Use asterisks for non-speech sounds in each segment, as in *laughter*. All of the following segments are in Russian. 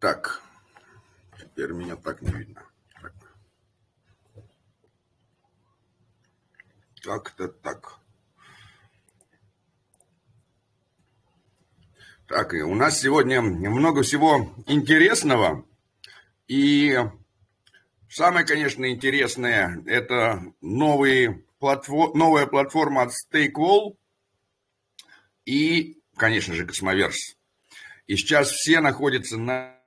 Так, теперь меня так не видно. Как-то так. Так, и у нас сегодня много всего интересного. И самое, конечно, интересное, это новые платформ, новая платформа от StakeWall и, конечно же, Cosmoverse. И сейчас все находятся на,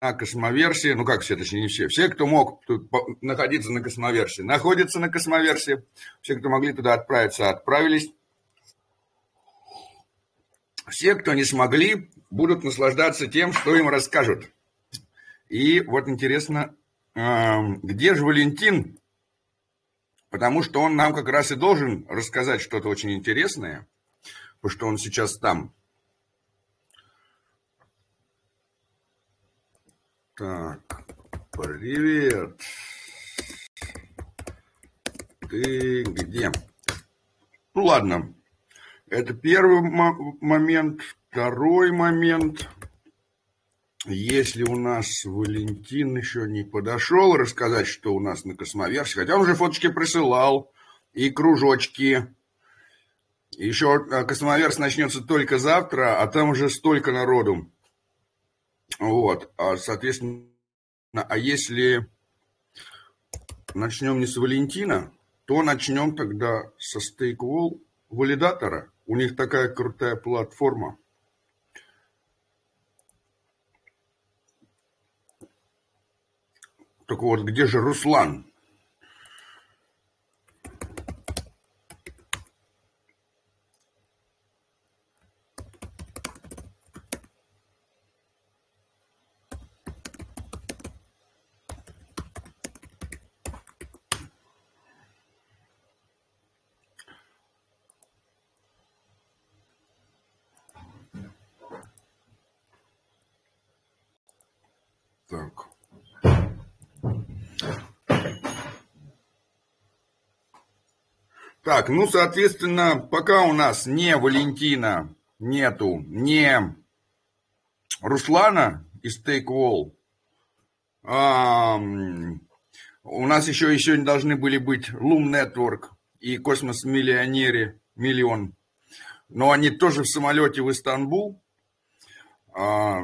на Cosmoverse е, ну как все, точнее не все, все, кто мог тут находиться на Cosmoverse е, находятся на Cosmoverse е, все, кто могли туда отправиться, отправились. Все, кто не смогли, будут наслаждаться тем, что им расскажут. И вот интересно, эм, где же Валентин? Потому что он нам как раз и должен рассказать что-то очень интересное, потому что он сейчас там. Так, привет. Ты где? Ну ладно, это первый момент. Второй момент. Если у нас Валентин еще не подошел рассказать, что у нас на космоверсии, хотя он уже фоточки присылал, и кружочки. Еще э, космоверс начнется только завтра, а там уже столько народу. Вот, а, соответственно, а если начнем не с Валентина, то начнем тогда со StakeWall валидатора. У них такая крутая платформа. Так вот, где же Руслан? Так. Ну, соответственно, пока у нас не Валентина нету, не Руслана из Take а, у нас еще, еще должны были быть Loom Network и Космос Миллионере, миллион. Но они тоже в самолете в Истанбул. А,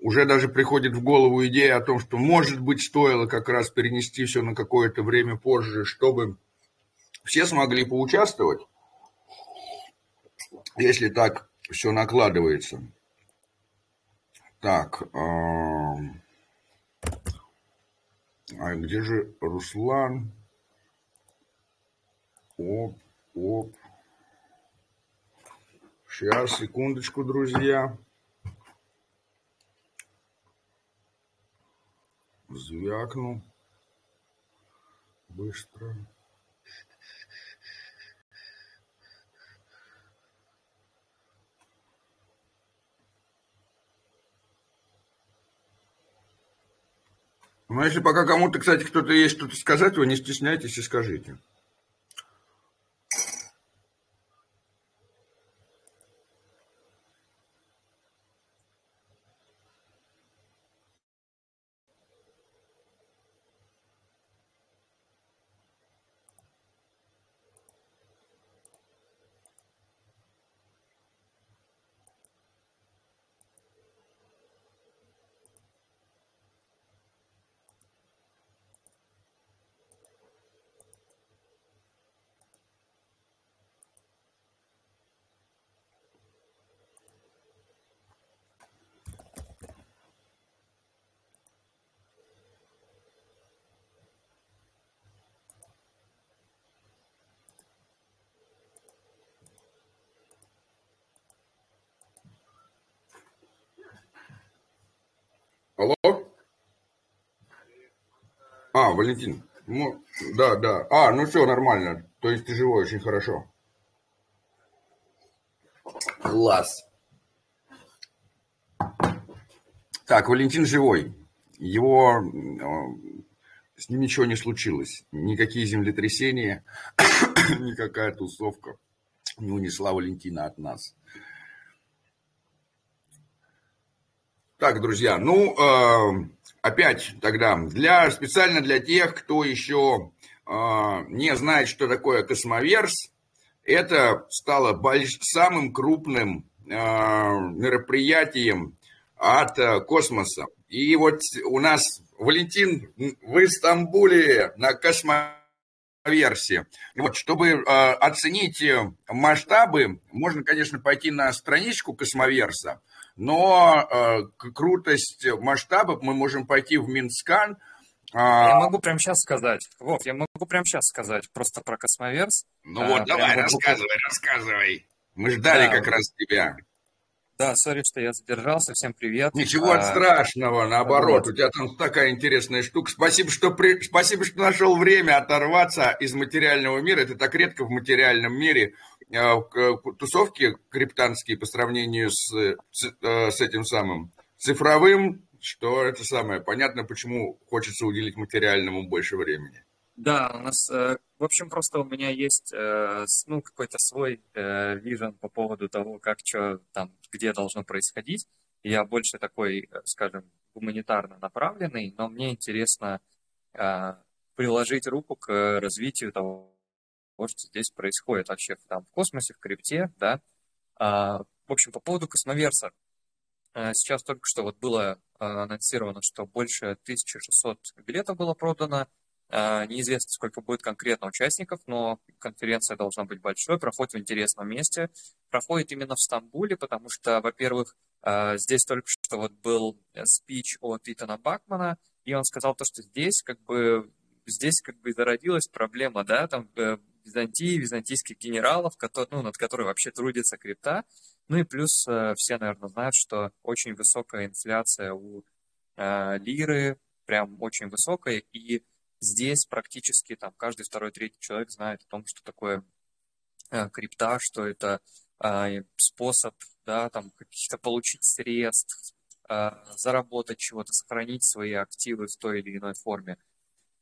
уже даже приходит в голову идея о том, что, может быть, стоило как раз перенести все на какое-то время позже, чтобы все смогли поучаствовать, если так все накладывается. Так, а, а где же Руслан? Оп, оп. Сейчас, секундочку, друзья. Звякну. Быстро. Ну, если пока кому-то, кстати, кто-то есть что-то сказать, вы не стесняйтесь и скажите. А, Валентин. Ну, да, да. А, ну все, нормально. То есть ты живой, очень хорошо. Класс. Так, Валентин живой. Его... Э, с ним ничего не случилось. Никакие землетрясения, *coughs* никакая тусовка не унесла Валентина от нас. Так, друзья, ну, э, опять тогда, для, специально для тех, кто еще э, не знает, что такое космоверс, это стало больш... самым крупным э, мероприятием от э, космоса. И вот у нас Валентин в Стамбуле на космоверсии. Вот, чтобы э, оценить масштабы, можно, конечно, пойти на страничку космоверса, но э, крутость масштабов мы можем пойти в Mintscan. А... Я могу прямо сейчас сказать. Вов, я могу прямо сейчас сказать просто про Cosmoverse. Ну а, вот, давай, рассказывай, вот... рассказывай. Мы ждали да, как раз тебя. Да, sorry, что я задержался. Всем привет. Ничего а, страшного, наоборот. Вот. У тебя там такая интересная штука. Спасибо, что при... Спасибо, что нашел время оторваться из материального мира. Это так редко в материальном мире. А, тусовки криптанские по сравнению с, с, э, с этим самым цифровым, что это самое. Понятно, почему хочется уделить материальному больше времени. Да, у нас, э, в общем, просто у меня есть, э, ну, какой-то свой вижен по поводу того, как что там, где должно происходить. Я больше такой, скажем, гуманитарно направленный, но мне интересно приложить руку к развитию того, что здесь происходит вообще там в космосе, в крипте, да. А, в общем, по поводу космоверса. Сейчас только что вот было анонсировано, что больше 1600 билетов было продано, а, неизвестно, сколько будет конкретно участников, но конференция должна быть большой, проходит в интересном месте. Проходит именно в Стамбуле, потому что, во-первых, а, здесь только что вот был спич от Итана Бакмана, и он сказал то, что здесь как бы здесь как бы зародилась проблема, да, там э, Византии, византийских генералов, которые, ну, над которой вообще трудится крипта. Ну и плюс э, все, наверное, знают, что очень высокая инфляция у э, лиры, прям очень высокая, и Здесь практически там каждый второй, третий человек знает о том, что такое э, крипта, что это э, способ, да, там каких-то получить средств, э, заработать чего-то, сохранить свои активы в той или иной форме.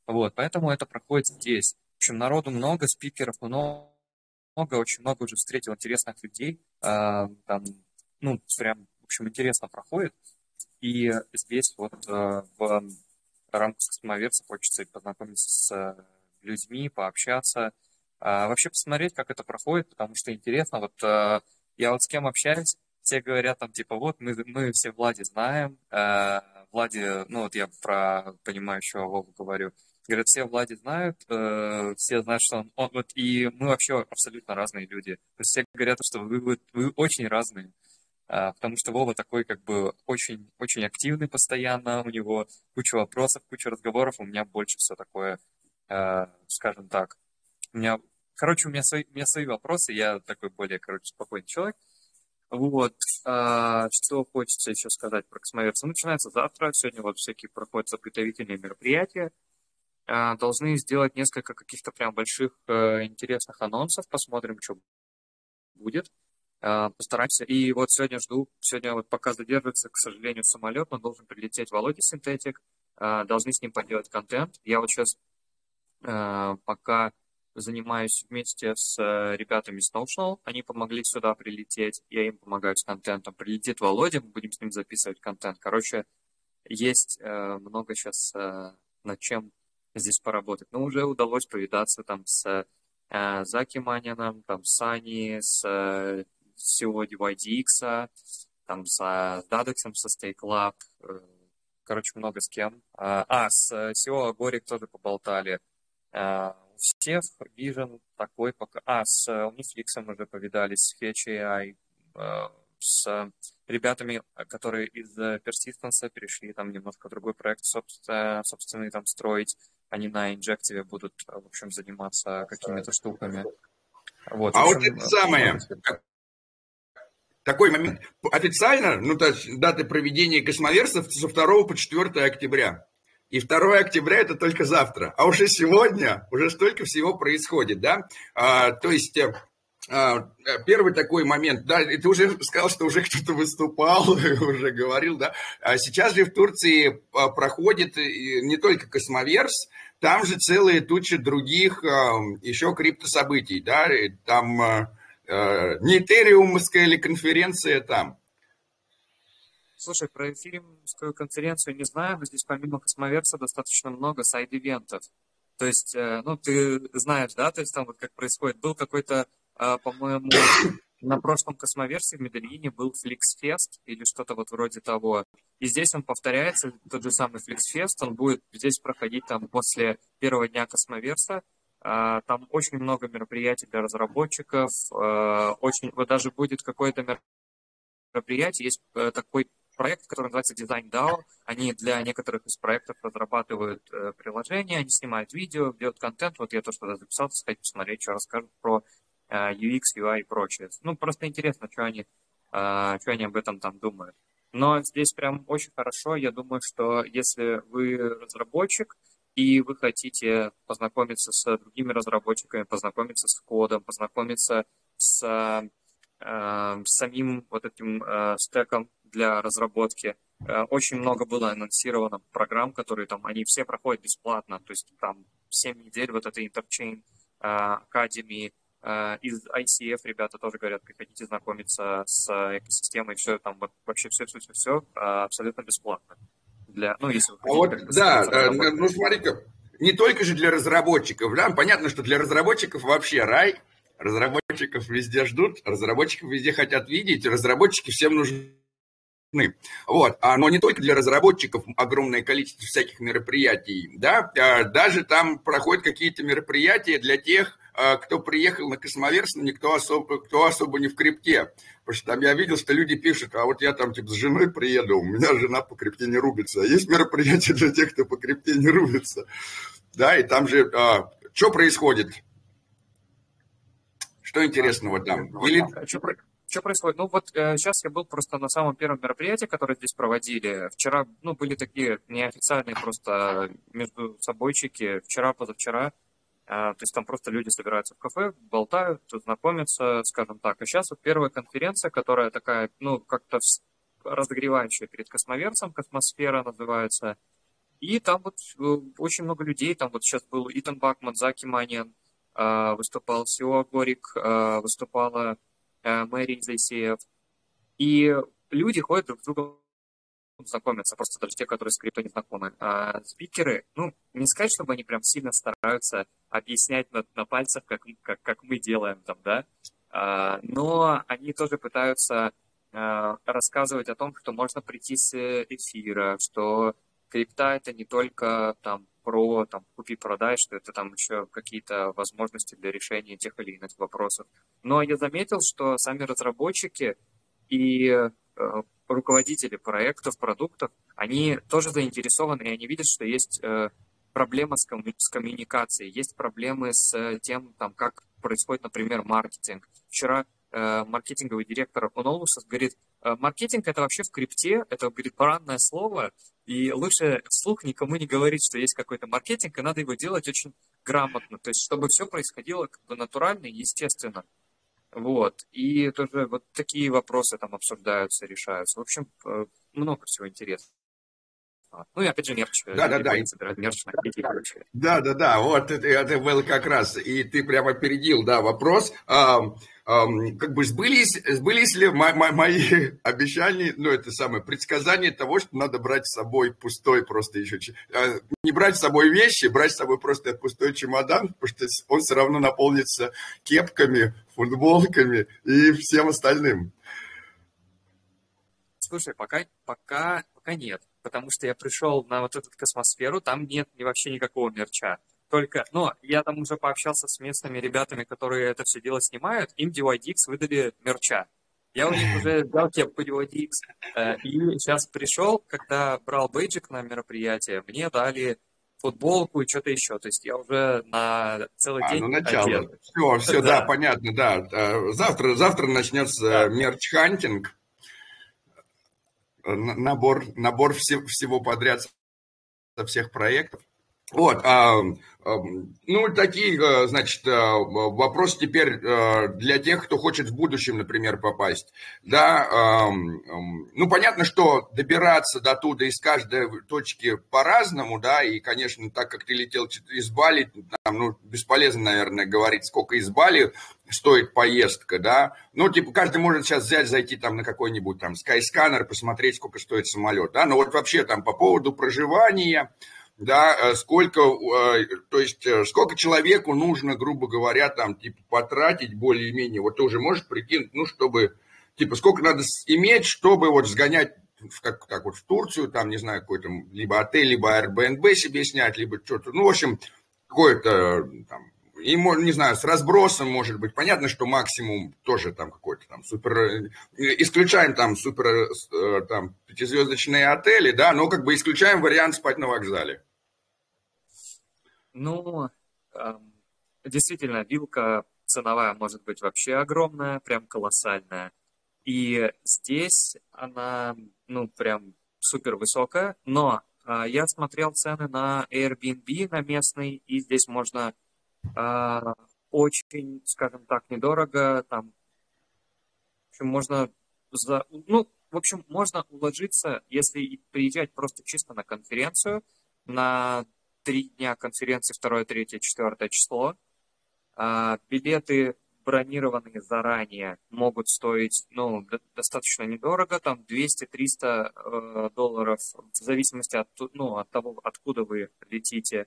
Вот, поэтому это проходит здесь. В общем, народу много, спикеров много, очень много уже встретил интересных людей. Э, там, ну, прям, в общем, интересно проходит. И здесь вот э, в рамках космоверса хочется познакомиться с э, людьми, пообщаться, а вообще посмотреть, как это проходит, потому что интересно. Вот я вот с кем общаюсь, все говорят там, типа, вот, мы, мы все Влади знаем, Влади, ну вот я про понимающего Вову говорю, говорят, все Влади знают, э, все знают, что он, он, вот, и мы вообще абсолютно разные люди. То есть все говорят, что вы, вы, вы очень разные. А, потому что Вова такой как бы очень, очень активный постоянно, у него куча вопросов, куча разговоров, у меня больше все такое, а, скажем так. У меня, короче, у меня свои, у меня свои вопросы, я такой более, короче, спокойный человек. Вот, а, что хочется еще сказать про космоверса. Начинается завтра, сегодня вот всякие проходят подготовительные мероприятия. Должны сделать несколько каких-то прям больших э, интересных анонсов, посмотрим, что будет. А, постараемся. И вот сегодня жду, сегодня вот пока задерживается, к сожалению, самолет, но должен прилететь Володя Синтетик, а, должны с ним поделать контент. Я вот сейчас а, пока занимаюсь вместе с э, ребятами с Notional, они помогли сюда прилететь, я им помогаю с контентом. Прилетит Володя, мы будем с ним записывать контент. Короче, есть э, много сейчас э, над чем здесь поработать. Но уже удалось повидаться там с Заки Манином, там с Ани, с всего DYDX, там за Dadex со Stake Lab, э, короче, много с кем. А, а с SEO Агорик тоже поболтали. А, у всех Vision такой пока... А, с Uniflix уже повидались, с Fetch AI, э, с ребятами, которые из Persistence перешли там немножко другой проект собственно, собственный там строить. Они на инжективе будут, в общем, заниматься какими-то штуками. Вот, а общем, вот это самое, такой момент. Официально, ну, то есть даты проведения космоверсов со 2 по 4 октября. И 2 октября это только завтра. А уже сегодня уже столько всего происходит, да? А, то есть э, первый такой момент, да, ты уже сказал, что уже *laughs* кто-то выступал, *laughs* уже говорил, да. А сейчас же в Турции а, проходит не только космоверс, там же целая туча других еще криптособытий, да, там Э, не Этериумовская ли конференция там? Слушай, про эфиримскую конференцию не знаю, но здесь помимо Космоверса достаточно много сайд-ивентов. То есть, э, ну, ты знаешь, да, то есть там вот как происходит. Был какой-то, а, по-моему, на прошлом Космоверсе в Медельине был FlixFest или что-то вот вроде того. И здесь он повторяется, тот же самый FlixFest, он будет здесь проходить там после первого дня Космоверса. А, там очень много мероприятий для разработчиков, а, очень, вот даже будет какое-то мероприятие, есть э, такой проект, который называется Design DAO. Они для некоторых из проектов разрабатывают э, приложения, они снимают видео, делают контент. Вот я то, что записал, сходить посмотреть, что расскажут про UX, UI и прочее. Ну, просто интересно, что они, э, что они об этом там думают. Но здесь прям очень хорошо. Я думаю, что если вы разработчик, и вы хотите познакомиться с другими разработчиками, познакомиться с кодом, познакомиться с, э, с самим вот этим э, стеком для разработки. Э, очень много было анонсировано программ, которые там, они все проходят бесплатно, то есть там 7 недель вот этой Interchain э, Academy, из ICF ребята тоже говорят, приходите знакомиться с экосистемой, все там вообще все, все, все, все абсолютно бесплатно. Для, ну, если вы а вот, да, ну смотри-ка, не только же для разработчиков, да, понятно, что для разработчиков вообще рай, разработчиков везде ждут, разработчиков везде хотят видеть, разработчики всем нужны вот. А, но не только для разработчиков огромное количество всяких мероприятий, да, а даже там проходят какие-то мероприятия для тех, кто приехал на Cosmoverse, но никто особо, кто особо не в крипте. Потому что там я видел, что люди пишут, а вот я там типа с женой приеду, у меня жена по крипте не рубится. А есть мероприятия для тех, кто по крипте не рубится. Да, и там же, а, что происходит? Что интересного там? Или... Что происходит? Ну вот э, сейчас я был просто на самом первом мероприятии, которое здесь проводили. Вчера, ну, были такие неофициальные просто между собойчики. Вчера, позавчера. Э, то есть там просто люди собираются в кафе, болтают, знакомятся, скажем так. А сейчас вот первая конференция, которая такая, ну, как-то разогревающая перед космоверсом, космосфера называется. И там вот э, очень много людей. Там вот сейчас был Итан Бакман, Заки Маньян, э, выступал Сио Горик, выступала Э, Мэри Зайсеев. И люди ходят друг с другом знакомятся, просто даже те, которые с крипто не знакомы. А спикеры, ну, не сказать, чтобы они прям сильно стараются объяснять на, на пальцах, как, как, как мы делаем там, да, а, но они тоже пытаются а, рассказывать о том, что можно прийти с эфира, что крипта это не только там про там, купи-продай, что это там еще какие-то возможности для решения тех или иных вопросов. Но я заметил, что сами разработчики и э, руководители проектов, продуктов, они тоже заинтересованы, и они видят, что есть э, проблема с, комму- с коммуникацией, есть проблемы с тем, там, как происходит, например, маркетинг. Вчера э, маркетинговый директор Онолусас говорит, э, маркетинг это вообще в крипте, это, говорит, парадное слово, и лучше вслух никому не говорить, что есть какой-то маркетинг, и надо его делать очень грамотно, то есть чтобы все происходило как бы натурально и естественно. Вот. И тоже вот такие вопросы там обсуждаются, решаются. В общем, э, много всего интересного. Ну и опять же мерч. Да, да, да. Мерч на. Да, да, да. Вот это, это был как раз. И ты прямо опередил, да, вопрос. Как бы сбылись, сбылись ли мои, мои *laughs* обещания, ну это самое, предсказание того, что надо брать с собой пустой просто еще, а, не брать с собой вещи, брать с собой просто пустой чемодан, потому что он все равно наполнится кепками, футболками и всем остальным. Слушай, пока, пока, пока нет потому что я пришел на вот эту космосферу, там нет вообще никакого мерча. Только, ну, я там уже пообщался с местными ребятами, которые это все дело снимают, им DYDX выдали мерча. Я у них уже взял кепку DYDX, э, и сейчас пришел, когда брал бейджик на мероприятие, мне дали футболку и что-то еще. То есть я уже на целый а, день. Ну, начало. Одет. Все, все, да. да, понятно, да. Э, завтра, завтра начнется да. merch-hunting набор, набор все, всего подряд со всех проектов. Вот, ну, такие, а, значит, вопросы теперь для тех, кто хочет в будущем, например, попасть. Да, ну, понятно, что добираться до туда из каждой точки по-разному, да, и, конечно, так как ты летел из Бали, там, ну, бесполезно, наверное, говорить, сколько из Бали стоит поездка, да. Ну, типа, каждый может сейчас взять, зайти там на какой-нибудь там Skyscanner, посмотреть, сколько стоит самолет, да. Но вот вообще там по поводу проживания, да, э, сколько, э, то есть э, сколько человеку нужно, грубо говоря, там, типа, потратить более-менее, вот ты уже можешь прикинуть, ну, чтобы, типа, сколько надо иметь, чтобы вот сгонять в, как, как вот в Турцию, там, не знаю, какой-то, либо отель, либо Airbnb себе снять, либо что-то, ну, в общем, какое-то, там, и, не знаю, с разбросом, может быть, понятно, что максимум тоже там какой-то там супер, исключаем там супер, там, пятизвездочные отели, да, но как бы исключаем вариант спать на вокзале. Ну, действительно, вилка ценовая может быть вообще огромная, прям колоссальная. И здесь она, ну, прям супер высокая, но а, я смотрел цены на Airbnb на местный, и здесь можно а, очень, скажем так, недорого, там, в общем, можно за, ну, в общем, можно уложиться, если приезжать просто чисто на конференцию, на три дня конференции, второе, третье, четвертое число. А, билеты бронированные заранее могут стоить ну, достаточно недорого, там 200-300 э, долларов, в зависимости от, ну, от того, откуда вы летите.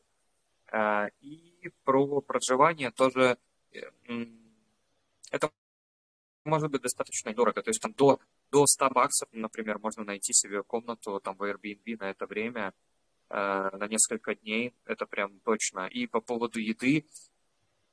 А, и про проживание тоже э, это может быть достаточно дорого. То есть там до, до 100 баксов, например, можно найти себе комнату там в Airbnb на это время. Э, на несколько дней, это прям точно. И по поводу еды,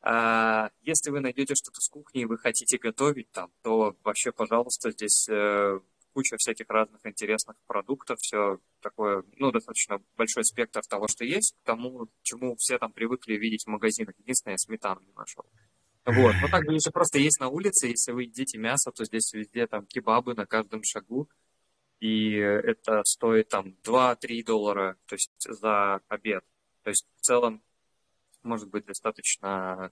э, если вы найдете что-то с кухни и вы хотите готовить там, то вообще, пожалуйста, здесь э, куча всяких разных интересных продуктов, все такое, ну, достаточно большой спектр того, что есть, к тому, чему все там привыкли видеть в магазинах. Единственное, я сметану не нашел. Вот. Но также если просто есть на улице, если вы едите мясо, то здесь везде там кебабы на каждом шагу и это стоит там 2-3 доллара, то есть за обед. То есть в целом может быть достаточно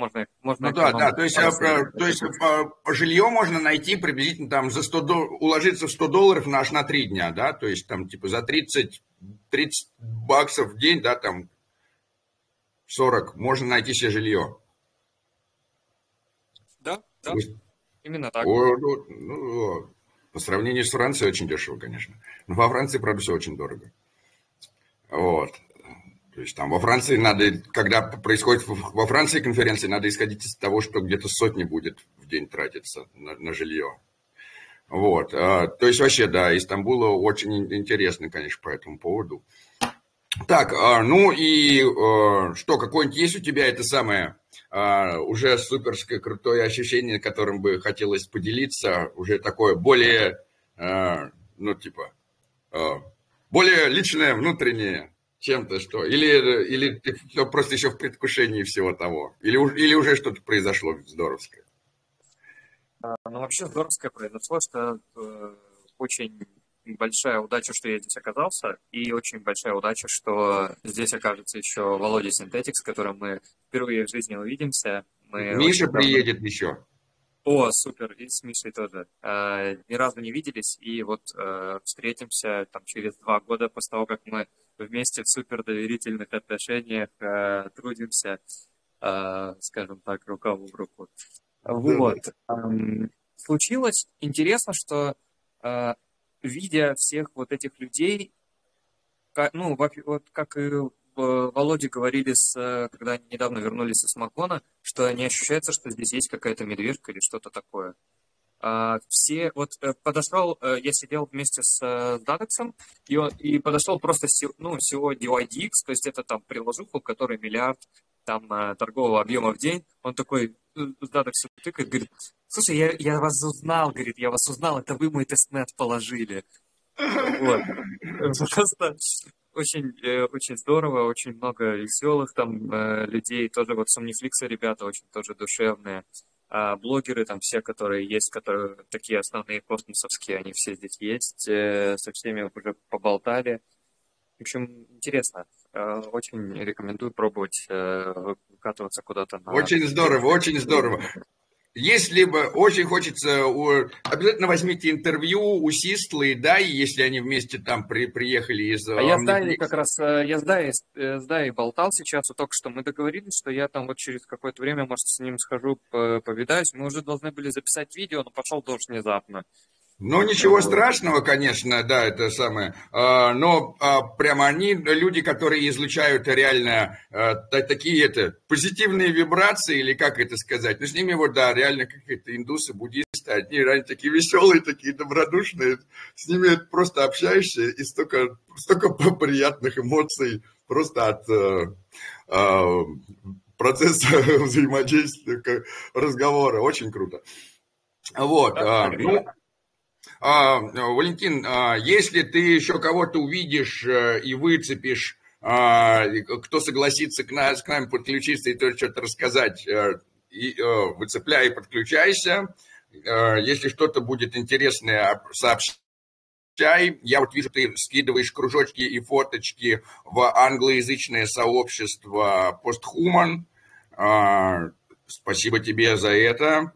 можно, можно ну да, да, то есть, а, то есть по, по жилье можно найти приблизительно там за 100 долларов, уложиться в 100 долларов на аж на 3 дня, да, то есть там типа за 30, 30 баксов в день, да, там 40, можно найти себе жилье. Да, да, именно так. О, ну, ну, по сравнению с Францией очень дешево, конечно. Но во Франции, правда, все очень дорого. Вот. То есть там во Франции надо, когда происходит во Франции конференции, надо исходить из того, что где-то сотни будет в день тратиться на, на жилье. Вот. А, то есть вообще, да, из Стамбула очень интересно, конечно, по этому поводу. Так, а, ну и а, что, какое-нибудь есть у тебя это самое а, уже суперское крутое ощущение, которым бы хотелось поделиться, уже такое более, ну, типа, более личное, внутреннее, чем-то что? Или, или ты просто еще в предвкушении всего того? Или, или уже что-то произошло здоровское? Ну, вообще здоровское произошло, что э, очень большая удача, что я здесь оказался, и очень большая удача, что здесь окажется еще Володя Синтетик, с которым мы впервые в жизни увидимся. Мы Миша давно... приедет еще. О, супер, и с Мишей тоже. Э, ни разу не виделись, и вот э, встретимся там через два года после того, как мы вместе в супер доверительных отношениях э, трудимся, э, скажем так, рука в руку. Вот. Случилось интересно, что э, видя всех вот этих людей, ну, вот как и Володе говорили, с, когда они недавно вернулись из Макона, что не ощущается, что здесь есть какая-то медвежка или что-то такое. А, все, вот э, подошел, э, я сидел вместе с э, Дадексом, и, он, и подошел просто, ну, всего DYDX, то есть это там приложуха, у миллиард там торгового объема в день, он такой с Дадексом тыкает, говорит, слушай, я, я вас узнал, говорит, я вас узнал, это вы мой тестнет положили. Вот. Просто очень, очень здорово, очень много веселых там людей, тоже вот сомнифликсы ребята очень тоже душевные. А блогеры там все, которые есть, которые такие основные космосовские, они все здесь есть, э, со всеми уже поболтали. В общем, интересно. очень рекомендую пробовать выкатываться куда-то. На... Очень здорово, очень здорово. Если бы очень хочется, обязательно возьмите интервью у Систлы и Дай, если они вместе там при, приехали из... А я с Дай как раз, э, я с Дай, с Дай болтал сейчас, вот только что мы договорились, что я там вот через какое-то время, может, с ним схожу, повидаюсь. Мы уже должны были записать видео, но пошел дождь внезапно. Ну, ничего страшного, конечно, да, это самое. А, но а, прямо они, люди, которые излучают реально а, такие это позитивные вибрации, или как это сказать. Ну, с ними вот, да, реально какие-то индусы, буддисты, они реально такие веселые, такие добродушные. С ними просто общаешься, и столько, столько *laughs* приятных эмоций просто от процесса *laughs* взаимодействия, разговора. Очень круто. Вот. Ну, а, Валентин, а, если ты еще кого-то увидишь э, и выцепишь, а, кто согласится к, нас, к нам подключиться и тоже что-то рассказать, э, и, э, выцепляй и подключайся. Если что-то будет интересное, сообщай. Я вот вижу, ты скидываешь кружочки и фоточки в англоязычное сообщество Posthuman. Спасибо тебе за это.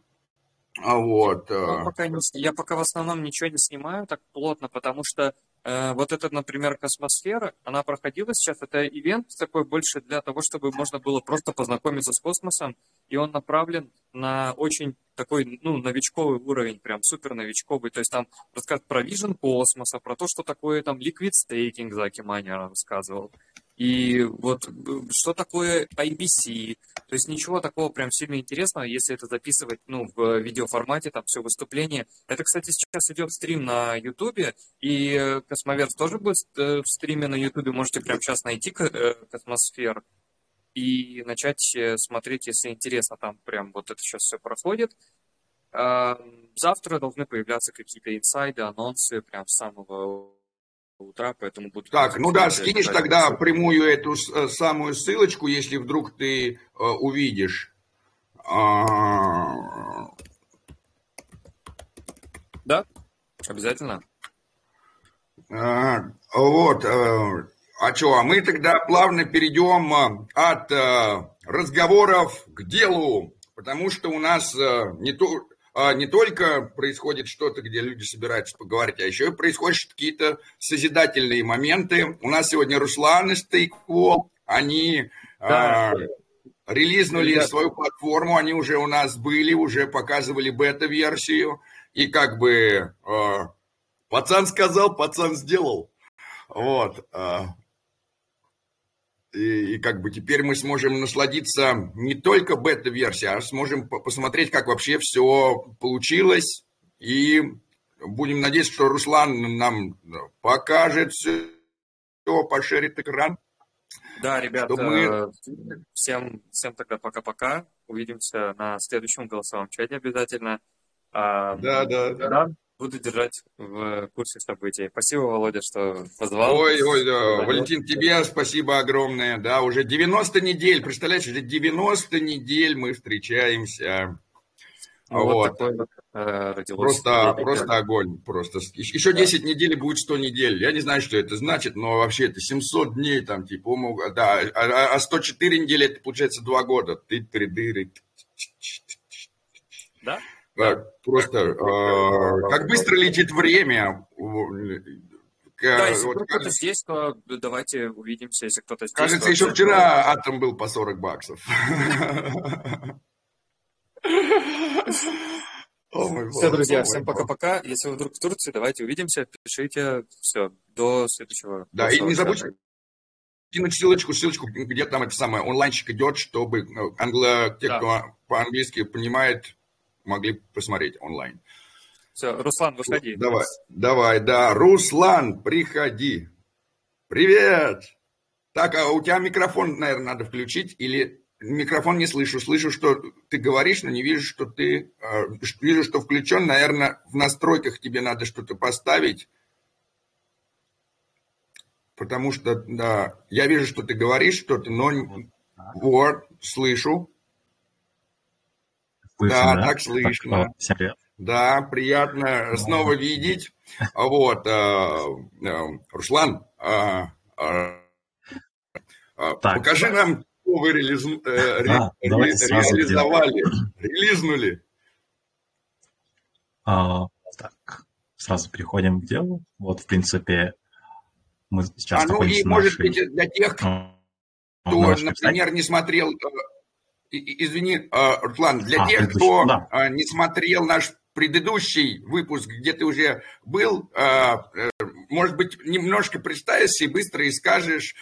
А вот. Я э, пока, не, я пока в основном ничего не снимаю так плотно, потому что э, вот эта, например, космосфера, она проходила сейчас, это ивент такой больше для того, чтобы можно было просто познакомиться с космосом, и он направлен на очень такой, ну, новичковый уровень, прям супер новичковый, то есть там рассказ про вижен космоса, про то, что такое там liquid staking, Заки Манер рассказывал, и вот что такое IBC, то есть ничего такого прям сильно интересного, если это записывать ну, в видеоформате, там все выступление. Это, кстати, сейчас идет стрим на Ютубе, и Cosmoverse тоже будет э, в стриме на Ютубе, можете прямо сейчас найти э, Cosmoverse и начать э, смотреть, если интересно, там прям вот это сейчас все проходит. Завтра должны появляться какие-то инсайды, анонсы прям самого утра, поэтому буду... Так, ну да, скинешь тогда прямую эту э, самую ссылочку, если вдруг ты э, увидишь. А... Да, обязательно. А, вот, э, а что, а мы тогда плавно перейдем э, от разговоров к делу, потому что у нас не то не только происходит что-то, где люди собираются поговорить, а еще и происходят какие-то созидательные моменты. У нас сегодня Руслан из Тейкво, они да. а, релизнули да. свою платформу, они уже у нас были, уже показывали бета-версию, и как бы а, пацан сказал, пацан сделал. Вот. А, и, и как бы теперь мы сможем насладиться не только бета-версией, а сможем посмотреть, как вообще все получилось. И будем надеяться, что Руслан нам покажет все, пошерит экран. Да, ребята, мы... всем, всем тогда пока-пока. Увидимся на следующем голосовом чате обязательно. А, да, да. да буду держать в курсе событий. Спасибо, Володя, что позвал. Ой, ой, да. Валентин, тебе спасибо огромное. Да, уже 90 недель, представляешь, уже 90 недель мы встречаемся. Ну, вот. вот. Такой вот, э, просто, просто огонь. Просто. Еще 10 да. недель будет 100 недель. Я не знаю, что это значит, но вообще это 700 дней там, типа, да, а, а 104 недели это получается 2 года. Ты, ты, ты, Да? Просто э, как быстро летит время. Да, если вот, кто-то здесь, то давайте увидимся, если кто-то здесь. Кажется, еще вчера атом был по 40 баксов. *laughs* Все, друзья, всем пока-пока. Если вы вдруг в Турции, давайте увидимся, пишите. Все, до следующего. Да, и не забудьте кинуть ссылочку, ссылочку, где там это самое онлайнчик идет, чтобы э, англо, те, кто по-английски понимает, могли посмотреть онлайн. Все, Руслан, выходи. Давай, давай, да. Руслан, приходи. Привет! Так, а у тебя микрофон, наверное, надо включить или микрофон не слышу. Слышу, что ты говоришь, но не вижу, что ты... Э, вижу, что включен. Наверное, в настройках тебе надо что-то поставить. Потому что, да, я вижу, что ты говоришь что-то, но... Вот, слышу. Слышно, да, да, так слышно. Так, всем привет. Да, приятно снова видеть. Вот, э, э, Руслан, э, А, так, Покажи нам, что вы реализ... э, да, ре... реализовали, релизнули. А, так, сразу переходим к делу. Вот, в принципе, мы сейчас а, ну и, может быть, для тех, кто, например, не смотрел... Э, извини, э, Руслан, для а, тех, кто да. Э, не смотрел наш предыдущий выпуск, где ты уже был, может быть, немножко представишься и быстро и скажешь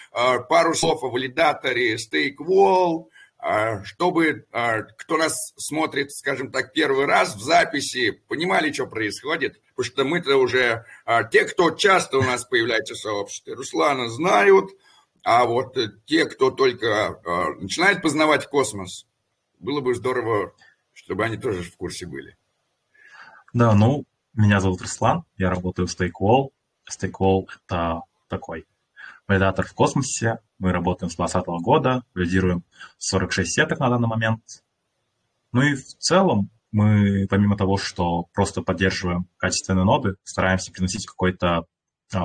пару слов о валидаторе StakeWall, а, чтобы а, кто нас смотрит, скажем так, первый раз в записи, понимали, что происходит, потому что мы-то уже, а, те, кто часто у нас появляется в сообществе, Руслана знают, а вот те, кто только начинает познавать космос, было бы здорово, чтобы они тоже в курсе были. Да, ну, меня зовут Руслан, я работаю в StakeWall. StakeWall — это такой валидатор в космосе. Мы работаем с 2020 года, валидируем 46 сеток на данный момент. Ну и в целом мы, помимо того, что просто поддерживаем качественные ноды, стараемся приносить какой-то э,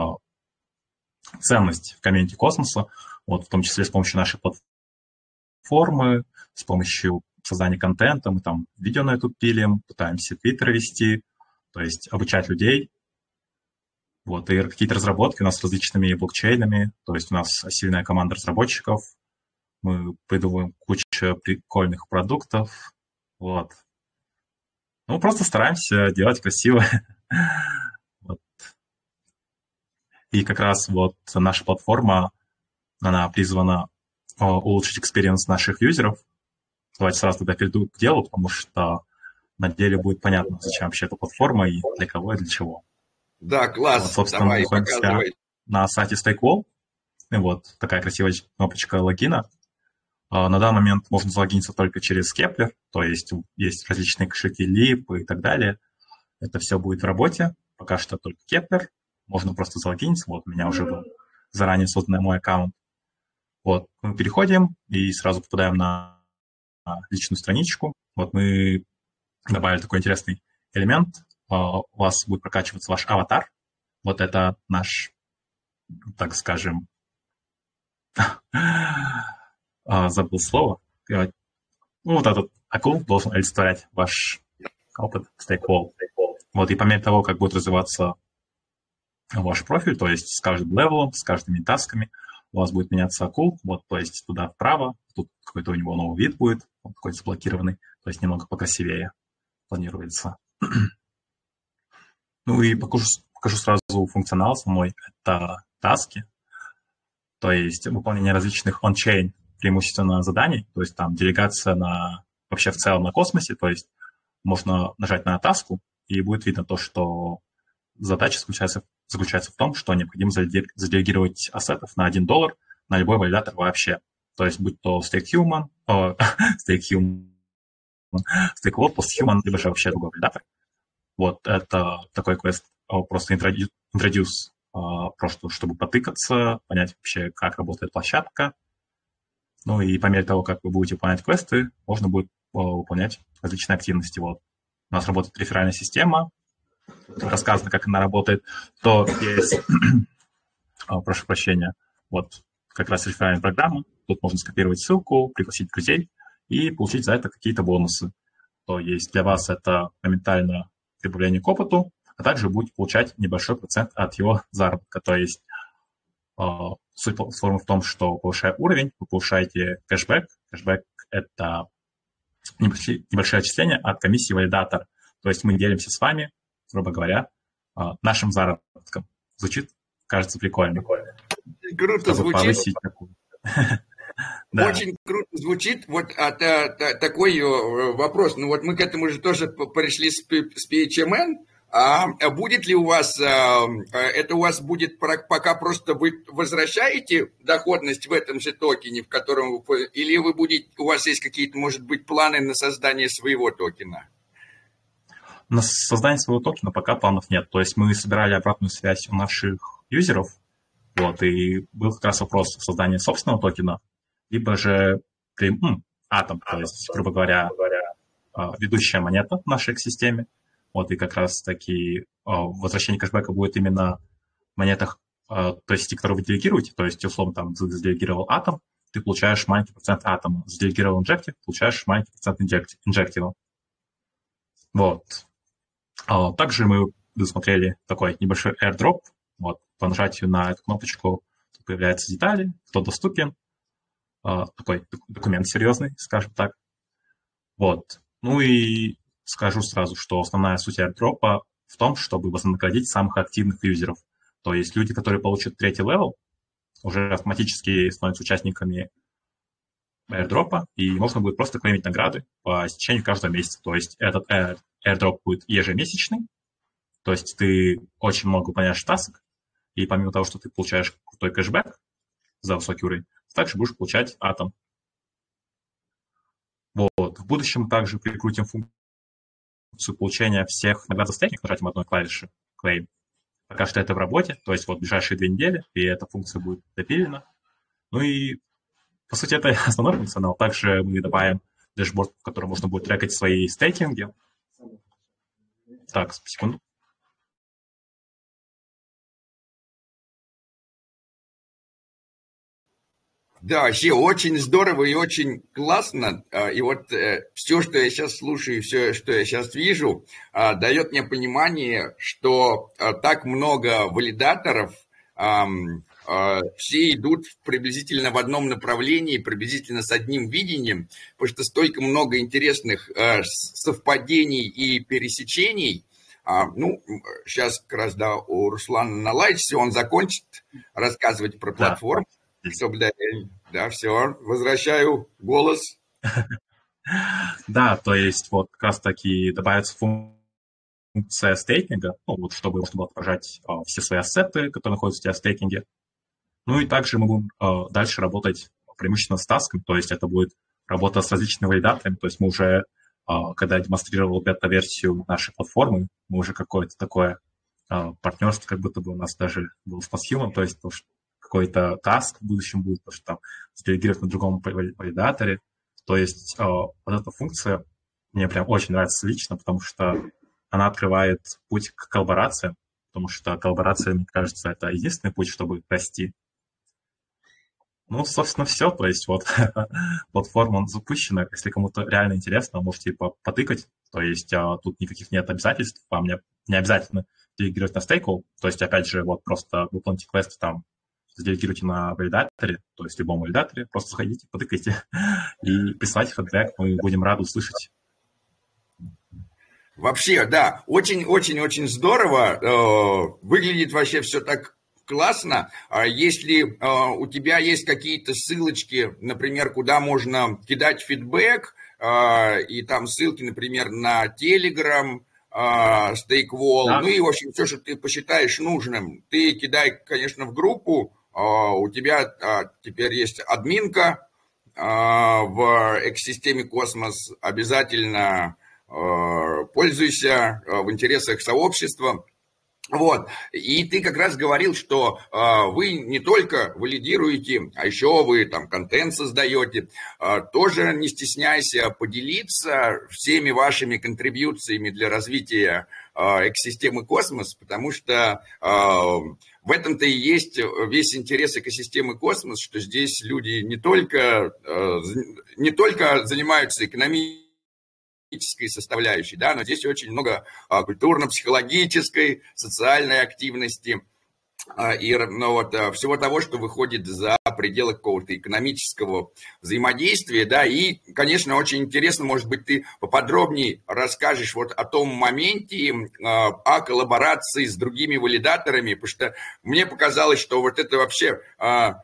ценность в комьюнити космоса, вот, в том числе с помощью нашей платформы, с помощью создания контента, мы там видео на YouTube пилим, пытаемся твиттер вести, то есть обучать людей, вот, и какие-то разработки у нас с различными блокчейнами, то есть у нас сильная команда разработчиков, мы придумываем кучу прикольных продуктов, вот. Ну, просто стараемся делать красиво. *laughs* И как раз вот наша платформа, она призвана улучшить experience наших юзеров. Давайте сразу тогда перейду к делу, потому что на деле будет понятно, зачем вообще эта платформа и для кого и для чего. Да, класс. Вот, собственно, Давай, показывай. На сайте Stakewolle. И вот такая красивая кнопочка логина. А, на данный момент можно залогиниться только через Kepler, то есть есть различные кошельки Leap и так далее. Это все будет в работе. Пока что только Kepler. Можно просто залогиниться. Вот у меня уже был заранее созданный мой аккаунт. Вот, мы переходим и сразу попадаем на личную страничку. Вот мы добавили такой интересный элемент. А, у вас будет прокачиваться ваш аватар. Вот это наш, так скажем, *laughs* а, забыл слово. Ну, вот этот акул должен олицетворять ваш опыт стейквол. Вот, и по мере того, как будет развиваться ваш профиль, то есть с каждым левелом, с каждыми тасками, у вас будет меняться акул, вот, то есть туда вправо, тут какой-то у него новый вид будет, какой-то заблокированный, то есть немного покрасивее планируется. Ну и покажу, покажу сразу функционал самой. Это таски, то есть выполнение различных on-chain преимущественно заданий, то есть там делегация на вообще в целом на космосе, то есть можно нажать на таску, и будет видно то, что задача заключается, заключается в том, что необходимо заделегировать ассетов на 1 доллар на любой валидатор вообще. То есть будь то StakeHuman, э, *laughs* StakeHuman, StakeWall, PostHuman, либо же вообще другой валидатор. Вот это такой квест просто introduce, а, просто чтобы потыкаться, понять вообще, как работает площадка. Ну и по мере того, как вы будете выполнять квесты, можно будет выполнять различные активности. Вот у нас работает реферальная система, рассказано, как она работает, то есть, *clears throat* прошу прощения, вот как раз реферальная программа, тут можно скопировать ссылку, пригласить друзей и получить за это какие-то бонусы. То есть для вас это моментально прибавление к опыту, а также будете получать небольшой процент от его заработка. То есть э, суть платформы в том, что повышая уровень, вы повышаете кэшбэк. Кэшбэк – это небольшие, небольшое отчисление от комиссии валидатор. То есть мы делимся с вами, грубо говоря, э, нашим заработком. Звучит, кажется, прикольно. Круто звучит. *laughs* Да. Очень круто звучит. Вот а, та, та, такой э, вопрос. Ну вот мы к этому же тоже пришли с, с PHMN. А будет ли у вас, а, а, это у вас будет пока просто вы возвращаете доходность в этом же токене, в котором вы, или вы будете, у вас есть какие-то, может быть, планы на создание своего токена? На создание своего токена пока планов нет. То есть мы собирали обратную связь у наших юзеров, вот, и был как раз вопрос создания собственного токена, либо же м, атом, то есть, грубо говоря, а, ведущая монета в нашей экосистеме. Вот, и как раз таки а, возвращение кэшбэка будет именно в монетах, а, то есть, те, которые вы делегируете, то есть, условно, там, заделегировал атом, ты получаешь маленький процент атома. Заделегировал инжектив, получаешь маленький процент инжектива. Вот. А также мы предусмотрели такой небольшой airdrop. Вот, по нажатию на эту кнопочку появляются детали, кто доступен. А, такой документ серьезный, скажем так. Вот. Ну и скажу сразу, что основная суть airdrop в том, чтобы вознаградить самых активных юзеров. То есть люди, которые получат третий level, уже автоматически становятся участниками airdrop, и можно будет просто клеймить награды по истечению каждого месяца. То есть этот airdrop будет ежемесячный, то есть ты очень много выполняешь тасок, и помимо того, что ты получаешь крутой кэшбэк за высокий уровень, ты также будешь получать атом. Вот. В будущем также прикрутим функцию получения всех наград за стейкинг нажатием одной клавиши claim. Пока что это в работе, то есть вот ближайшие две недели, и эта функция будет допилена. Ну и, по сути, это *laughs* основной функционал. Также мы добавим дэшборд, в котором можно будет трекать свои стейкинги. Так, секунду. Да, вообще очень здорово и очень классно. А, и вот э, все, что я сейчас слушаю, все, что я сейчас вижу, а, дает мне понимание, что а, так много валидаторов, все идут приблизительно в одном направлении, приблизительно с одним видением, потому что столько много интересных совпадений и пересечений. Ну, сейчас как раз, да, у Руслана наладится, он закончит рассказывать про платформу. Да чтобы, да, да, все, возвращаю голос. *laughs* Да, то есть вот как раз таки добавится функция стейкинга, ну, вот, чтобы можно было отражать а, все свои ассеты, которые находятся у тебя в стейкинге. Ну и также мы будем а, дальше работать преимущественно с тасками, то есть это будет работа с различными валидаторами, то есть мы уже, а, когда я демонстрировал бета-версию нашей платформы, мы уже какое-то такое а, партнерство, как будто бы у нас даже было с Passhuman, то есть какой-то таск в будущем будет, потому что там сделегировать на другом валидаторе. То есть э, вот эта функция мне прям очень нравится лично, потому что она открывает путь к коллаборации, потому что коллаборация, мне кажется, это единственный путь, чтобы расти. Ну, собственно, все. То есть вот *laughs* платформа запущена. Если кому-то реально интересно, можете потыкать. То есть а, тут никаких нет обязательств. Вам не, не обязательно делегировать на стейку. То есть, опять же, вот просто выполните квест там заделегируйте на валидаторе, то есть любом валидаторе, просто заходите, потыкайте *laughs* и присылайте фидбэк, мы будем рады услышать. Вообще, да, очень-очень-очень здорово. Э, выглядит вообще все так классно. А если э, у тебя есть какие-то ссылочки, например, куда можно кидать фидбэк, э, и там ссылки, например, на Telegram, Stakewolle, да. ну и, в общем, все, что ты посчитаешь нужным, ты кидай, конечно, в группу, а, у тебя а, теперь есть админка а, в экосистеме Космос. Обязательно пользуйся в интересах сообщества. Вот. И ты как раз говорил, что э, вы не только валидируете, а еще вы там контент создаете. Э, тоже не стесняйся поделиться всеми вашими контрибьюциями для развития э, экосистемы Космос, потому что э, в этом-то и есть весь интерес экосистемы Космос, что здесь люди не только, э, не только занимаются экономией, политической составляющей, да, но здесь очень много а, культурно-психологической, социальной активности а, и ну, вот, а, всего того, что выходит за пределы какого-то экономического взаимодействия, да, и, конечно, очень интересно, может быть, ты поподробнее расскажешь вот о том моменте, о коллаборации с другими валидаторами, потому что мне показалось, что вот это вообще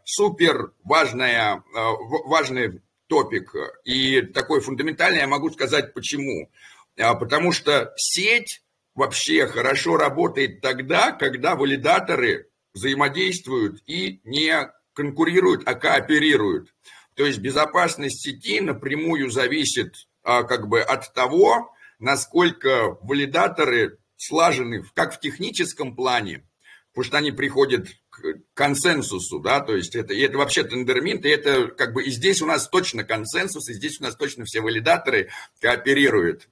супер важная, важная топик. И такой фундаментальный я могу сказать почему. А, потому что сеть вообще хорошо работает тогда, когда валидаторы взаимодействуют и не конкурируют, а кооперируют. То есть безопасность сети напрямую зависит а, как бы от того, насколько валидаторы слажены как в техническом плане, потому что они приходят консенсусу, да, то есть это, это вообще тендерминт, и это как бы и здесь у нас точно консенсус, и здесь у нас точно все валидаторы кооперируют.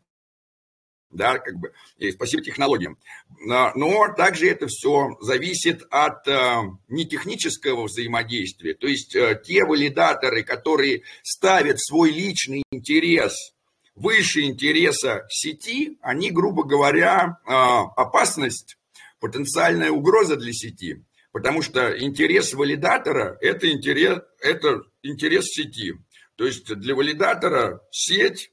да, как бы, и спасибо технологиям. Но также это все зависит от э, нетехнического взаимодействия. То есть э, те валидаторы, которые ставят свой личный интерес выше интереса сети, они, грубо говоря, э, опасность, потенциальная угроза для сети. Потому что интерес валидатора – это интерес, это интерес сети. То есть для валидатора сеть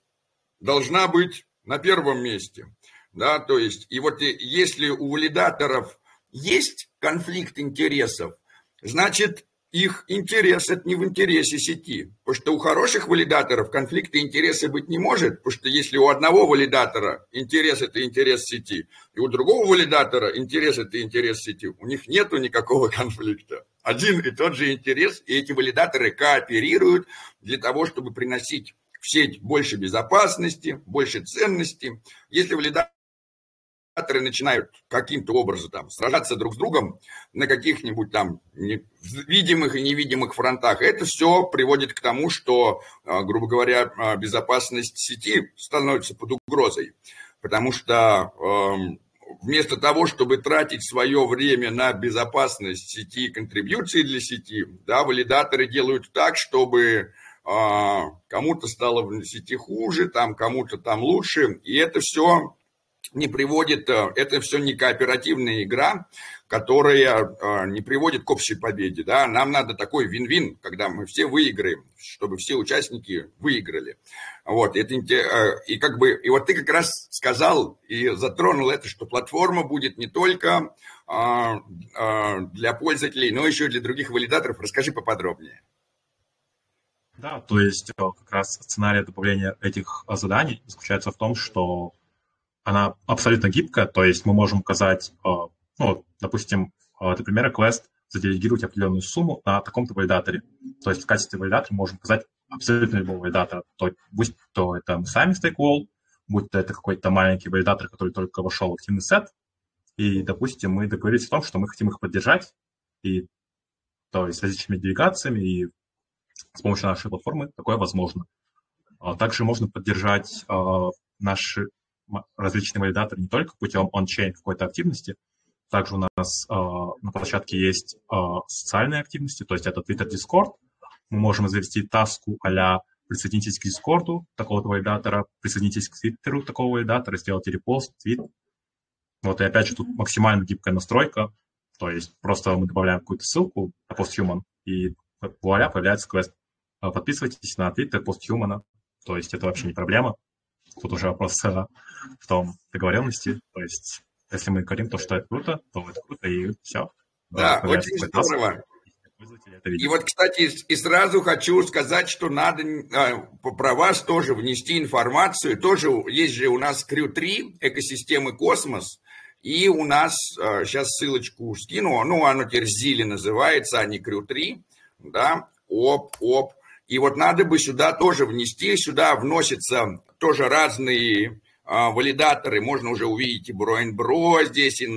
должна быть на первом месте. Да, то есть, и вот если у валидаторов есть конфликт интересов, значит, их интерес это не в интересе сети. Потому что у хороших валидаторов конфликта интереса быть не может, потому что если у одного валидатора интерес это интерес сети, и у другого валидатора интерес это интерес сети, у них нету никакого *laughs* конфликта. Один и тот же интерес, и эти валидаторы кооперируют для того, чтобы приносить в сеть больше безопасности, больше ценности. Если валидаторы начинают каким-то образом там сражаться друг с другом на каких-нибудь там видимых и невидимых фронтах, это все приводит к тому, что, а, грубо говоря, а, безопасность сети становится под угрозой. Потому что эм, вместо того, чтобы тратить свое время на безопасность сети, контрибьюции для сети, да, валидаторы делают так, чтобы а, кому-то стало в сети хуже, там кому-то там лучше, и это все не приводит, э, это все не кооперативная игра, которая э, не приводит к общей победе. Да? Нам надо такой вин-вин, когда мы все выиграем, чтобы все участники выиграли. Вот, это, э, и, как бы, и вот ты как раз сказал и затронул это, что платформа будет не только для пользователей, но еще и для других валидаторов. Расскажи поподробнее. Да, то есть как раз сценарий добавления этих заданий заключается в том, что она абсолютно гибкая, то есть мы можем указать, э, ну, допустим, например, квест заделегировать определенную сумму на таком-то валидаторе. То есть в качестве валидатора можем указать абсолютно любого валидатора. То, будь то это мы сами StakeWall, будь то это какой-то маленький валидатор, который только вошел в активный сет, и, допустим, мы договорились о том, что мы хотим их поддержать, и то есть различными делегациями и с помощью нашей платформы такое возможно. А также можно поддержать а, наши различные валидаторы не только путем он-чейн какой-то активности, также у нас а, на площадке есть социальные активности, то есть это Twitter, Discord. Мы можем завести таску а присоединитесь к Дискорду такого-то валидатора, присоединитесь к Твиттеру такого валидатора, сделайте репост, твит. Вот и опять же тут максимально гибкая настройка, то есть просто мы добавляем какую-то ссылку на постhuman, и вуаля, появляется квест. А, подписывайтесь на Twitter постхумана, то есть это вообще не проблема. Тут уже вопрос э, в том договоренности, то есть если мы говорим то, что это круто, то это круто, и все. Да, очень здорово. И вот, кстати, и сразу хочу сказать, что надо а, про вас тоже внести информацию. Тоже есть же у нас Crew 3 экосистемы Космос. И у нас, сейчас а, ссылочку скину, ну, оно теперь Зили называется, а не Crew 3 да, оп, оп. И вот надо бы сюда тоже внести, сюда вносятся тоже разные а, валидаторы, можно уже увидеть и Bro здесь, и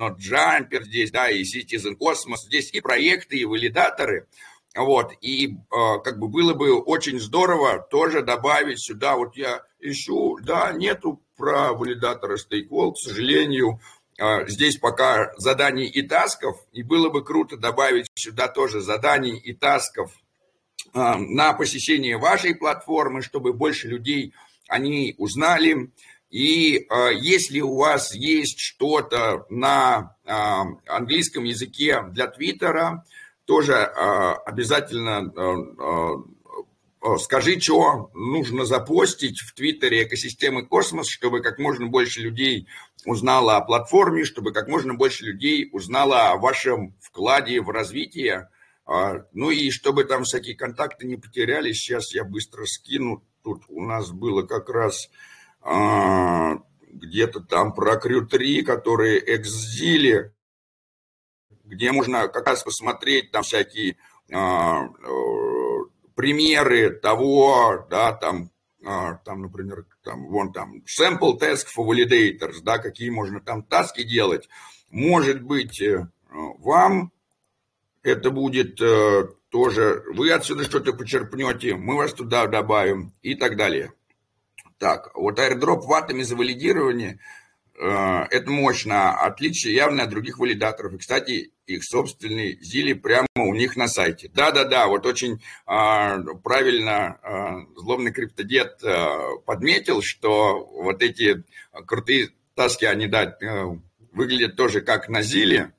NotJumper здесь, да, и Citizen Cosmos здесь, и проекты, и валидаторы. Вот, и э, как бы было бы очень здорово тоже добавить сюда, вот я ищу, да, нету про валидатора StakeWall, к сожалению, а, здесь пока заданий и тасков, и было бы круто добавить сюда тоже заданий и тасков. а, на посещение вашей платформы, чтобы больше людей они узнали. И а, если у вас есть что-то на английском языке для Твиттера, тоже обязательно скажи, что нужно запостить в Твиттере экосистемы Космос, чтобы как можно больше людей узнало о платформе, чтобы как можно больше людей узнало о вашем вкладе в развитие. А, ну и чтобы там всякие контакты не потерялись, сейчас я быстро скину. Тут у нас было как раз а, где-то там про Крю 3, которые эксзили, где можно как раз посмотреть там всякие а, примеры того, да, там, там, например, там, вон там, sample task for validators, да, какие можно там таски делать. Может быть, э, вам это будет э, тоже, вы отсюда что-то почерпнете, мы вас туда добавим и так далее. Так, вот airdrop ватами за валидирование – Э, это мощно. Отличие явно от других валидаторов. И, кстати, их собственный Зили прямо у них на сайте. Да-да-да, вот очень а, правильно а, злобный криптодед а, подметил, что вот эти крутые таски, они, да, выглядят тоже как на Зиле.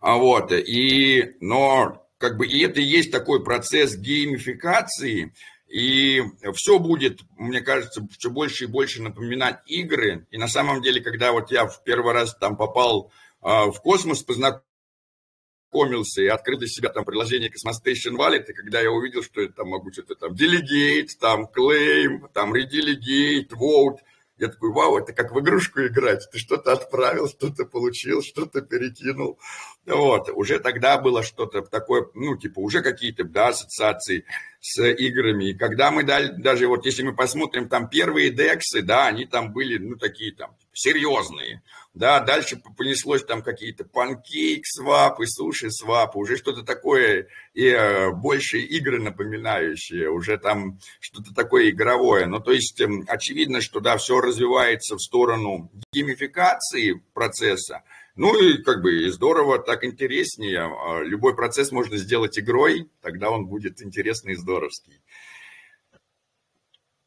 А вот, и, но как бы и это и есть такой процесс геймификации, и все будет, мне кажется, все больше и больше напоминать игры. И на самом деле, когда вот я в первый раз там попал э, в космос, познакомился и открыл для себя там приложение Cosmostation Wallet, и когда я увидел, что я там могу что-то там delegate, там claim, там redelegate, vote, я такой, вау, это как в игрушку играть. Ты что-то отправил, что-то получил, что-то перекинул. Вот, уже тогда было что-то такое, ну, типа, уже какие-то, да, ассоциации с играми. И когда мы дали, даже вот если мы посмотрим там первые дексы, да, они там были, ну, такие там серьезные. Да, дальше понеслось там какие-то панкейк свапы, суши свапы, уже что-то такое, и э, больше игры напоминающие, уже там что-то такое игровое. Ну, то есть, э, очевидно, что, да, все развивается в сторону геймификации процесса, ну и как бы и здорово, так интереснее. А, любой процесс можно сделать игрой, тогда он будет интересный и здоровский.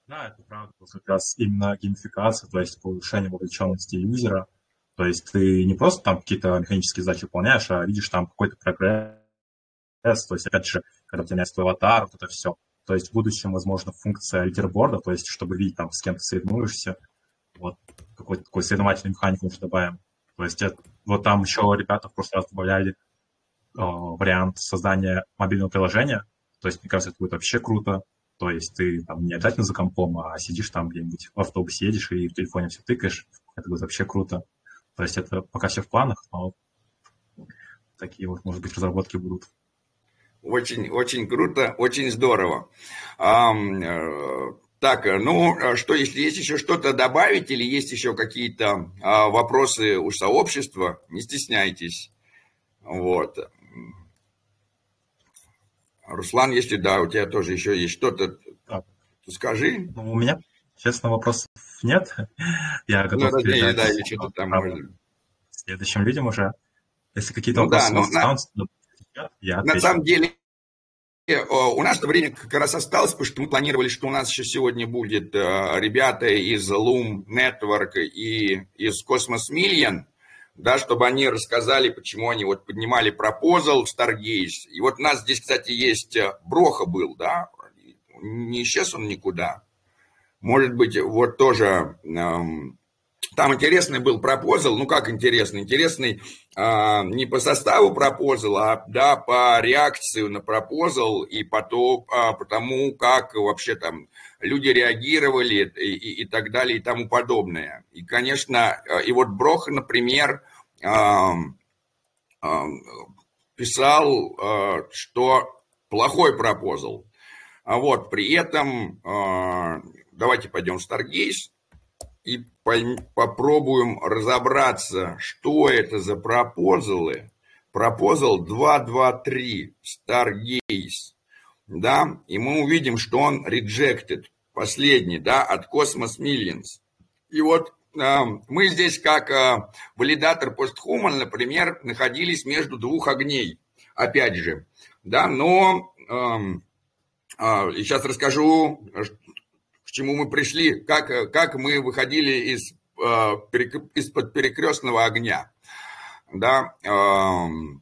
Да, это правда. Как раз именно геймификация, то есть повышение вовлеченности юзера. То есть ты не просто там какие-то механические задачи выполняешь, а видишь там какой-то прогресс. То есть, опять же, когда у тебя меняется твой аватар, вот это все. То есть в будущем, возможно, функция лидерборда, то есть чтобы видеть там, с кем ты соревнуешься, вот какой-то такой соревновательный механику мы добавим. То есть это, вот там еще ребята прошлый раз добавляли э, вариант создания мобильного приложения. То есть, мне кажется, это будет вообще круто. То есть ты там не обязательно за компом, а сидишь там где-нибудь в автобусе едешь и в телефоне все тыкаешь. Это будет вообще круто. То есть это пока все в планах, но такие вот, может быть, разработки будут. Очень, очень круто, очень здорово. Э, так, ну что, если есть еще что-то добавить или есть еще какие-то а, вопросы у сообщества, не стесняйтесь. Вот. Руслан, если да, у тебя тоже еще есть что-то, то скажи. Ну, у меня, честно, вопросов нет. *laughs* Я готов ну, передать да, или что-то там можно. следующим людям уже. Если какие-то ну, вопросы да, ну, останутся, на... я отвечу. На самом деле, э, у нас время как раз осталось, потому что мы планировали, что у нас еще сегодня будет э, ребята из Loom Network и из Cosmos Million, да, чтобы они рассказали, почему они вот поднимали пропозал в Stargaze. И вот у нас здесь, кстати, есть э, Броха был, да, не исчез он никуда. Может быть, вот тоже эм, там интересный был пропозал, ну как интересный? Интересный э, не по составу пропозал, а да, по реакции на пропозал и по, то, э, по тому, как вообще там люди реагировали и, и, и так далее и тому подобное. И, конечно, э, и вот Брох, например, э, э, писал, э, что плохой пропозал. А вот при этом, э, давайте пойдем в Stargaze, и попробуем разобраться, что это за пропозалы. Пропозал 223 Stargaze, да, и мы увидим, что он rejected, последний, да, от Cosmos Millions. И вот э, мы здесь, как э, валидатор постхуман, например, находились между двух огней, опять же, да, но сейчас расскажу, чему мы пришли, как, как мы выходили из, э, из-под перекрестного огня. Да, эм,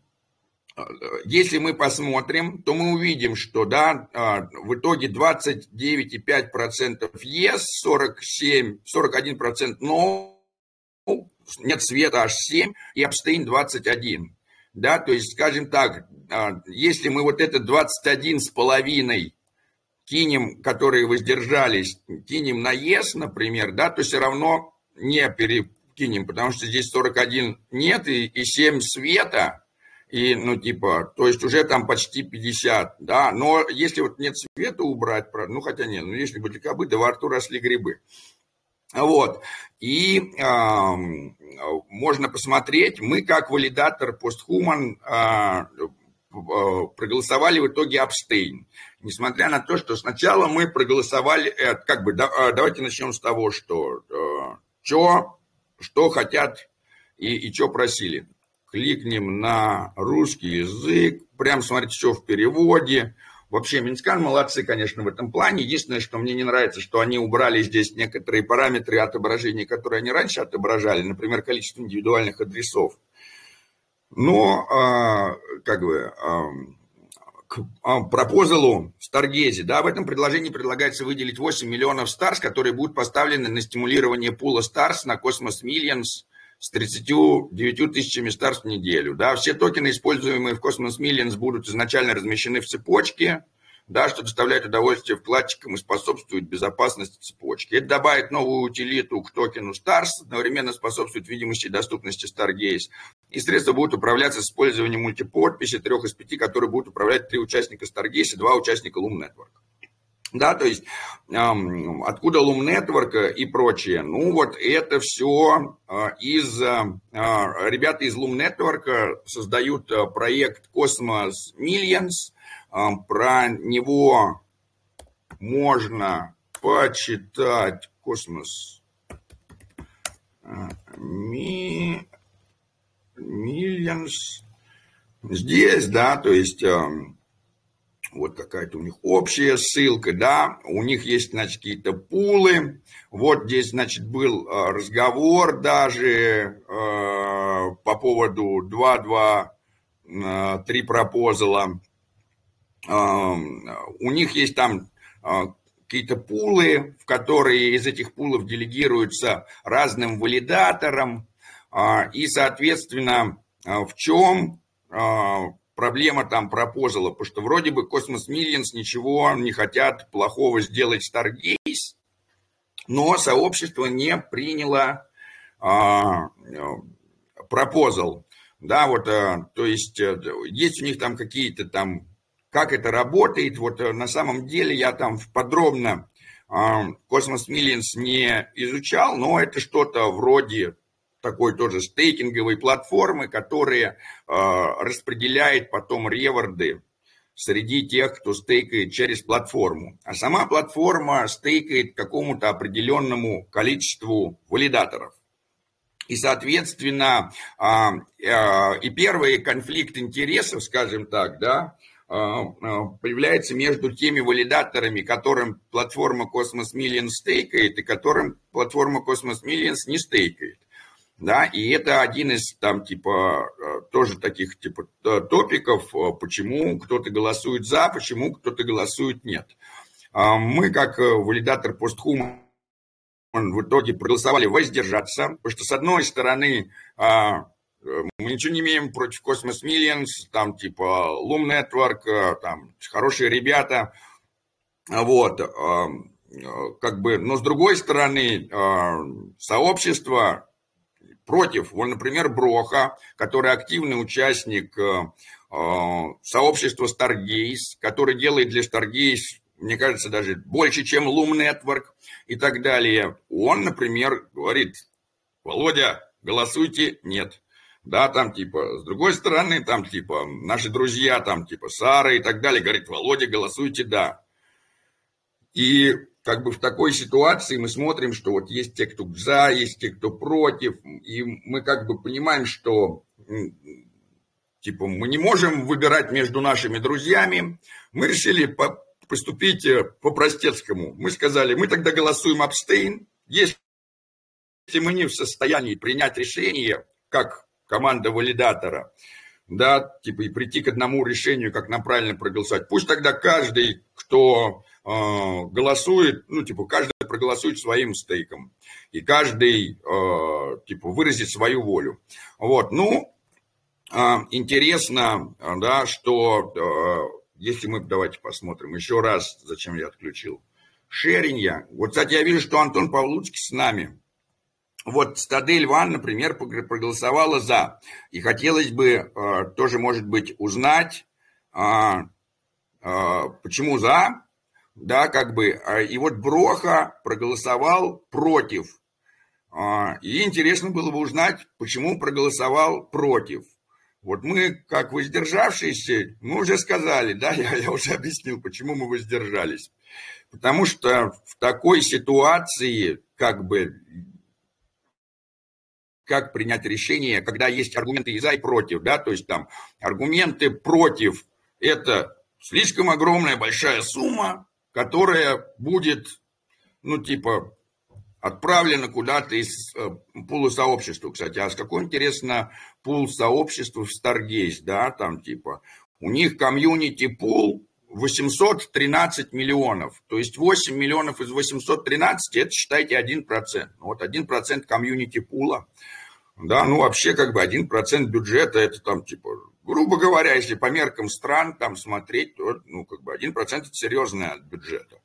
если мы посмотрим, то мы увидим, что да, э, в итоге 29,5% yes, 47, 41% no, нет света аж 7 и abstain 21. Да, то есть, скажем так, э, если мы вот это 21 с половиной кинем, которые воздержались, кинем на ЕС, например, да, то все равно не перекинем, потому что здесь 41 нет и, и 7 света, и, ну, типа, то есть уже там почти 50, да, но если вот нет света убрать, ну, хотя нет, ну, если были кобы, да во рту росли грибы. Вот, и э, можно посмотреть, мы как валидатор POSTHUMAN э, проголосовали в итоге abstain. Несмотря на то, что сначала мы проголосовали, как бы, давайте начнем с того, что, что, что хотят и, и что просили. Кликнем на русский язык, прям смотрите, что в переводе. Вообще, Mintscan молодцы, конечно, в этом плане. Единственное, что мне не нравится, что они убрали здесь некоторые параметры отображения, которые они раньше отображали, например, количество индивидуальных адресов. Но, а, как бы, а, к а, пропозалу Stargaze, да, в этом предложении предлагается выделить 8 миллионов Stars, которые будут поставлены на стимулирование пула Stars на Cosmos Millions с 39 тысячами Stars в неделю. Да, все токены, используемые в Cosmos Millions, будут изначально размещены в цепочке, да, что доставляет удовольствие вкладчикам и способствует безопасности цепочки. Это добавит новую утилиту к токену Stars, одновременно способствует видимости и доступности Stargaze. И средства будут управляться с использованием мультиподписи трех из пяти, которые будут управлять три участника Stargaze и два участника Loom Network. Да, то есть эм, откуда Loom Network и прочее. Ну вот это все э, из... Э, ребята из Loom Network создают проект Cosmos Millions. Э, про него можно почитать Космос Millions. Здесь, да, то есть... Э, вот какая-то у них общая ссылка, да, у них есть, значит, какие-то пулы, вот здесь, значит, был э, разговор даже э, по поводу 2-2-3 э, пропозала, у них есть там э, какие-то пулы, в которые из этих пулов делегируются разным валидаторам, э, и, соответственно, э, в чем проблема там пропозала, потому что вроде бы Cosmos Millions ничего не хотят плохого сделать Stargaze, но сообщество не приняло а, пропозал. Да, вот, а, то есть э, есть у них там какие-то там, как это работает, вот э, на самом деле я там подробно а, Cosmos Millions не изучал, но это что-то вроде такой тоже стейкинговой платформы, которая э, распределяет потом реворды среди тех, кто стейкает через платформу. А сама платформа стейкает какому-то определенному количеству валидаторов. И, соответственно, э, э, и первый конфликт интересов, скажем так, да, появляется между теми валидаторами, которым платформа Cosmos Millions стейкает, и которым платформа Cosmos Millions не стейкает да, и это один из там типа э, тоже таких типа топиков, э, почему кто-то голосует за, почему кто-то голосует нет. А мы как э, валидатор постхуман в итоге проголосовали воздержаться, потому что с одной стороны а, мы ничего не имеем против Cosmos Millions, там типа Loom Network, там хорошие ребята, вот, как бы, но с другой стороны сообщество против, вот, например, Броха, который активный участник э, э, сообщества Stargaze, который делает для Stargaze, мне кажется, даже больше, чем Loom Network и так далее. Он, например, говорит, Володя, голосуйте нет. Да, там типа, с другой стороны, там типа, наши друзья, там типа, Сара и так далее, говорит, Володя, голосуйте да. И как бы в такой ситуации мы смотрим, что вот есть те, кто за, есть те, кто против, и мы как бы понимаем, что типа мы не можем выбирать между нашими друзьями. Мы решили по поступить э, по-простецкому. Мы сказали, мы тогда голосуем абстейн, если мы не в состоянии принять решение, как команда валидатора, да, типа и прийти к одному решению, как нам правильно проголосовать. Пусть тогда каждый, кто э, голосует, ну, типа, каждый проголосует своим стейком, и каждый, э, типа, выразит свою волю. Вот, ну, э, интересно, да, что, э, если мы, давайте посмотрим еще раз, зачем я отключил, шеринья. Вот, кстати, я вижу, что Антон Павлуцкий с нами. Вот Стадель Ван, например, проголосовала за. И хотелось бы э, тоже, может быть, узнать, э, э, почему за, да, как бы, а, и вот Броха проголосовал против. И интересно было бы узнать, почему проголосовал против. Вот мы, как воздержавшиеся, мы уже сказали, да, *laughs* я, я уже объяснил, почему мы воздержались. Потому что в такой ситуации, как бы, как принять решение, когда есть аргументы и за, и против, да, то есть там аргументы против – это слишком огромная большая сумма, которая будет, ну, типа, отправлена куда-то из э, пула сообщества, кстати. А с какой, интересно, пул сообщества в Stargaze, да, там, типа, у них комьюнити пул 813 миллионов. То есть 8 миллионов из 813, это считайте 1%. Ну, вот 1% комьюнити пула. Да, ну вообще как бы 1% бюджета, это там типа, грубо говоря, если по меркам стран там смотреть, то ну как бы 1% это серьезное от бюджета.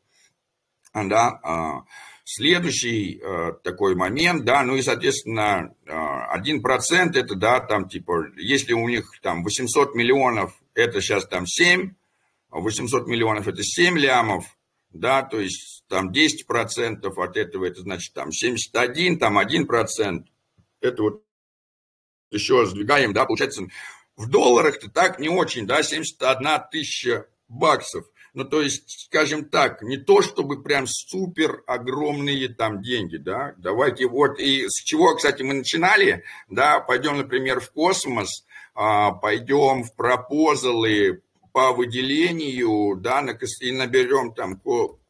Да, а, следующий а, такой момент, да, ну и, соответственно, 1% а, это, да, там, типа, если у них там 800 миллионов, это сейчас там 7, 800 миллионов это 7 лямов, да, то есть там 10% от этого, это значит там 71, там 1%, это вот еще сдвигаем, да, получается в долларах-то так не очень, да, 71 тысяча баксов. Ну, то есть, скажем так, не то, чтобы прям супер огромные там деньги, да. Давайте вот, и с чего, кстати, мы начинали, да, пойдем, например, в космос, а, пойдем в пропозалы по выделению, да, и наберем там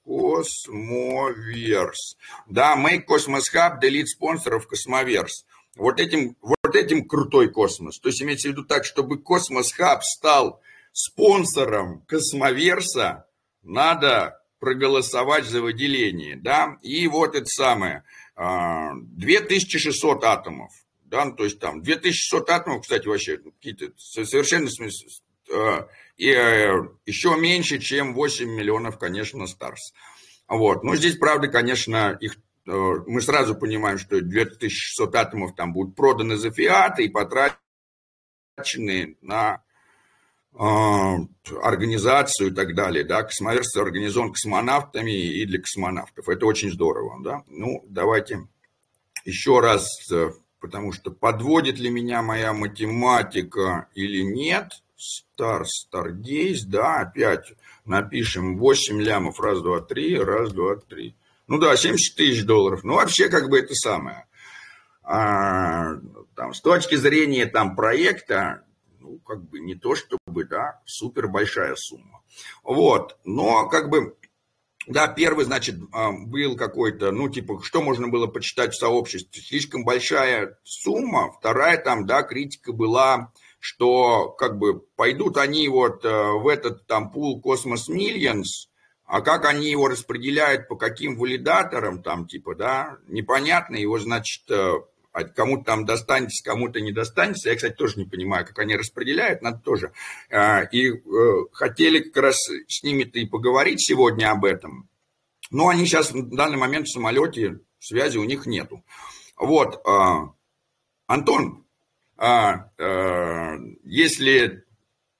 Cosmoverse. Да, Make Cosmos Hub, delete спонсоров Космоверс. Вот этим, вот этим крутой космос. То есть имеется в виду так, чтобы Космос Хаб стал спонсором Космоверса, надо проголосовать за выделение, да, и вот это самое, 2600 а, атомов, да, ну, то есть там 2600 атомов, кстати, вообще какие-то совершенно а, и э, еще меньше, чем 8 миллионов, конечно, Старс. Вот. Но здесь, правда, конечно, их мы сразу понимаем, что 2600 атомов там будут проданы за фиаты и потрачены на э, организацию и так далее, да, космоверство организован космонавтами и для космонавтов. Это очень здорово, да. Ну, давайте еще раз, потому что подводит ли меня моя математика или нет – Star, Stargaze, да, опять напишем 8 лямов, раз, два, три, раз, два, три. Ну да, 70 тысяч долларов. Ну, вообще, как бы это самое. А, там, с точки зрения там проекта, ну, как бы не то чтобы, да, супер большая сумма. Вот, но как бы, да, первый, значит, а, был какой-то, ну, типа, что можно было почитать в сообществе? Слишком большая сумма. Вторая там, да, критика была, что как бы пойдут они вот э, в этот там пул Cosmos Millions, а как они его распределяют, по каким валидаторам там типа, да, непонятно, его, значит, э, кому-то там достанется, кому-то не достанется. Я, кстати, тоже не понимаю, как они распределяют, надо тоже. Э, и хотели как раз с ними-то и поговорить сегодня об этом. Но они сейчас в данный момент в самолете, связи у них нету. Вот, Антон, если,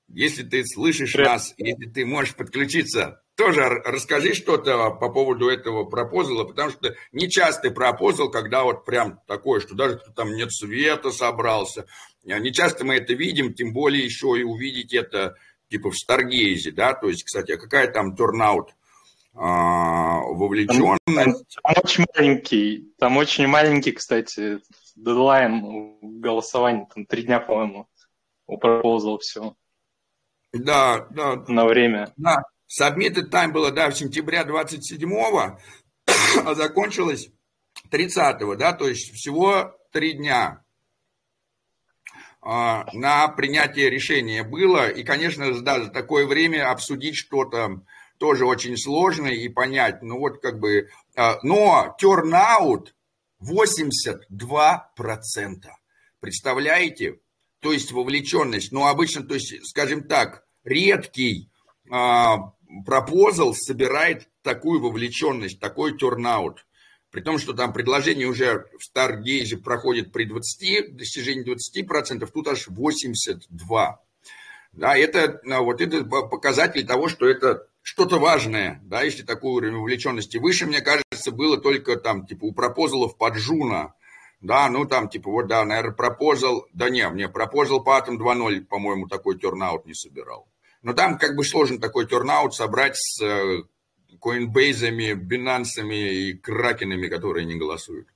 если ты слышишь Привет. нас, если ты можешь подключиться, тоже расскажи что-то по поводу этого пропозала, потому что нечастый пропозал, когда вот прям такое, что даже там нет света собрался. А, не часто мы это видим, тем более еще и увидеть это типа в Старгейзе, да, то есть, кстати, а какая там турнаут а, вовлеченность? Там, там очень маленький, там очень маленький, кстати, дедлайн голосования, там три дня, по-моему, у пропозал все. Да, да. На время. Да, submitted time было, да, в сентябре 27-го, *coughs* а закончилось 30-го, да, то есть всего три дня а, на принятие решения было. И, конечно, да, за такое время обсудить что-то тоже очень сложно и понять. Ну вот как бы, а, но turnout 82%. Представляете? То есть вовлеченность. Ну, обычно, то есть, скажем так, редкий а, пропозал собирает такую вовлеченность, такой турнаут. При том, что там предложение уже в Старгейзе проходит при 20, достижении 20%, тут аж 82. Да, это, вот это показатель того, что это что-то важное, да, если такой уровень вовлеченности выше, мне кажется, было только там, типа, у пропозалов Juno, Да, ну там типа вот, да, наверное, пропозал, да не, мне пропозал по Atom 2.0, по-моему, такой turnout не собирал. Но там как бы сложен такой turnout собрать с э, Coinbase, Binance и кракенами, которые не голосуют.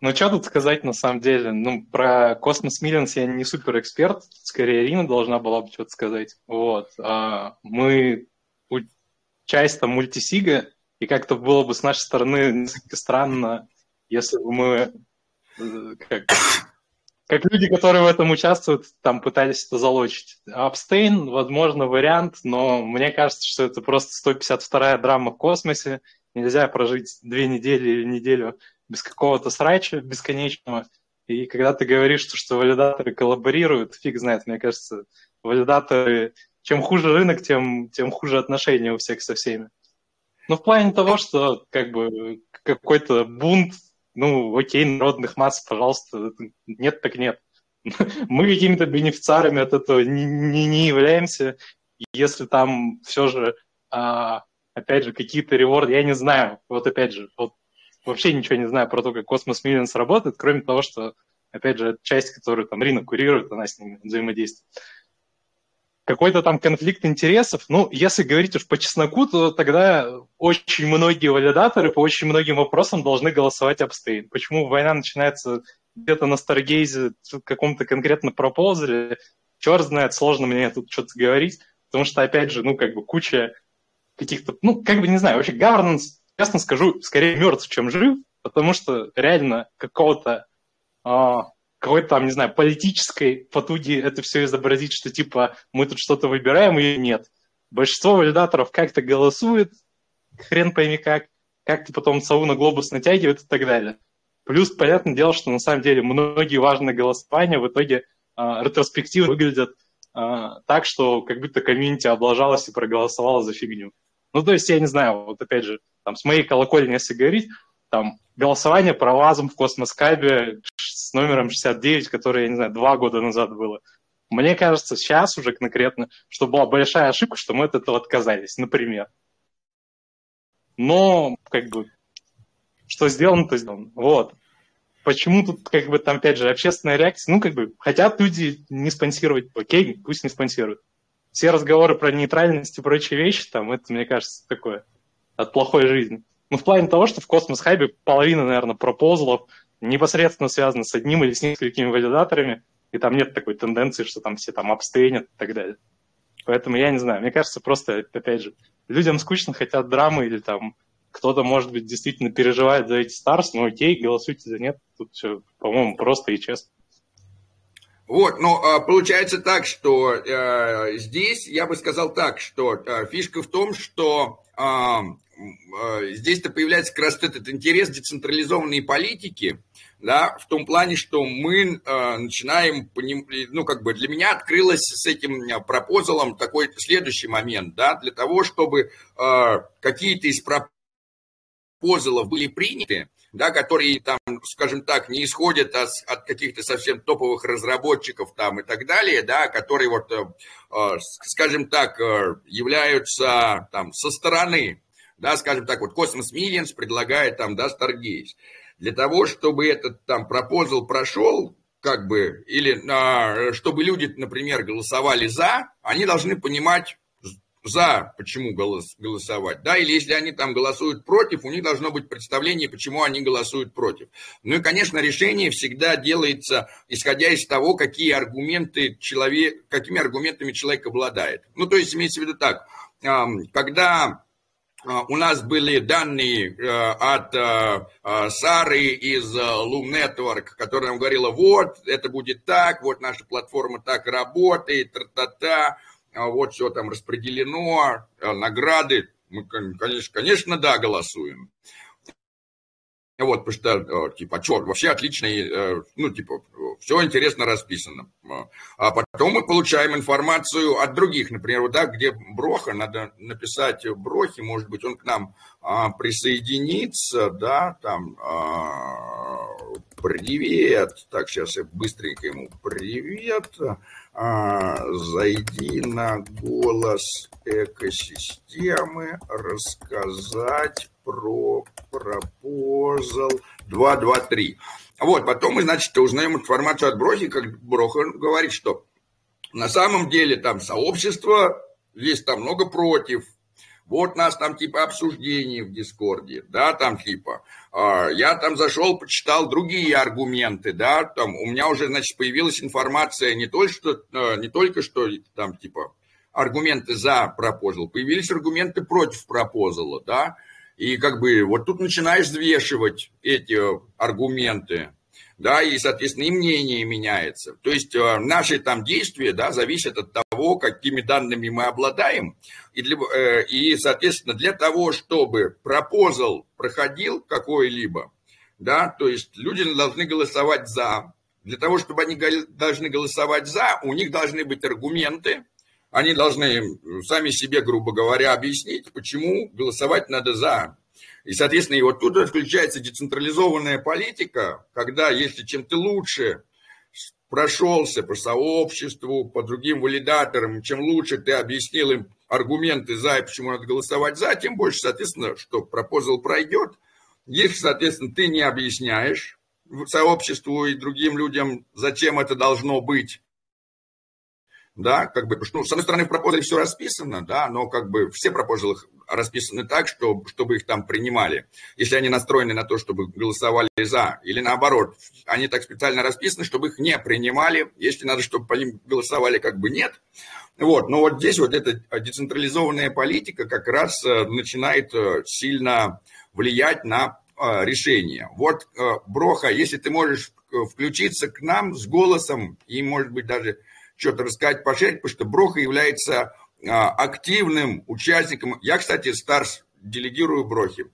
Ну, что тут сказать на самом деле? Ну, про Cosmos Millions я не супер эксперт, скорее Ирина должна была бы что-то сказать. Вот. А мы часть там мультисига, и как-то было бы с нашей стороны несколько странно, если бы мы э, как, как люди, которые в этом участвуют, там пытались это залочить. Abstain, возможно, вариант, но мне кажется, что это просто 152-я драма в космосе. Нельзя прожить две недели или неделю без какого-то срача бесконечного. И когда ты говоришь, что, что валидаторы коллаборируют, фиг знает, мне кажется, валидаторы... Чем хуже рынок, тем, тем хуже отношения у всех со всеми. Ну, в плане того, что как бы какой-то бунт, ну, окей, народных масс, пожалуйста, нет так нет. *laughs* Мы какими-то бенефициарами от этого не, не, не являемся. Если там все же, а, опять же, какие-то реворды, я не знаю, вот опять же, вот вообще ничего не знаю про то, как Cosmos Millions работает, кроме того, что, опять же, часть, которую там Рина курирует, она с ними взаимодействует. Какой-то там конфликт интересов, ну, если говорить уж по чесноку, то тогда очень многие валидаторы по очень многим вопросам должны голосовать абстейн. Почему война начинается где-то на Старгейзе, в каком-то конкретно пропозале, черт знает, сложно мне тут что-то говорить, потому что, опять же, ну, как бы куча каких-то, ну, как бы, не знаю, вообще governance честно скажу, скорее мертв, чем жив, потому что реально какого-то а, какой-то там, не знаю, политической потуги это все изобразить, что типа мы тут что-то выбираем или нет. Большинство валидаторов как-то голосует, хрен пойми как, как-то потом сову на глобус натягивает и так далее. Плюс, понятное дело, что на самом деле многие важные голосования в итоге а, ретроспективно выглядят а, так, что как будто комьюнити облажалась и проголосовала за фигню. Ну, то есть, я не знаю, вот опять же, там, с моей колокольни, если говорить, там, голосование провазом в Космоскабе номером 69, которое, я не знаю, два года назад было. Мне кажется, сейчас уже конкретно, что была большая ошибка, что мы от этого отказались, например. Но, как бы, что сделано, то сделано. Вот. Почему тут, как бы, там, опять же, общественная реакция? Ну, как бы, хотят люди не спонсировать, окей, пусть не спонсируют. Все разговоры про нейтральность и прочие вещи, там, это, мне кажется, такое от плохой жизни. Ну, в плане того, что в Космос Хайбе половина, наверное, пропозлов непосредственно связана с одним или с несколькими валидаторами, и там нет такой тенденции, что там все там абстейнят и так далее. Поэтому я не знаю, мне кажется, просто, опять же, людям скучно, хотят драмы или там кто-то, может быть, действительно переживает за эти старс, ну окей, голосуйте за нет. Тут все, по-моему, просто и честно. Вот, но а, получается так, что э, здесь я бы сказал так, что э, фишка в том, что э, здесь-то появляется как раз этот интерес децентрализованной политики, да, в том плане, что мы э, начинаем, ну, как бы для меня открылось с этим пропозалом такой следующий момент, да, для того, чтобы э, какие-то из пропозалов были приняты, да, которые там, скажем так, не исходят от, от каких-то совсем топовых разработчиков там и так далее, да, которые вот, э, э скажем так, э, являются там со стороны, да, скажем так, вот Cosmos Millions предлагает там, да, Stargaze. Для того, чтобы этот там пропозал прошел, как бы, или а, чтобы люди, например, голосовали за, они должны понимать, за почему голос, голосовать, да, или если они там голосуют против, у них должно быть представление, почему они голосуют против. Ну и, конечно, решение всегда делается, исходя из того, какие аргументы человек, какими аргументами человек обладает. Ну, то есть, имеется в виду так, когда у нас были данные э, от э, э, Сары из Loom Network, которая нам говорила, вот, это будет так, вот наша платформа так работает, тра-та-та, а вот все там распределено, а награды, мы, конечно, конечно, да, голосуем. Вот, потому что, типа, а что, вообще отлично, э, ну, типа, все интересно расписано. А потом мы получаем информацию от других, например, вот, да, где Броха, надо написать Брохе, может быть, он к нам присоединится, да, там, привет, так, сейчас я быстренько ему привет, зайди на голос экосистемы, рассказать про пропозал 223. Вот, потом мы, значит, узнаем информацию от Брохи, как Броха говорит, что на самом деле там сообщество, есть там много против, вот нас там типа обсуждений в Дискорде, да, там типа, э, я там зашел, почитал другие аргументы, да, там у меня уже, значит, появилась информация не только что, э, не только что там типа аргументы за пропозал, появились аргументы против пропозала, да, и как бы вот тут начинаешь взвешивать эти аргументы, да, и, соответственно, и мнение меняется. То есть э, наши там действия, да, зависят от того, какими данными мы обладаем, и, для, э, и соответственно, для того, чтобы пропозал проходил какой-либо, да, то есть люди должны голосовать за. Для того, чтобы они должны голосовать за, у них должны быть аргументы, они должны сами себе, грубо говоря, объяснить, почему голосовать надо за. И, соответственно, и вот тут включается децентрализованная политика, когда если чем ты лучше прошелся по сообществу, по другим валидаторам, чем лучше ты объяснил им аргументы за и почему надо голосовать за, тем больше, соответственно, что пропозал пройдет. Если, соответственно, ты не объясняешь сообществу и другим людям, зачем это должно быть, да, как бы, ну, с одной стороны, в пропозале все расписано, да, но как бы все пропозалы расписаны так, что, чтобы их там принимали, если они настроены на то, чтобы голосовали за, или наоборот, они так специально расписаны, чтобы их не принимали, если надо, чтобы по ним голосовали, как бы нет. Вот, но вот здесь вот эта децентрализованная политика как раз э, начинает э, сильно влиять на э, решение. Вот, Броха, если ты можешь включиться к нам с голосом и, может быть, даже что-то рассказать, пошарить, потому что Броха является а, активным участником. Я, кстати, Старс делегирую Брохи,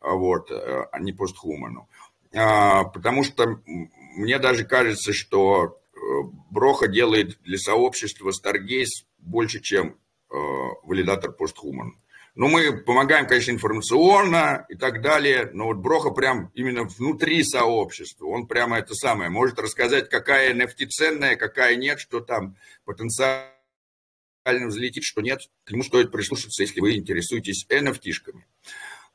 а, вот, э, а не постхуману. Потому что мне даже кажется, что э, Броха делает для сообщества Старгейс больше, чем э, валидатор постхуман. Ну, мы помогаем, конечно, информационно и так далее, но вот Броха прям именно внутри сообщества, он прямо это самое, может рассказать, какая NFT ценная, какая нет, что там потенциально взлетит, что нет. К нему стоит прислушаться, если вы интересуетесь NFT-шками.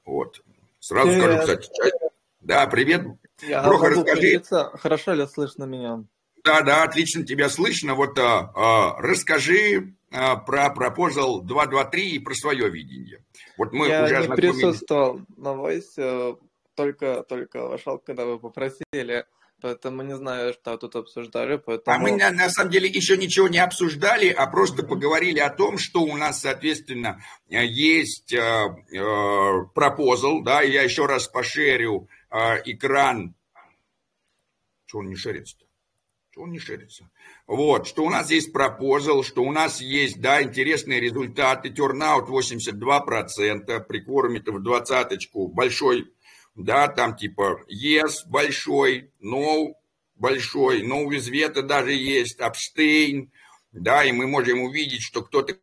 Вот. Сразу привет. скажу, кстати, часть... Да, привет. Я Броха, расскажи. Хорошо ли слышно меня? Да, да, отлично тебя слышно. Вот а, а, расскажи про пропозал 223 и про свое видение. Вот мы Я уже не присутствовал на Voice, только, только вошел, когда вы попросили, поэтому не знаю, что тут обсуждали. Поэтому... А мы на, на самом деле еще ничего не обсуждали, а просто mm-hmm. поговорили о том, что у нас, соответственно, есть э, э, пропозал, да, я еще раз пошерю э, экран. Что он не шерится-то? он не шерится. Вот, что у нас есть пропозал, что у нас есть, да, интересные результаты. Тернаут 82%, при кворуме-то в двадцаточку большой, да, там типа yes большой, no большой, no with veto даже есть, abstain, да, и мы можем увидеть, что кто-то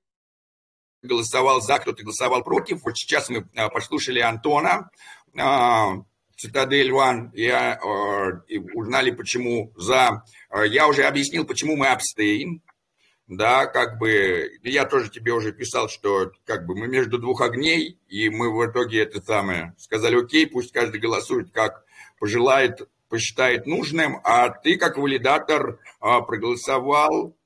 голосовал за, кто-то голосовал против. Вот сейчас мы а, послушали Антона, а, Цитадель One, я, э, узнали, почему за... Э, я уже объяснил, почему мы абстейн, да, как бы, я тоже тебе уже писал, что как бы мы между двух огней, и мы в итоге это самое, сказали, окей, пусть каждый голосует, как пожелает, посчитает нужным, а ты, как валидатор, э, проголосовал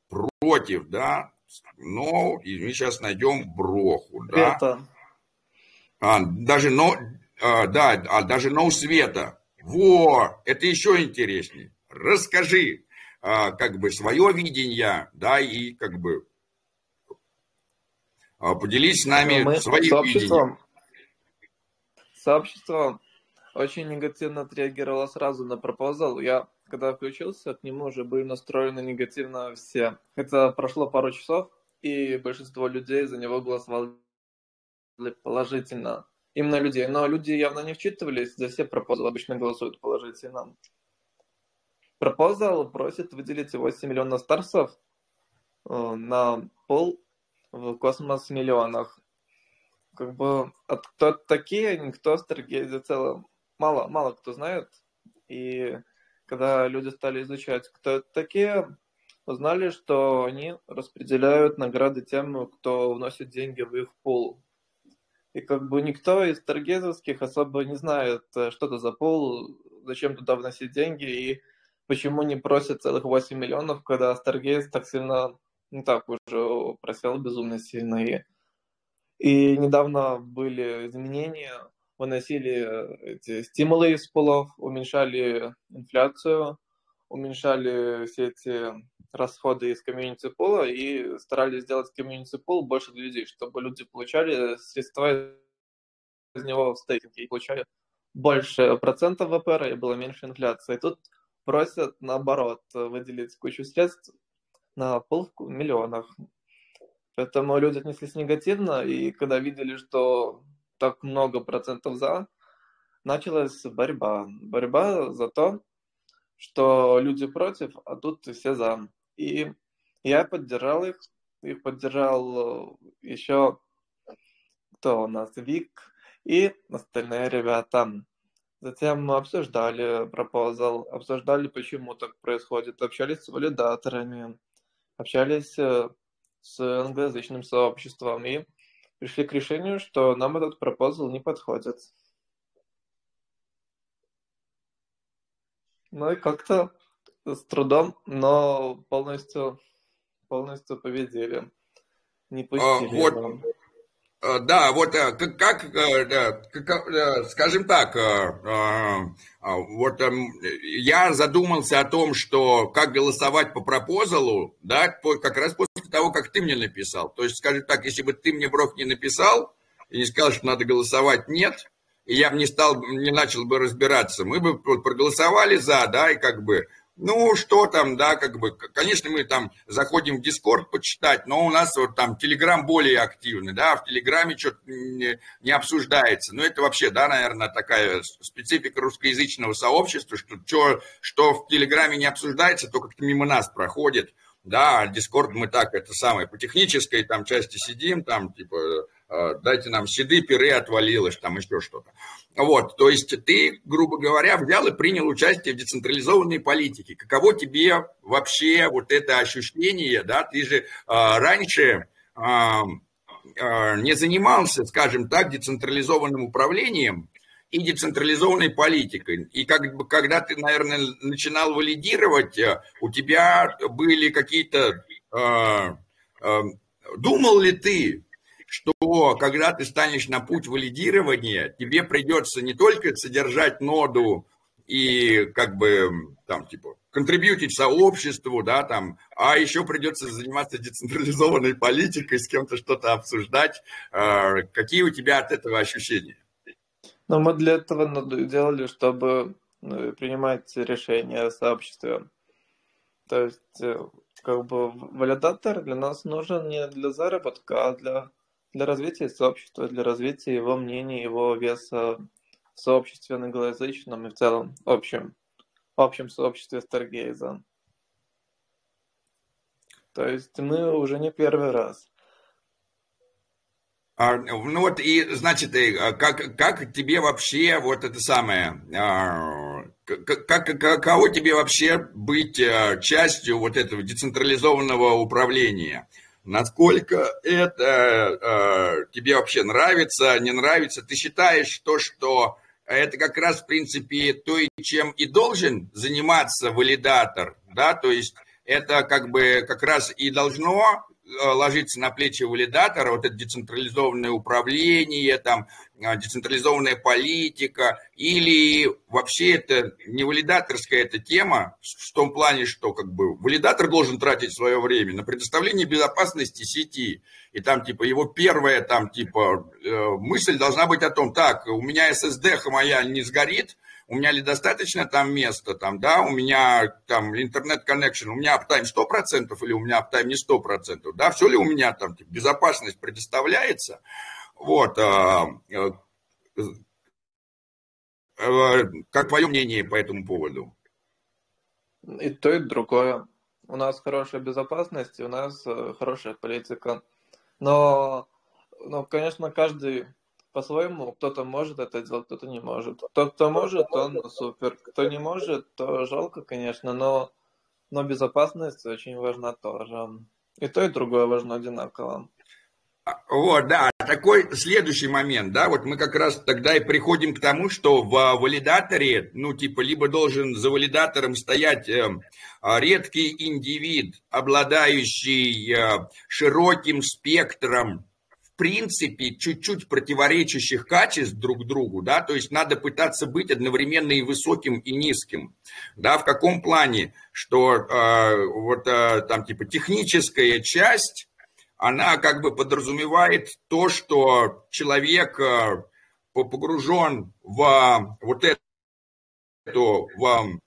против, да, но и мы сейчас найдем броху, да. Это... А, даже, но, а, да, а даже ноу света. Во, это еще интереснее. Расскажи, а, как бы, свое видение, да, и как бы а, поделись с нами Мы своим видением. Сообщество очень негативно отреагировало сразу на пропозал. Я, когда включился, к нему уже были настроены негативно все. Хотя прошло пару часов, и большинство людей за него голосовали положительно именно людей. Но люди явно не вчитывались, за все пропозалы обычно голосуют положительно. Пропозал просит выделить 8 миллионов старсов э, на пол в космос миллионах. Как бы от кто такие, никто о Старгейзе целом мало, мало кто знает. И когда люди стали изучать, кто это такие, узнали, что они распределяют награды тем, кто вносит деньги в их пол. И как бы никто из таргезовских особо не знает, э, что это за пол, зачем туда вносить деньги и почему не просят целых 8 миллионов, когда Stargaze так сильно, ну так уже просел безумно сильно. И, и недавно были изменения, выносили эти стимулы из полов, уменьшали инфляцию, уменьшали все эти расходы из комьюнити пола и старались сделать комьюнити пол больше для людей, чтобы люди получали средства из него в стейкинге и получали больше процентов ВПР и было меньше инфляции. И тут просят, наоборот, выделить кучу средств на полку миллионов. Поэтому люди отнеслись негативно, и когда видели, что так много процентов за, началась борьба. Борьба за то, что люди против, а тут все за. И я поддержал их, их поддержал э, еще кто у нас, Вик и остальные ребята. Затем мы обсуждали пропозал, обсуждали, почему так происходит, общались с валидаторами, общались э, с англоязычным сообществом и пришли к решению, что нам этот пропозал не подходит. Ну и как-то с трудом, но полностью, полностью победили. Не а, пустили а, вот, а, да, вот э, как, э, как, э, скажем так, вот эм, я задумался о том, что как голосовать по пропозалу, да, как раз после того, как ты мне написал. То есть, скажем так, если бы ты мне, Брох, не написал и не сказал, что надо голосовать нет, и я бы не стал, не начал бы разбираться, мы бы проголосовали за, да, и как бы, ну, что там, да, как бы, конечно, мы там заходим в Дискорд почитать, но у нас вот там Телеграм более активный, да, в Телеграме что-то не, не обсуждается. Ну, это вообще, да, наверное, такая специфика русскоязычного сообщества, что, что, что в Телеграме не обсуждается, то как-то мимо нас проходит. Да, Дискорд мы так, это самое, по технической там части сидим, там, типа, дайте нам седы, пиры отвалилось, там еще что-то. Вот, то есть ты, грубо говоря, взял и принял участие в децентрализованной политике. Каково тебе вообще вот это ощущение, да, ты же э, раньше э, э, не занимался, скажем так, децентрализованным управлением, и децентрализованной политикой. И как бы, когда ты, наверное, начинал валидировать, э, у тебя были какие-то... Э, э, думал ли ты, что когда ты станешь на путь валидирования, тебе придется не только содержать ноду и как бы там типа контрибьютить сообществу, да, там, а еще придется заниматься децентрализованной *laughs* политикой, с кем-то что-то обсуждать. Э, какие у тебя от этого ощущения? Но мы для этого делали, чтобы ну, принимать решения о сообществе. То есть, э, как бы, валидатор для нас нужен не для заработка, а для, для развития сообщества, для развития его мнений, его веса в сообществе англоязычном и в целом общем, общем сообществе Старгейза. То есть мы уже не первый раз. А, ну вот и, значит, а как, как тебе вообще вот это самое, а, как, каково тебе вообще быть частью вот этого децентрализованного управления? Насколько это тебе вообще нравится, не нравится? Ты считаешь то, что это как раз, в принципе, то, чем и должен заниматься валидатор, да, то есть это как бы как раз и должно Э, ложится на плечи валидатора, вот это децентрализованное управление, там, э, децентрализованная политика, или вообще это не валидаторская эта тема, в том плане, что как бы валидатор должен тратить свое время на предоставление безопасности сети, и там типа его первая там типа э, мысль должна быть о том, так, у меня SSD моя не сгорит, у меня ли достаточно там места, там, да, у меня там интернет-connection, у меня uptime 100% или у меня uptime не 100%, да, все ли у меня там типа, безопасность предоставляется, вот, а, а, как твое мнение по этому поводу? И то, и другое. У нас хорошая безопасность, и у нас э, хорошая политика. Но, но конечно, каждый по-своему, кто-то может это делать, кто-то не может. Тот, кто может, он супер. Кто не может, то жалко, конечно, но, но безопасность очень важна тоже. И то, и другое важно одинаково. Вот, да, такой следующий момент, да, вот мы как раз тогда и приходим к тому, что в валидаторе, ну, типа, либо должен за валидатором стоять э, редкий индивид, обладающий э, широким спектром принципе, чуть-чуть противоречащих качеств друг другу, да, то есть надо пытаться быть одновременно и высоким, и низким, да, в каком плане, что э, вот э, там типа техническая часть, она как бы подразумевает то, что человек э, погружен в вот эту, в,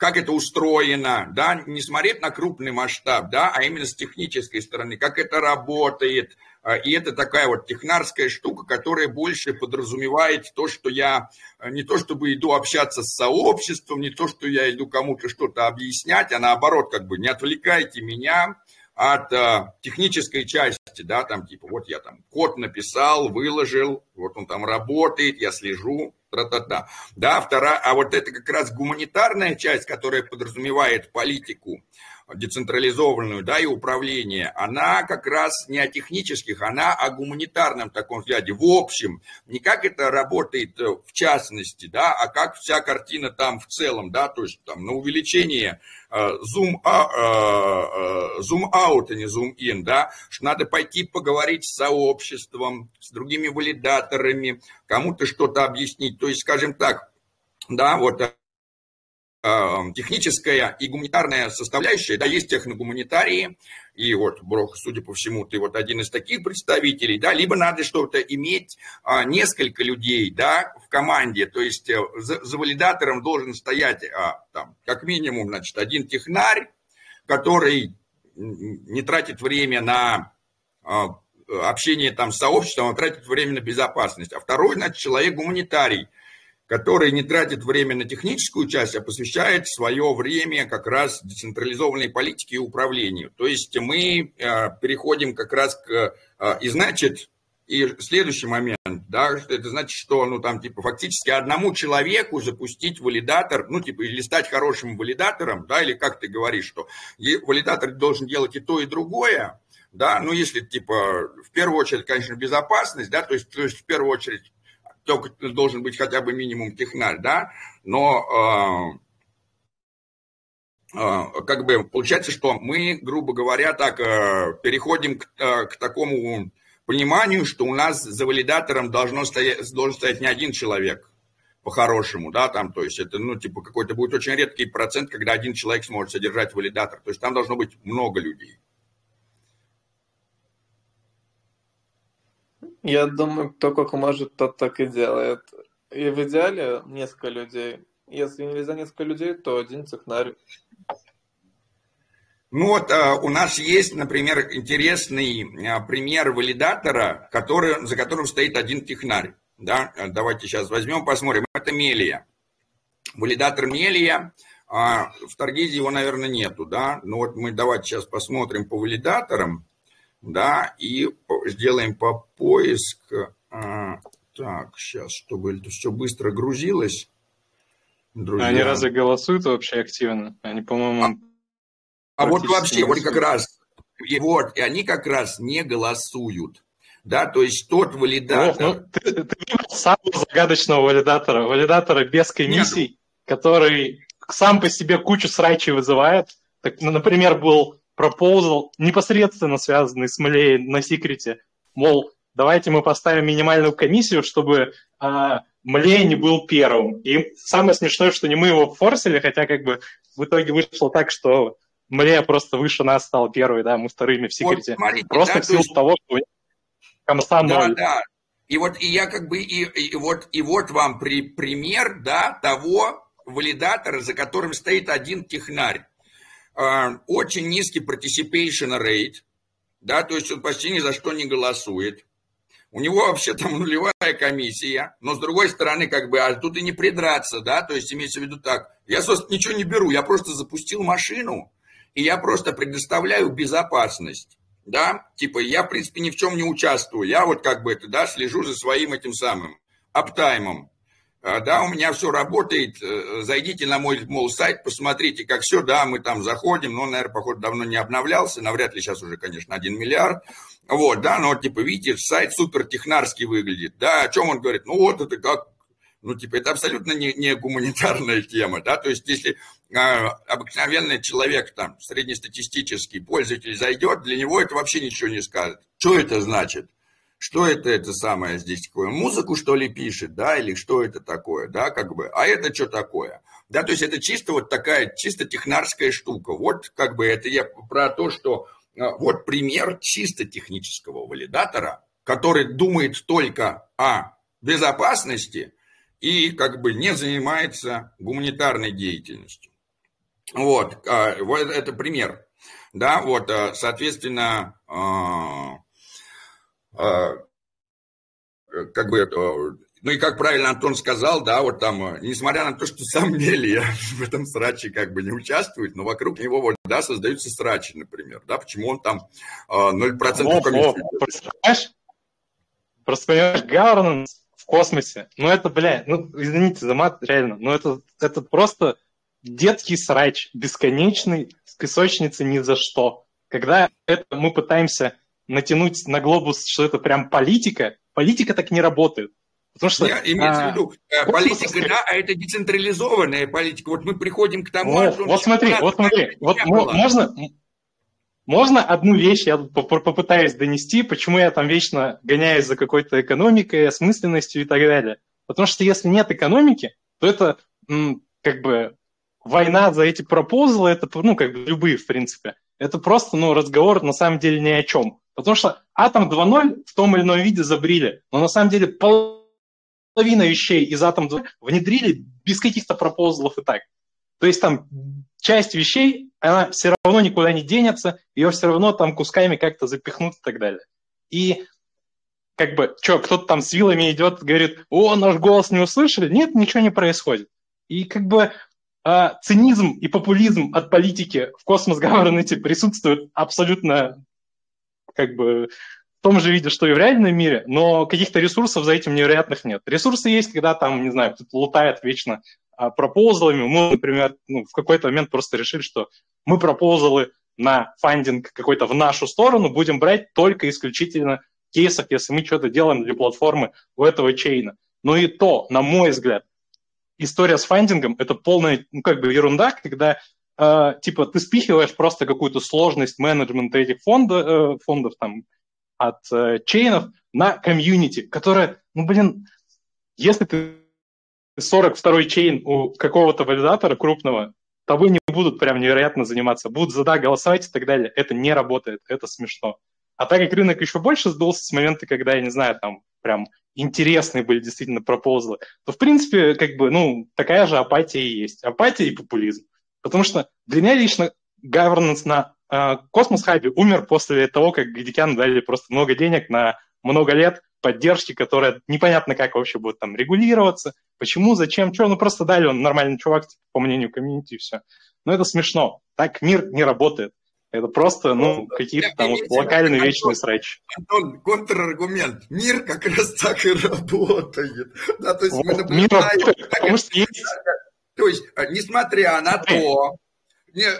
как это устроено, да, не смотреть на крупный масштаб, да, а именно с технической стороны, как это работает, а, и это такая вот технарская штука, которая больше подразумевает то, что я э, не то чтобы иду общаться с сообществом, не то, что я иду кому-то что-то объяснять, а наоборот, как бы не отвлекайте меня от а, технической части, да, там типа вот я там код написал, выложил, вот он там работает, я слежу, тра-та-та. Да, вторая, а вот это как раз гуманитарная часть, которая подразумевает политику, децентрализованную, да, и управление, она как раз не о технических, она о гуманитарном таком взгляде, в общем, не как это работает э, в частности, да, а как вся картина там в целом, да, то есть там на увеличение зум, зум out, а не зум in, да, что надо пойти поговорить с сообществом, с другими валидаторами, кому-то что-то объяснить, то есть, скажем так, да, вот техническая и гуманитарная составляющая, да, есть техногуманитарии, и вот, Брох, судя по всему, ты вот один из таких представителей, да, либо надо что-то иметь а, несколько людей, да, в команде, то есть э, за, за валидатором должен стоять, а, там, как минимум, значит, один технарь, который не тратит время на а, общение там с сообществом, а тратит время на безопасность, а второй, значит, человек гуманитарий, который не тратит время на техническую часть, а посвящает свое время как раз децентрализованной политике и управлению. То есть мы э, переходим как раз к... Э, и значит, и следующий момент, да, это значит, что, ну, там, типа, фактически одному человеку запустить валидатор, ну, типа, или стать хорошим валидатором, да, или как ты говоришь, что валидатор должен делать и то, и другое, да, ну, если, типа, в первую очередь, конечно, безопасность, да, то есть, то есть в первую очередь должен быть хотя бы минимум технарь, да, но э, э, как бы получается, что мы, грубо говоря, так э, переходим к, к такому пониманию, что у нас за валидатором должно стоять, должен стоять не один человек, по-хорошему, да, там, то есть это, ну, типа, какой-то будет очень редкий процент, когда один человек сможет содержать валидатор, то есть там должно быть много людей. Я думаю, кто как может, тот так и делает. И в идеале несколько людей. Если нельзя несколько людей, то один технарь. Ну вот а, у нас есть, например, интересный а, пример валидатора, который, за которым стоит один технарь. Да? Давайте сейчас возьмем, посмотрим. Это Мелия. Валидатор Мелия. А, в Таргизе его, наверное, нету. Да? Но вот мы давайте сейчас посмотрим по валидаторам да, и сделаем по поиск. А, так, сейчас, чтобы это все быстро грузилось. Друзья. Они разве голосуют вообще активно? Они, по-моему... А, а вот вообще, вот как раз, и вот, и они как раз не голосуют. Да, то есть тот валидатор... О, ну, ты, ты самого загадочного валидатора, валидатора без комиссий, Нет. который сам по себе кучу срачей вызывает. Так, ну, например, был пропозал, непосредственно связанный с Млей на секрете, мол, давайте мы поставим минимальную комиссию, чтобы а, Млей не был первым. И самое смешное, что не мы его форсили, хотя как бы в итоге вышло так, что Млея просто выше нас стал первый, да, мы вторыми в секрете. Вот, смотрите, просто да, в силу есть... того, что комса Да, да. И вот и я как бы и, и вот и вот вам при, пример, да, того валидатора, за которым стоит один технарь. А, очень низкий participation rate, да, то есть он почти ни за что не голосует. У него вообще там нулевая комиссия, но с другой стороны, как бы, а тут и не придраться, да, то есть имеется в виду так, я, собственно, ничего не беру, я просто запустил машину, и я просто предоставляю безопасность, да, типа, я, в принципе, ни в чем не участвую, я вот как бы это, да, слежу за своим этим самым аптаймом, да, у меня все работает, э, зайдите на мой, мол, сайт, посмотрите, как все, да, мы там заходим, но, наверное, походу, давно не обновлялся, навряд ли сейчас уже, конечно, 1 миллиард, вот, да, но, типа, видите, сайт супер технарский выглядит, да, о чем он говорит, ну, вот это как, ну, типа, это абсолютно не, не гуманитарная *laughs* тема, да, то есть, если э, обыкновенный человек, там, среднестатистический пользователь зайдет, для него это вообще ничего не скажет. Что это значит? Что это это самое здесь такое, музыку что ли пишет, да, или что это такое, да, как бы, а это что такое, да, то есть это чисто вот такая, чисто технарская штука, вот как бы это я про то, что а, вот пример чисто технического валидатора, который думает только о безопасности и как бы не занимается гуманитарной деятельностью. Вот, а, вот это пример, да, вот, а, соответственно, а, как бы, ну и как правильно Антон сказал, да, вот там, э, несмотря на то, что сам Мелия *laughs* в этом сраче как бы не участвует, но вокруг него вот, да, создаются срачи, например, да, почему он там 0% о, Представляешь? Просто понимаешь, governance в космосе, ну это, бля, ну извините за мат, реально, но это, это просто детский срач, бесконечный, с песочницы ни за что. Когда это мы пытаемся натянуть на глобус, что это прям политика, политика так не работает. Потому что, Нет, имеется а, в виду, э, политика, да, а это децентрализованная политика. Вот мы приходим к тому... Вот, вот смотри, вот смотри, вот можно, можно одну вещь я попытаюсь донести, почему я там вечно гоняюсь за какой-то экономикой, осмысленностью и так далее. Потому что если нет экономики, то это как бы война за эти пропозалы, это ну как бы любые в принципе. Это просто ну разговор на самом деле ни о чем. Потому что Атом 2.0 в том или ином виде забрили, но на самом деле половина вещей из Атом 2 внедрили без каких-то пропозалов и так. То есть там часть вещей, она все равно никуда не денется, ее все равно там кусками как-то запихнут и так далее. И как бы, что, кто-то там с вилами идет, говорит, о, наш голос не услышали? Нет, ничего не происходит. И как бы а, цинизм и популизм от политики в космос *laughs* governance присутствуют абсолютно как бы в том же виде, что и в реальном мире, но каких-то ресурсов за этим невероятных нет. Ресурсы есть, когда там, не знаю, кто-то лутает вечно а, пропозалами. Мы, например, ну, в какой-то момент просто решили, что мы пропозалы на фандинг какой-то в нашу сторону будем брать только исключительно в кейсах, если мы что-то делаем для платформы у этого чейна. Но и то, на мой взгляд, история с фандингом – это полная, ну, как бы ерунда, когда э, типа ты спихиваешь просто какую-то сложность менеджмента этих фондов, э, фондов там от э, чейнов на комьюнити, которая, ну блин, если ты 42-й chain у какого-то валидатора крупного, тобой не будут прям невероятно заниматься, будут за да голосовать и так далее. Это не работает, это смешно. А так как рынок еще больше сдулся с момента, когда, я не знаю, там прям интересные были действительно пропозлы, то, в принципе, как бы, ну, такая же апатия и есть. Апатия и популизм. Потому что для меня лично governance на э, Cosmos Hub -е умер после того, как Гадикян дали просто много денег на много лет поддержки, которая непонятно как вообще будет там регулироваться, почему, зачем, что, ну просто дали он нормальный чувак, типа, по мнению комьюнити, и все. Но это смешно. Так мир не работает. Это просто, ну, какие-то там вот локальные вечные срачи. Антон, контраргумент. Мир как раз так и работает. Да, то есть вот, мы наблюдаем... Мир работает, потому что есть то есть, э, несмотря на то,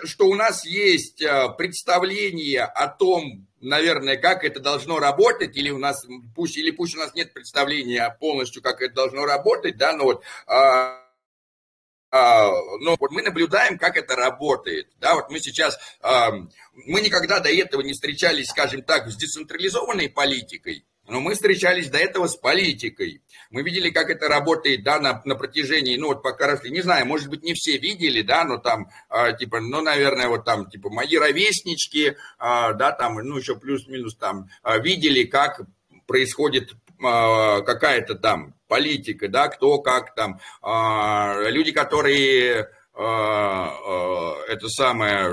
что у нас есть э, представление о том, наверное, как это должно работать, или у нас пусть или пусть у нас нет представления полностью, как это должно работать, да, но вот а, а, но вот мы наблюдаем, как это работает. Да, вот мы сейчас, мы никогда до этого не встречались, скажем так, с децентрализованной политикой, но мы встречались до этого с политикой. Мы видели, как это работает, да, на, на протяжении, ну, вот пока росли, не знаю, может быть, не все видели, да, но там, э, типа, ну, наверное, вот там, типа, мои ровеснички, э, да, там, ну, еще плюс-минус там, э, видели, как происходит э, какая-то там политика, да, кто как там, э, люди, которые, э, э, это самое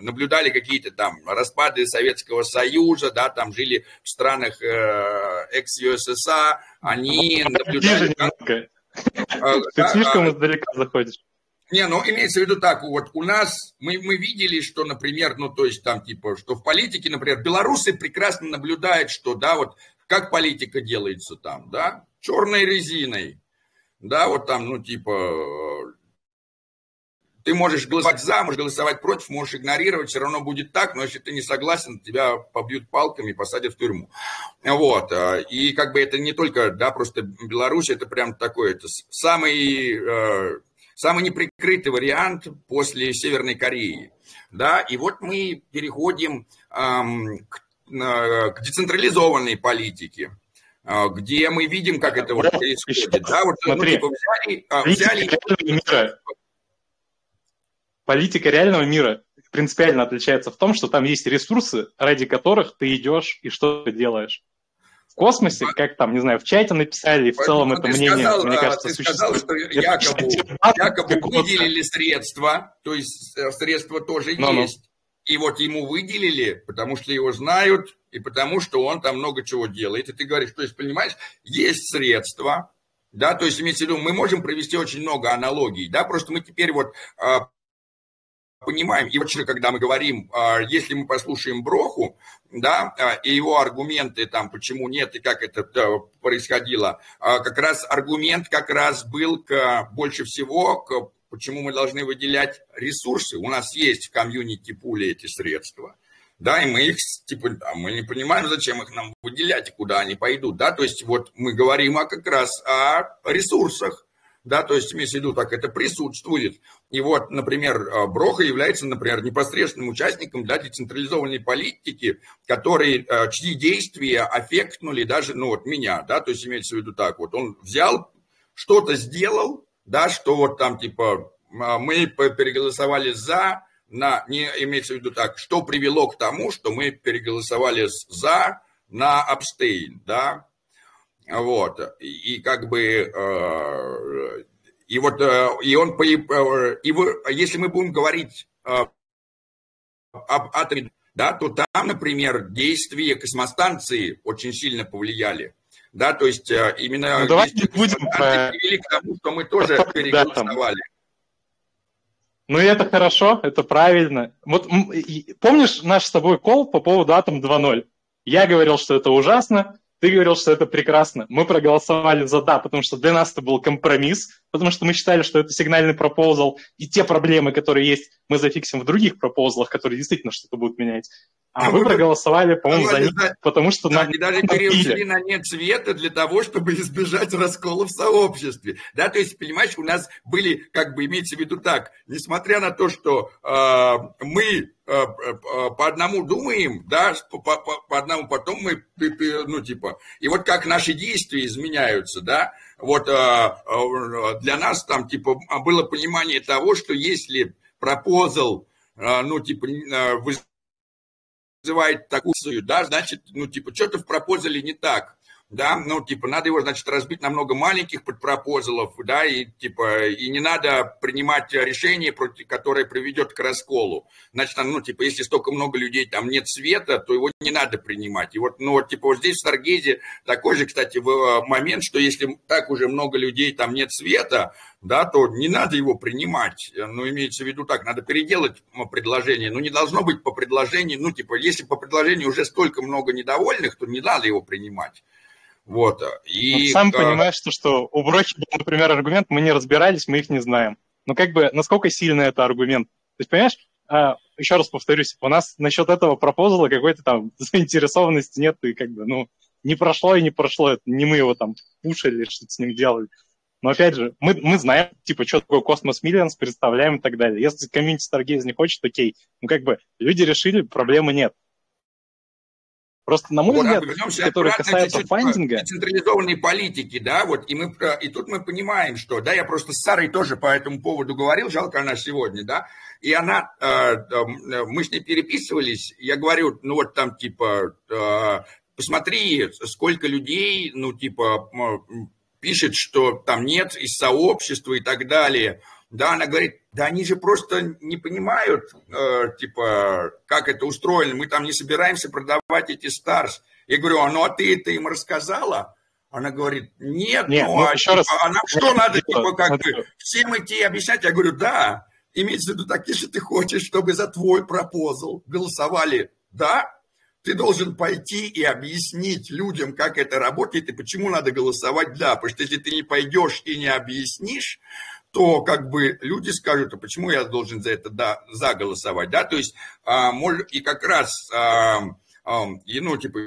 наблюдали какие-то там распады Советского Союза, да, там жили в странах э, экс-ЮССР, они наблюдали... Как... А, Ты слишком издалека заходишь. Не, ну имеется в виду так, вот у нас, мы, мы видели, что, например, ну то есть там типа, что в политике, например, белорусы прекрасно наблюдают, что, да, вот как политика делается там, да, черной резиной, да, вот там, ну, типа, ты можешь голосовать за, можешь голосовать против, можешь игнорировать, все равно будет так, но если ты не согласен, тебя побьют палками, посадят в тюрьму. Вот. А, и как бы это не только, да, просто Беларусь, это прям такой, это самый, э, самый неприкрытый вариант после Северной Кореи. Да, и вот мы переходим эм, к, э, к децентрализованной политике а, где мы видим, как это вот происходит. Да, вот, ну, Смотри, ну, типа, взяли, взяли политика реального мира принципиально отличается в том, что там есть ресурсы, ради которых ты идешь и что ты делаешь. В космосе, как там, не знаю, в чате написали, и в целом это мнение, сказал, мне а, кажется, ты существует. сказал, что якобы, якобы выделили средства, то есть э, средства тоже Но -но. есть. И вот ему выделили, потому что его знают, и потому что он там много чего делает. И ты говоришь, то есть, понимаешь, есть средства, да, то есть, имеется в виду, мы можем провести очень много аналогий, да, просто мы теперь вот а, понимаем, и вообще, когда мы говорим, а, если мы послушаем Броху, да, а, и его аргументы там, почему нет и как это происходило, а, как раз аргумент как раз был к, больше всего к почему мы должны выделять ресурсы. У нас есть в комьюнити пули эти средства. Да, и мы их, типа, да, мы не понимаем, зачем их нам выделять и куда они пойдут, да, то есть вот мы говорим о, как раз о ресурсах, да, то есть имеется в виду, так это присутствует. И вот, например, э, Броха является, например, непосредственным участником да, децентрализованной политики, который, э, чьи действия аффектнули даже, ну вот меня, да, то есть имеется в виду так, вот он взял, что-то сделал, да, что вот там типа а, мы переголосовали за, на, не имеется в виду так, что привело к тому, что мы переголосовали за на абстейн, да, вот. И как бы... Э, и вот э, и он... Э, и вы, если мы будем говорить об атоме, да, то там, например, действия космостанции очень сильно повлияли. Да, то есть именно ну, давайте не будем привели к тому, что мы тоже переголосовали. Ну и это хорошо, это правильно. Вот помнишь наш с тобой кол по поводу Атом 2.0? Я говорил, что это ужасно, ты говорил, что это прекрасно. Мы проголосовали за «да», потому что для нас это был компромисс, потому что мы считали, что это сигнальный пропозал, и те проблемы, которые есть, мы зафиксим в других пропозалах, которые действительно что-то будут менять. А вы проголосовали, по-моему, за них, потому что да, нам и даже перешли на нет света для того, чтобы избежать раскола в сообществе. Да, то есть, понимаешь, у нас были, как бы, имеется в виду так, несмотря на то, что э, мы по одному думаем, да, по, по, по одному потом мы, ну, типа, и вот как наши действия изменяются, да, вот э, э, для нас там, типа, было понимание того, что если пропозал, э, ну, типа, вызывает такую, да, значит, ну, типа, что-то в пропозале не так да, ну, типа, надо его, значит, разбить на много маленьких подпропозалов, да, и, типа, и не надо принимать решение, которое приведет к расколу. Значит, ну, типа, если столько много людей, там нет света, то его не надо принимать. И вот, ну, вот, типа, вот здесь в Старгезе такой же, кстати, э, момент, что если так уже много людей, там нет света, да, то не надо его принимать. Ну, имеется в виду так, надо переделать предложение. Ну, не должно быть по предложению, ну, типа, если по предложению уже столько много недовольных, то не надо его принимать. Вот. И, сам а... понимаешь, что, что у Брохи был, например, аргумент, мы не разбирались, мы их не знаем. Но как бы, насколько сильный это аргумент? То есть, понимаешь, а, еще раз повторюсь, у нас насчет этого пропозала какой-то там *laughs* заинтересованности нет, и как бы, ну, не прошло и не прошло, это не мы его там пушили, что-то с ним делали. Но опять же, мы, мы знаем, типа, что такое Cosmos Millions, представляем и так далее. Если community Stargaze не хочет, окей. Ну, как бы, люди решили, проблемы нет. Просто, на мой вот, взгляд, который касается funding -а... Централизованной политики, да, вот, и, мы, и тут мы понимаем, что, да, я просто с Сарой тоже по этому поводу говорил, жалко она сегодня, да, и она, э, э, мы с ней переписывались, я говорю, ну, вот там, типа, э, посмотри, сколько людей, ну, типа, пишет, что там нет из сообщества и так далее, да, она говорит, да они же просто не понимают, э, типа, как это устроено, мы там не собираемся продавать эти старс. Я говорю, а ну а ты это им рассказала? Она говорит, нет, нет ну, ну а, еще типа, раз. она что надо, типа, как бы, всем идти объяснять? Я говорю, да, имеется в виду так, если ты хочешь, чтобы за твой пропозал голосовали, да, ты должен пойти и объяснить людям, как это работает и почему надо голосовать «да». Потому что если ты не пойдешь и не объяснишь, то как бы люди скажут, а почему я должен за это да, за голосовать, да, то есть, а, и как раз, а, а, и, ну, типа,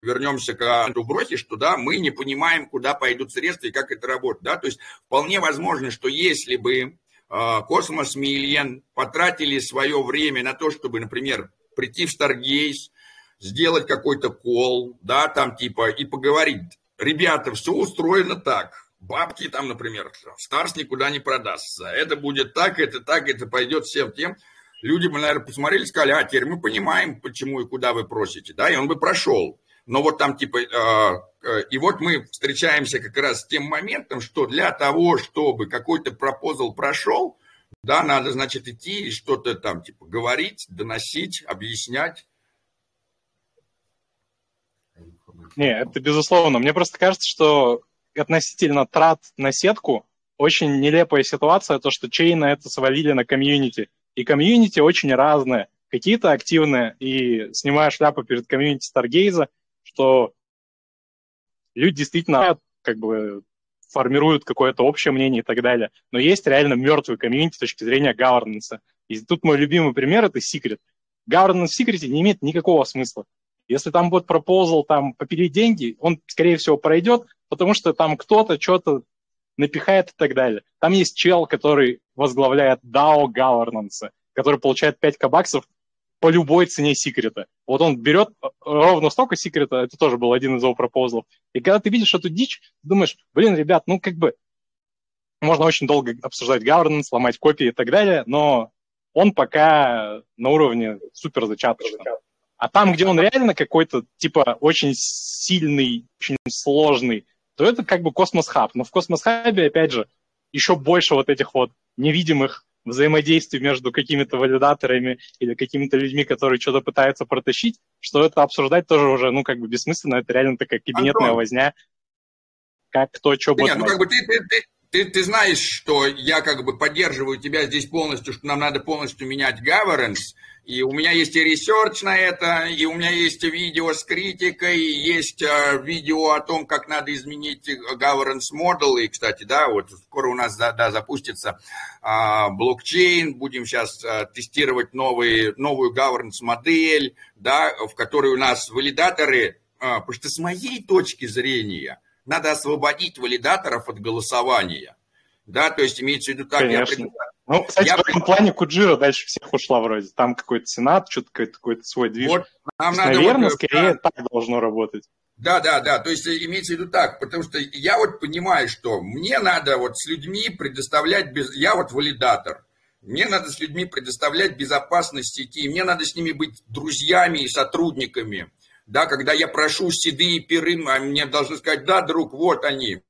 вернемся к Дуброхе, что, да, мы не понимаем, куда пойдут средства и как это работает, да, то есть, вполне возможно, что если бы а, Cosmos Millions потратили свое время на то, чтобы, например, прийти в Stargaze, сделать какой-то кол, да, там типа, и поговорить, ребята, все устроено так, бабки там, например, Старс никуда не продастся. Это будет так, это так, это пойдет всем тем. Люди бы, наверное, посмотрели, сказали, а теперь мы понимаем, почему и куда вы просите, да, и он бы прошел. Но вот там типа, э, э, и вот мы встречаемся как раз с тем моментом, что для того, чтобы какой-то пропозал прошел, да, надо, значит, идти и что-то там типа говорить, доносить, объяснять. Не, это безусловно. Мне просто кажется, что относительно трат на сетку очень нелепая ситуация, то, что chain -ы это свалили на community. И community очень разные. Какие-то активные, и снимая шляпу перед community Stargaze -а, что люди действительно как бы формируют какое-то общее мнение и так далее. Но есть реально мертвый community с точки зрения governance. И тут мой любимый пример — это Secret. Governance в Secret не имеет никакого смысла. Если там будет пропозал там попилить деньги, он, скорее всего, пройдет, потому что там кто-то что-то напихает и так далее. Там есть чел, который возглавляет DAO Governance, который получает 5 кабаксов по любой цене секрета. Вот он берет э, ровно столько секрета, это тоже был один из его пропозлов. И когда ты видишь эту дичь, ты думаешь, блин, ребят, ну как бы можно очень долго обсуждать governance, ломать копии и так далее, но он пока на уровне супер зачаточного. А там, где он реально какой-то, типа, очень сильный, очень сложный, то это как бы космос-хаб. Но в космос-хабе, опять же, еще больше вот этих вот невидимых взаимодействий между какими-то валидаторами или какими-то людьми, которые что-то пытаются протащить, что это обсуждать тоже уже, ну, как бы бессмысленно, это реально такая кабинетная Антон. возня, как кто что будет. Нет, ну, как бы ты, ты, ты, ты, ты знаешь, что я как бы поддерживаю тебя здесь полностью, что нам надо полностью менять governance, и у меня есть и research на это, и у меня есть видео с критикой, и есть э, видео о том, как надо изменить governance model. И, кстати, да, вот скоро у нас да, запустится а, блокчейн, будем сейчас а, тестировать новые, новую governance модель, да, в которой у нас валидаторы, а, потому что с моей точки зрения надо освободить валидаторов от голосования. Да, то есть имеется в виду так, Конечно. я ну, кстати, я... в этом плане Куджира дальше всех ушла вроде. Там какой-то сенат, что-то какой-то свой движ. Вот, нам надо наверное, вот, скорее да. так должно работать. Да, да, да. То есть имеется в виду так, потому что я вот понимаю, что мне надо вот с людьми предоставлять без... Я вот валидатор. Мне надо с людьми предоставлять безопасность сети, мне надо с ними быть друзьями и сотрудниками. Да, когда я прошу седые перы, а мне должны сказать, да, друг, вот они,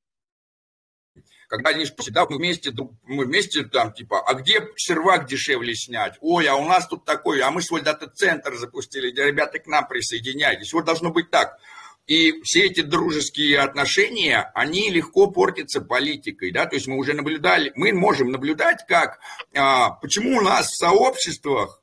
когда они спросят, да, мы вместе, мы вместе там, типа, а где сервак дешевле снять? Ой, а у нас тут такой, а мы свой дата-центр запустили, ребята, к нам присоединяйтесь. Вот должно быть так. И все эти дружеские отношения, они легко портятся политикой, да, то есть мы уже наблюдали, мы можем наблюдать, как, а, почему у нас в сообществах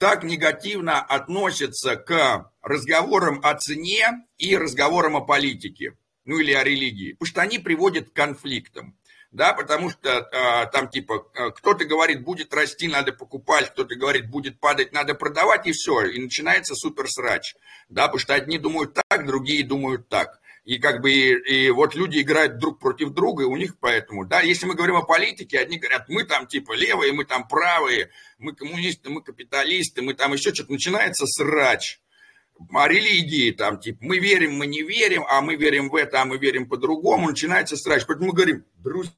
так негативно относятся к разговорам о цене и разговорам о политике, ну или о религии, потому что они приводят к конфликтам да, потому что э, там типа а, кто-то говорит, будет расти, надо покупать, кто-то говорит, будет падать, надо продавать, и все, и начинается супер срач, да, потому что одни думают так, другие думают так. И как бы, и, и вот люди играют друг против друга, и у них поэтому, да, если мы говорим о политике, одни говорят, мы там типа левые, мы там правые, мы коммунисты, мы капиталисты, мы там еще что-то, начинается срач о религии, там, типа, мы верим, мы не верим, а мы верим в это, а мы верим по-другому, начинается страсть. Поэтому мы говорим, друзья,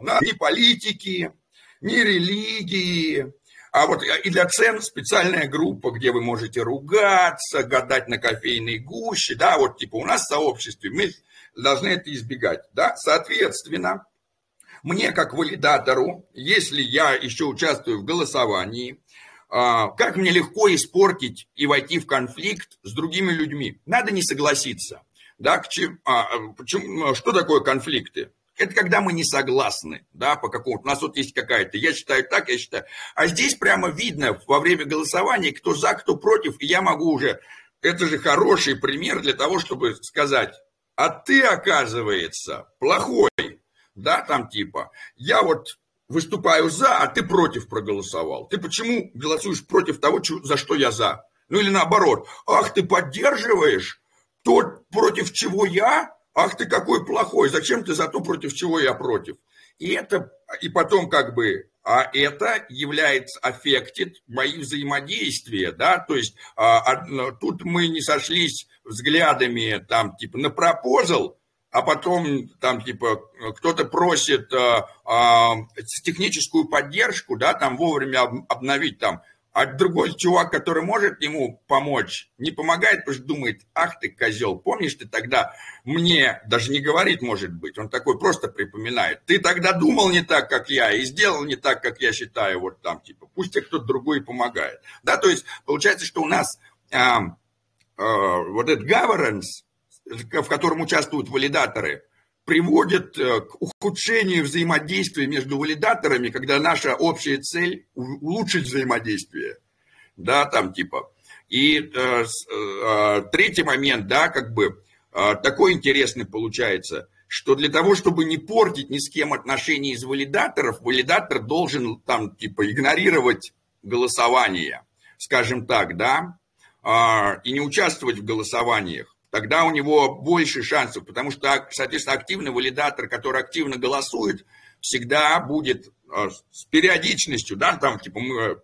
ни политики, ни религии, а вот и для цен специальная группа, где вы можете ругаться, гадать на кофейной гуще, да, вот типа у нас в сообществе мы должны это избегать, да, соответственно, мне как валидатору, если я еще участвую в голосовании, а, как мне легко испортить и войти в конфликт с другими людьми? Надо не согласиться. Да, к чем, а, почему, что такое конфликты? Это когда мы не согласны, да, по какому-то. У нас вот есть какая-то, я считаю так, я считаю. А здесь прямо видно во время голосования, кто за, кто против, и я могу уже... Это же хороший пример для того, чтобы сказать, а ты, оказывается, плохой, да, там типа, я вот выступаю за, а ты против проголосовал. Ты почему голосуешь против того, за что я за? Ну или наоборот, ах, ты поддерживаешь тот, против чего я, ах ты какой плохой, зачем ты за то, против чего я против? И это, и потом как бы, а это является аффектит мои взаимодействия, да, то есть а, тут мы не сошлись взглядами там типа на пропозал, а потом там типа кто-то просит э, э, техническую поддержку, да, там вовремя обновить там, а другой чувак, который может ему помочь, не помогает, потому что думает, ах ты козел, помнишь ты тогда мне, даже не говорит, может быть, он такой просто припоминает, ты тогда думал не так, как я, и сделал не так, как я считаю, вот там, типа, пусть тебе кто-то другой помогает. Да, то есть получается, что у нас э, э, вот этот governance, в котором участвуют валидаторы, приводит э, к ухудшению взаимодействия между валидаторами, когда наша общая цель улучшить взаимодействие. Да, там типа. И э, э, третий момент, да, как бы э, такой интересный получается, что для того, чтобы не портить ни с кем отношения из валидаторов, валидатор должен там типа игнорировать голосование, скажем так, да, э, и не участвовать в голосованиях тогда у него больше шансов, потому что, соответственно, активный валидатор, который активно голосует, всегда будет а, с периодичностью, да, там, типа,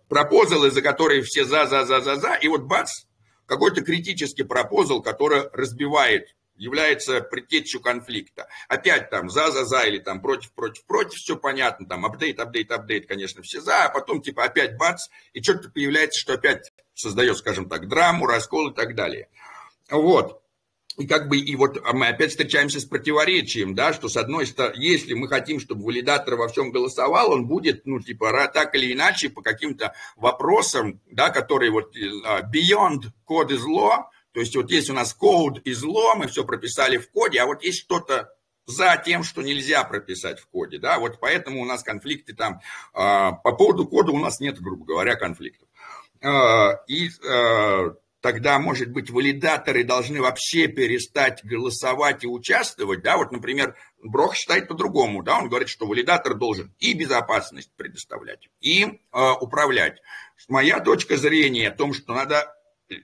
пропозалы, за которые все за, за, за, за, за, и вот бац, какой-то критический пропозал, который разбивает, является предтечью конфликта. Опять там за, за, за или там против, против, против, все понятно, там апдейт, апдейт, апдейт, конечно, все за, а потом типа опять бац, и что-то появляется, что опять создает, скажем так, драму, раскол и так далее. Вот и как бы, и вот а мы опять встречаемся с противоречием, да, что с одной стороны, если мы хотим, чтобы валидатор во всем голосовал, он будет, ну, типа, так или иначе, по каким-то вопросам, да, которые вот uh, beyond code is law, то есть вот есть у нас code is law, мы все прописали в коде, а вот есть что-то за тем, что нельзя прописать в коде, да, вот поэтому у нас конфликты там, uh, по поводу кода у нас нет, грубо говоря, конфликтов. И тогда, может быть, валидаторы должны вообще перестать голосовать и участвовать, да, вот, например, Брох считает по-другому, да, он говорит, что валидатор должен и безопасность предоставлять, и э, управлять. Моя точка зрения о том, что надо э,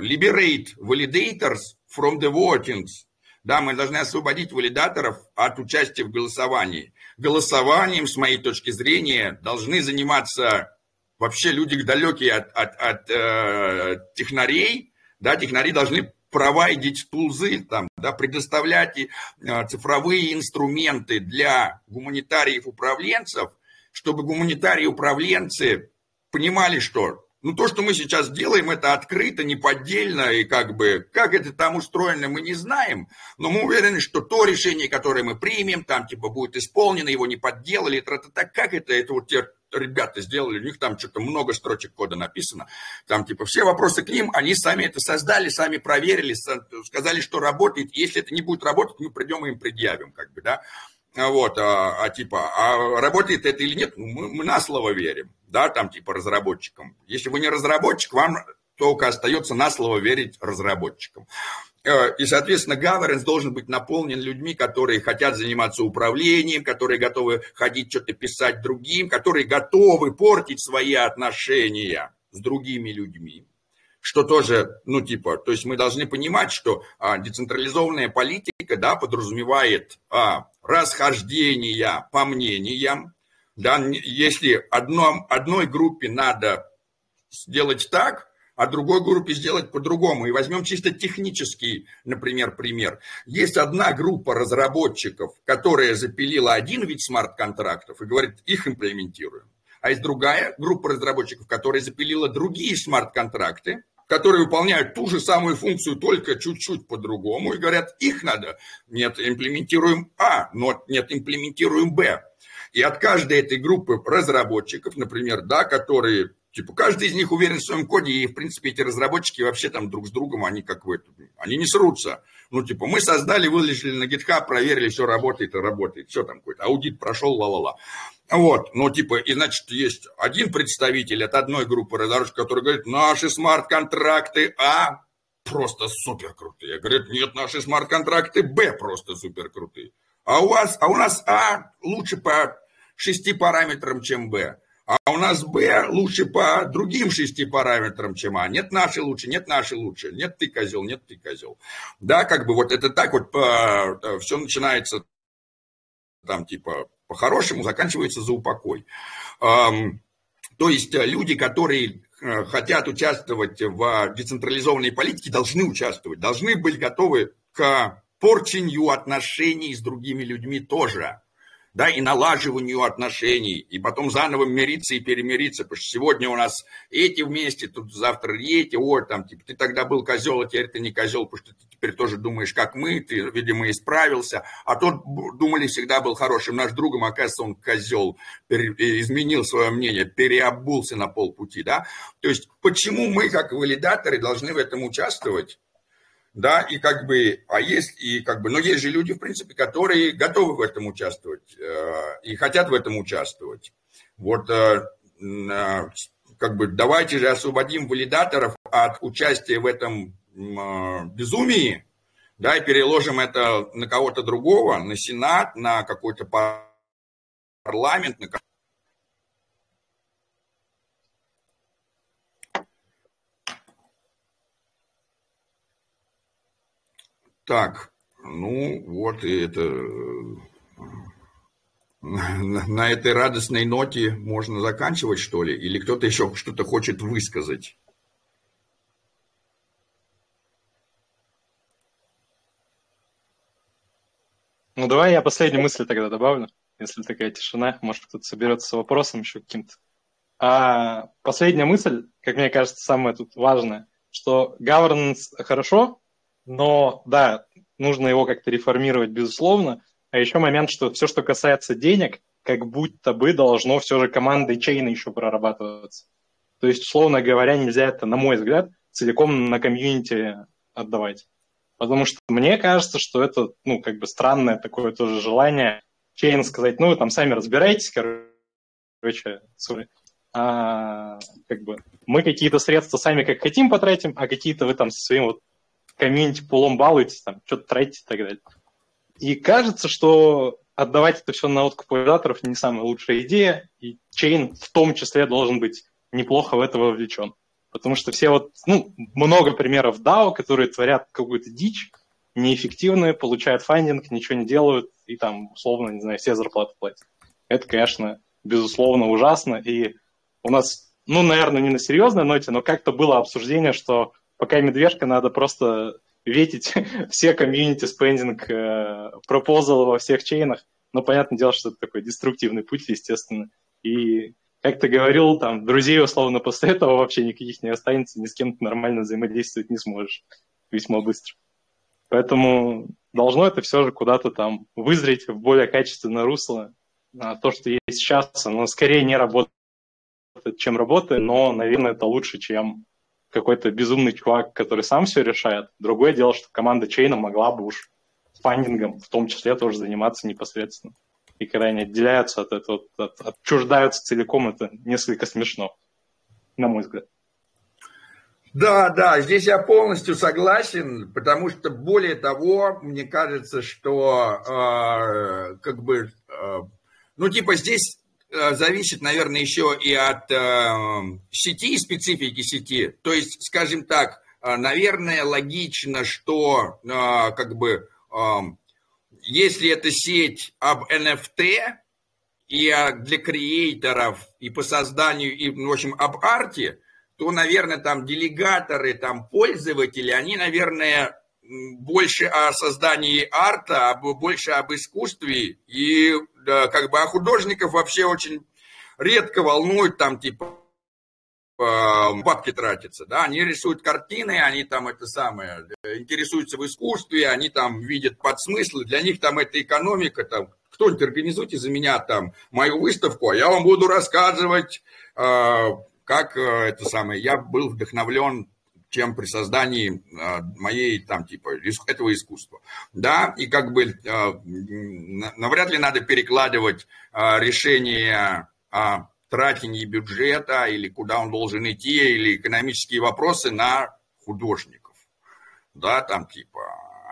liberate validators from the votings, да, мы должны освободить валидаторов от участия в голосовании. Голосованием, с моей точки зрения, должны заниматься вообще люди далекие от, от, от э, технарей, да, технари должны провайдить тулзы, там, да, предоставлять и, э, цифровые инструменты для гуманитариев-управленцев, чтобы гуманитарии-управленцы понимали, что ну, то, что мы сейчас делаем, это открыто, неподдельно, и как бы, как это там устроено, мы не знаем, но мы уверены, что то решение, которое мы примем, там, типа, будет исполнено, его не подделали, тра-та-та, как это, это вот те ребята сделали, у них там что-то много строчек кода написано, там, типа, все вопросы к ним, они сами это создали, сами проверили, сказали, что работает, если это не будет работать, мы придем и им предъявим, как бы, да, вот, а, а типа, а работает это или нет, ну, мы, мы на слово верим, да, там типа разработчикам. Если вы не разработчик, вам только остается на слово верить разработчикам. Э, и, соответственно, governance должен быть наполнен людьми, которые хотят заниматься управлением, которые готовы ходить что-то писать другим, которые готовы портить свои отношения с другими людьми что тоже, ну, типа, то есть мы должны понимать, что а, децентрализованная политика, да, подразумевает а, расхождения по мнениям, да, если одно, одной группе надо сделать так, а другой группе сделать по-другому. И возьмем чисто технический, например, пример. Есть одна группа разработчиков, которая запилила один вид смарт-контрактов и говорит, их имплементируем. А есть другая группа разработчиков, которая запилила другие смарт-контракты, которые выполняют ту же самую функцию, только чуть-чуть по-другому, и говорят, их надо, нет, имплементируем А, но нет, имплементируем Б. И от каждой этой группы разработчиков, например, да, которые Типа, каждый из них уверен в своем коде, и, в принципе, эти разработчики вообще там друг с другом, они как бы, они не срутся. Ну, типа, мы создали, выложили на GitHub, проверили, все работает и работает, все там какой-то, аудит прошел, ла-ла-ла. Вот, ну, типа, и, значит, есть один представитель от одной группы разработчиков, который говорит, наши смарт-контракты, а, просто супер крутые. Говорят, нет, наши смарт-контракты, б, просто супер крутые. А у вас, а у нас А лучше по шести параметрам, чем Б. А у нас Б лучше по другим шести параметрам, чем А. Нет, наши лучше, нет, наши лучше. Нет, ты козел, нет, ты козел. Да, как бы вот это так вот по, э, все начинается там типа по-хорошему, заканчивается за упокой. То есть э, люди, которые э, хотят участвовать в децентрализованной политике, должны участвовать, должны быть готовы к порченью отношений с другими людьми тоже да, и налаживанию отношений, и потом заново мириться и перемириться, потому что сегодня у нас эти вместе, тут завтра эти, ой, там, типа, ты тогда был козел, а теперь ты не козел, потому что ты теперь тоже думаешь, как мы, ты, видимо, исправился, а тот, думали, всегда был хорошим наш другом, оказывается, он козел, изменил свое мнение, переобулся на полпути, да, то есть, почему мы, как валидаторы, должны в этом участвовать? Да, и как бы, а есть, и как бы, но есть же люди, в принципе, которые готовы в этом участвовать э, и хотят в этом участвовать. Вот, э, э, как бы, давайте же освободим валидаторов от участия в этом э, безумии, да, и переложим это на кого-то другого, на Сенат, на какой-то парламент, на Так, ну вот и это... *laughs* На этой радостной ноте можно заканчивать, что ли? Или кто-то еще что-то хочет высказать? Ну, давай я последнюю мысль тогда добавлю, если такая тишина. Может, кто-то соберется с вопросом еще каким-то. А последняя мысль, как мне кажется, самая тут важная, что governance хорошо, но да, нужно его как-то реформировать, безусловно. А еще момент, что все, что касается денег, как будто бы должно все же командой чейна еще прорабатываться. То есть, условно говоря, нельзя это, на мой взгляд, целиком на комьюнити отдавать. Потому что мне кажется, что это, ну, как бы странное такое тоже желание чейн сказать, ну, вы там сами разбирайтесь, короче, sorry. А, как бы мы какие-то средства сами как хотим потратим, а какие-то вы там со своим вот комьюнити пулом балуетесь, там, что-то тратите и так далее. И кажется, что отдавать это все на откуп валидаторов не самая лучшая идея, и чейн в том числе должен быть неплохо в это вовлечен. Потому что все вот, ну, много примеров DAO, которые творят какую-то дичь, неэффективные, получают фандинг, ничего не делают, и там, условно, не знаю, все зарплаты платят. Это, конечно, безусловно ужасно, и у нас, ну, наверное, не на серьезной ноте, но как-то было обсуждение, что пока медвежка, надо просто ветить *laughs* все комьюнити спендинг пропозалы во всех чейнах. Но понятное дело, что это такой деструктивный путь, естественно. И как ты говорил, там, друзей, условно, после этого вообще никаких не останется, ни с кем ты нормально взаимодействовать не сможешь весьма быстро. Поэтому должно это все же куда-то там вызреть в более качественное русло. А то, что есть сейчас, оно скорее не работает, чем работает, но, наверное, это лучше, чем какой-то безумный чувак, который сам все решает. Другое дело, что команда Чейна могла бы уж фандингом в том числе тоже заниматься непосредственно. И когда они отделяются от этого, от, отчуждаются целиком, это несколько смешно, на мой взгляд. Да, да, здесь я полностью согласен, потому что более того, мне кажется, что э, как бы, э, ну типа здесь зависит, наверное, еще и от э, сети, специфики сети. То есть, скажем так, э, наверное, логично, что как бы если это сеть об NFT и для креаторов, и по созданию, и, в общем, об арте, то, наверное, там делегаторы, там пользователи, они, наверное, больше о создании арта, об, больше об искусстве. И да, как бы, а художников вообще очень редко волнует там, типа, бабки тратятся, да, они рисуют картины, они там это самое, интересуются в искусстве, они там видят подсмыслы, для них там это экономика, там, кто-нибудь организуйте за меня там мою выставку, а я вам буду рассказывать, как это самое, я был вдохновлен чем при создании моей, там, типа, этого искусства. Да, и как бы навряд ли надо перекладывать решение о тратении бюджета или куда он должен идти, или экономические вопросы на художников. Да, там, типа,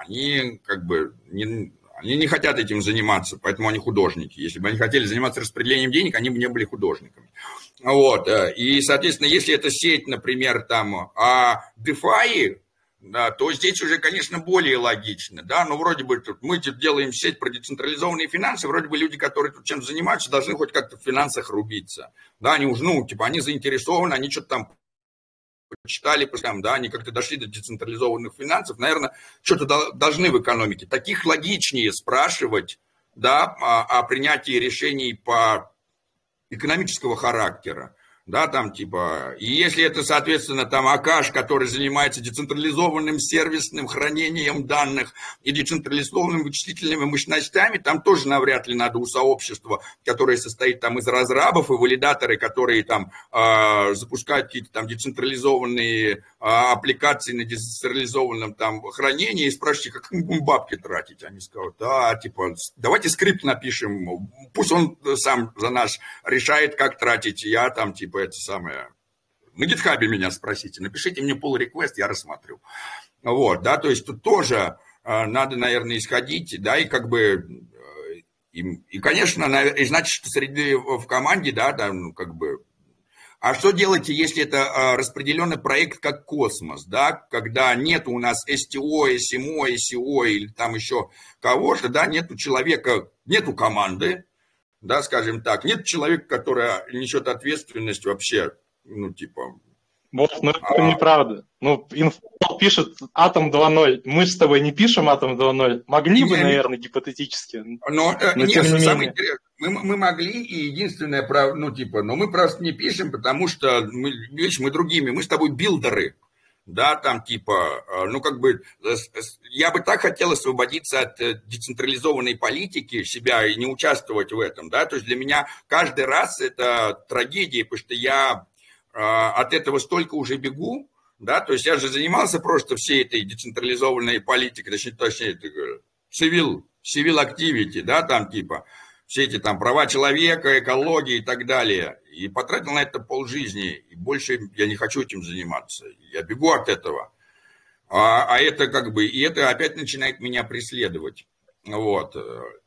они как бы не, они не хотят этим заниматься, поэтому они художники. Если бы они хотели заниматься распределением денег, они бы не были художниками. Вот. Э, и, соответственно, если это сеть, например, там, а DeFi, да, то здесь уже, конечно, более логично, да, но вроде бы тут мы тут делаем сеть про децентрализованные финансы, вроде бы люди, которые тут чем занимаются, должны хоть как-то в финансах рубиться, да, они уже, ну, типа, они заинтересованы, они что-то там почитали, да, они как-то дошли до децентрализованных финансов, наверное, что-то должны в экономике. Таких логичнее спрашивать, да, о, о принятии решений по экономического характера да, там типа, и если это, соответственно, там Акаш, который занимается децентрализованным сервисным хранением данных и децентрализованными вычислительными мощностями, там тоже навряд ли надо у сообщества, которое состоит там из разрабов и валидаторы, которые там э, запускают какие-то там децентрализованные э, аппликации на децентрализованном там хранении, и спрашивайте, как мы бабки тратить? Они скажут, да, типа, давайте скрипт напишем, пусть он сам за нас решает, как тратить, я там типа это самое... На гитхабе меня спросите, напишите мне pull request, я рассмотрю. Вот, да, то есть тут тоже э, надо, наверное, исходить, да, и как бы э, и, и конечно, и значит, что среди в команде, да, да, ну, как бы а что делаете, если это э, распределенный проект как космос, да, когда нет у нас СТО, СМО, СИО или там еще кого-то, да, нету человека, нету команды, да, скажем так. Нет человека, который несет ответственность вообще, ну, типа... Вот, ну, это а... неправда. Ну, Инфол пишет Атом 2.0. Мы с тобой не пишем Атом 2.0. Могли бы, наверное, гипотетически. Но, э, но нет, не самое мы, мы могли, и единственное, ну, типа, но мы просто не пишем, потому что, мы, видишь, мы другими, мы с тобой билдеры да, там типа, э, ну как бы, э, я бы так хотел освободиться от э, децентрализованной политики себя и не участвовать в этом, да, то есть для меня каждый раз это трагедия, потому что я от этого столько уже бегу, да, то есть я же занимался просто всей этой децентрализованной политикой, точнее, точнее, civil, civil activity, да, там типа, все эти там права человека, экология и так далее. И потратил на это полжизни, и больше я не хочу этим заниматься. Я бегу от этого. А, а это как бы, и это опять начинает меня преследовать. Вот.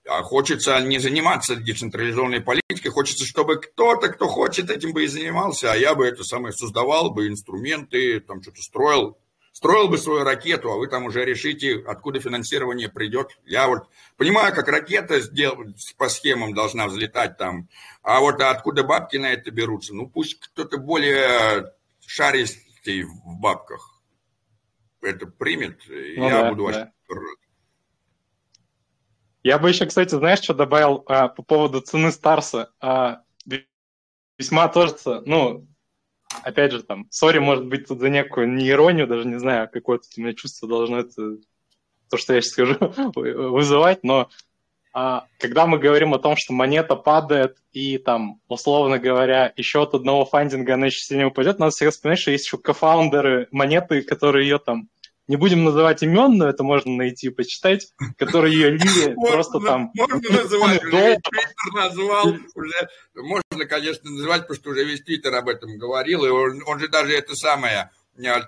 А хочется не заниматься децентрализованной политикой, хочется, чтобы кто-то, кто хочет, этим бы и занимался, а я бы это самое создавал бы инструменты, там что-то строил, строил бы свою ракету, а вы там уже решите, откуда финансирование придет. Я вот понимаю, как ракета по схемам должна взлетать там, а вот откуда бабки на это берутся, ну пусть кто-то более шаристый в бабках это примет, ну, я да, буду да. Я бы еще, кстати, знаешь, что добавил а, по поводу цены Старса? А, весьма тоже, ну, опять же, там, сори, может быть, тут за некую не иронию, даже не знаю, какое-то у меня чувство должно это, то, что я сейчас скажу, *laughs* вызывать, но а, когда мы говорим о том, что монета падает и там, условно говоря, еще от одного фандинга она еще сильнее упадет, надо всегда вспоминать, что есть еще кофаундеры монеты, которые ее там не будем называть имен, но это можно найти, почитать, которые ее лили *laughs* просто там... Можно называть, уже Твиттер назвал, уже, можно, конечно, называть, потому что уже весь Твиттер об этом говорил, и он, он же даже это самое,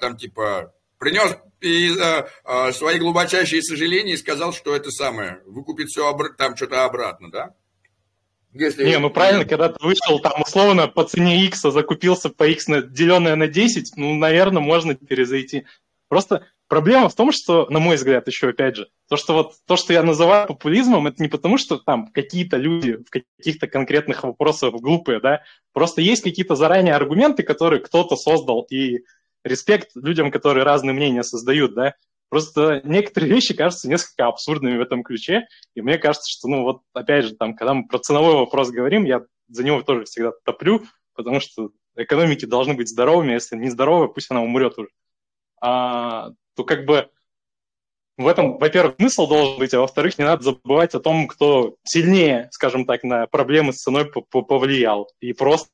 там типа, принес э, э, свои глубочайшие сожаления и сказал, что это самое, выкупит все там что-то обратно, да? Если... Не, ну правильно, когда ты вышел там условно по цене X, закупился по X, деленное на 10, ну, наверное, можно перезайти. Просто Проблема в том, что, на мой взгляд, еще опять же, то, что вот то, что я называю популизмом, это не потому, что там какие-то люди в каких-то конкретных вопросах глупые, да, просто есть какие-то заранее аргументы, которые кто-то создал, и респект людям, которые разные мнения создают, да, Просто некоторые вещи кажутся несколько абсурдными в этом ключе, и мне кажется, что, ну вот, опять же, там, когда мы про ценовой вопрос говорим, я за него тоже всегда топлю, потому что экономики должны быть здоровыми, а если не здоровы, пусть она умрет уже. А, то как бы в этом, во-первых, смысл должен быть, а во-вторых, не надо забывать о том, кто сильнее, скажем так, на проблемы с ценой повлиял. И просто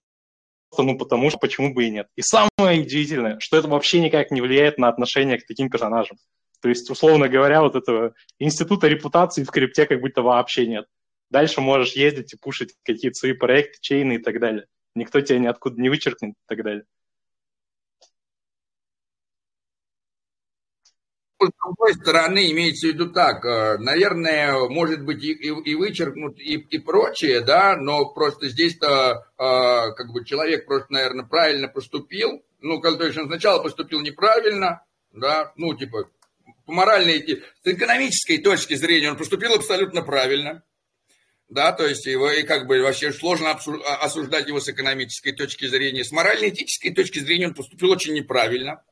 ну, потому что почему бы и нет. И самое удивительное, что это вообще никак не влияет на отношение к таким персонажам. То есть, условно говоря, вот этого института репутации в крипте как будто вообще нет. Дальше можешь ездить и пушить какие-то свои проекты, чейны и так далее. Никто тебя ниоткуда не вычеркнет и так далее. С другой стороны, имеется в виду так, э, наверное, может быть и, и, и вычеркнут, и, и прочее, да, но просто здесь-то э, как бы человек просто, наверное, правильно поступил, ну, то есть он сначала поступил неправильно, да, ну, типа, по моральной, с экономической точки зрения он поступил абсолютно правильно, да, то есть его и как бы вообще сложно а, осуждать его с экономической точки зрения, с морально-этической точки зрения он поступил очень неправильно,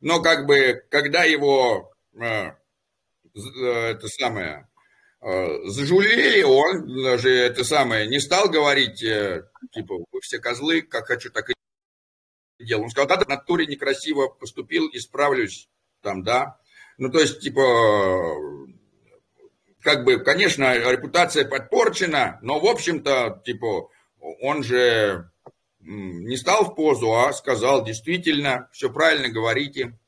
но как бы, когда его это самое, а, зажулили, он даже это самое не стал говорить, э, типа, вы все козлы, как хочу, так и делал. Он сказал, да, в натуре некрасиво поступил, исправлюсь, там, да. Ну, то есть, типа, как бы, конечно, репутация подпорчена, но, в общем-то, типа, он же не стал в позу, а сказал, действительно, все правильно говорите,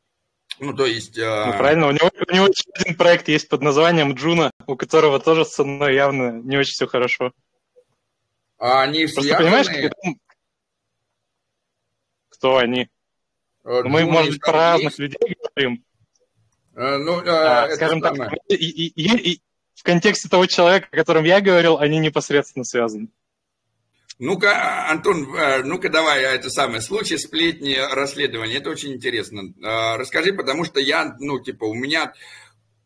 ну, то есть... А, ну, правильно, у него, у него еще один проект есть под названием Джуна, у которого тоже с ценой явно не очень все хорошо. А они Просто связаны... понимаешь, как... кто они? А, ну, мы, может быть, про разных есть? людей говорим. А, ну, а, а, скажем так, и, и, и, и в контексте того человека, о котором я говорил, они непосредственно связаны. Ну-ка, Антон, э, ну-ка давай это самое, случай, сплетни, расследование, это очень интересно. Э, расскажи, потому что я, ну, типа, у меня,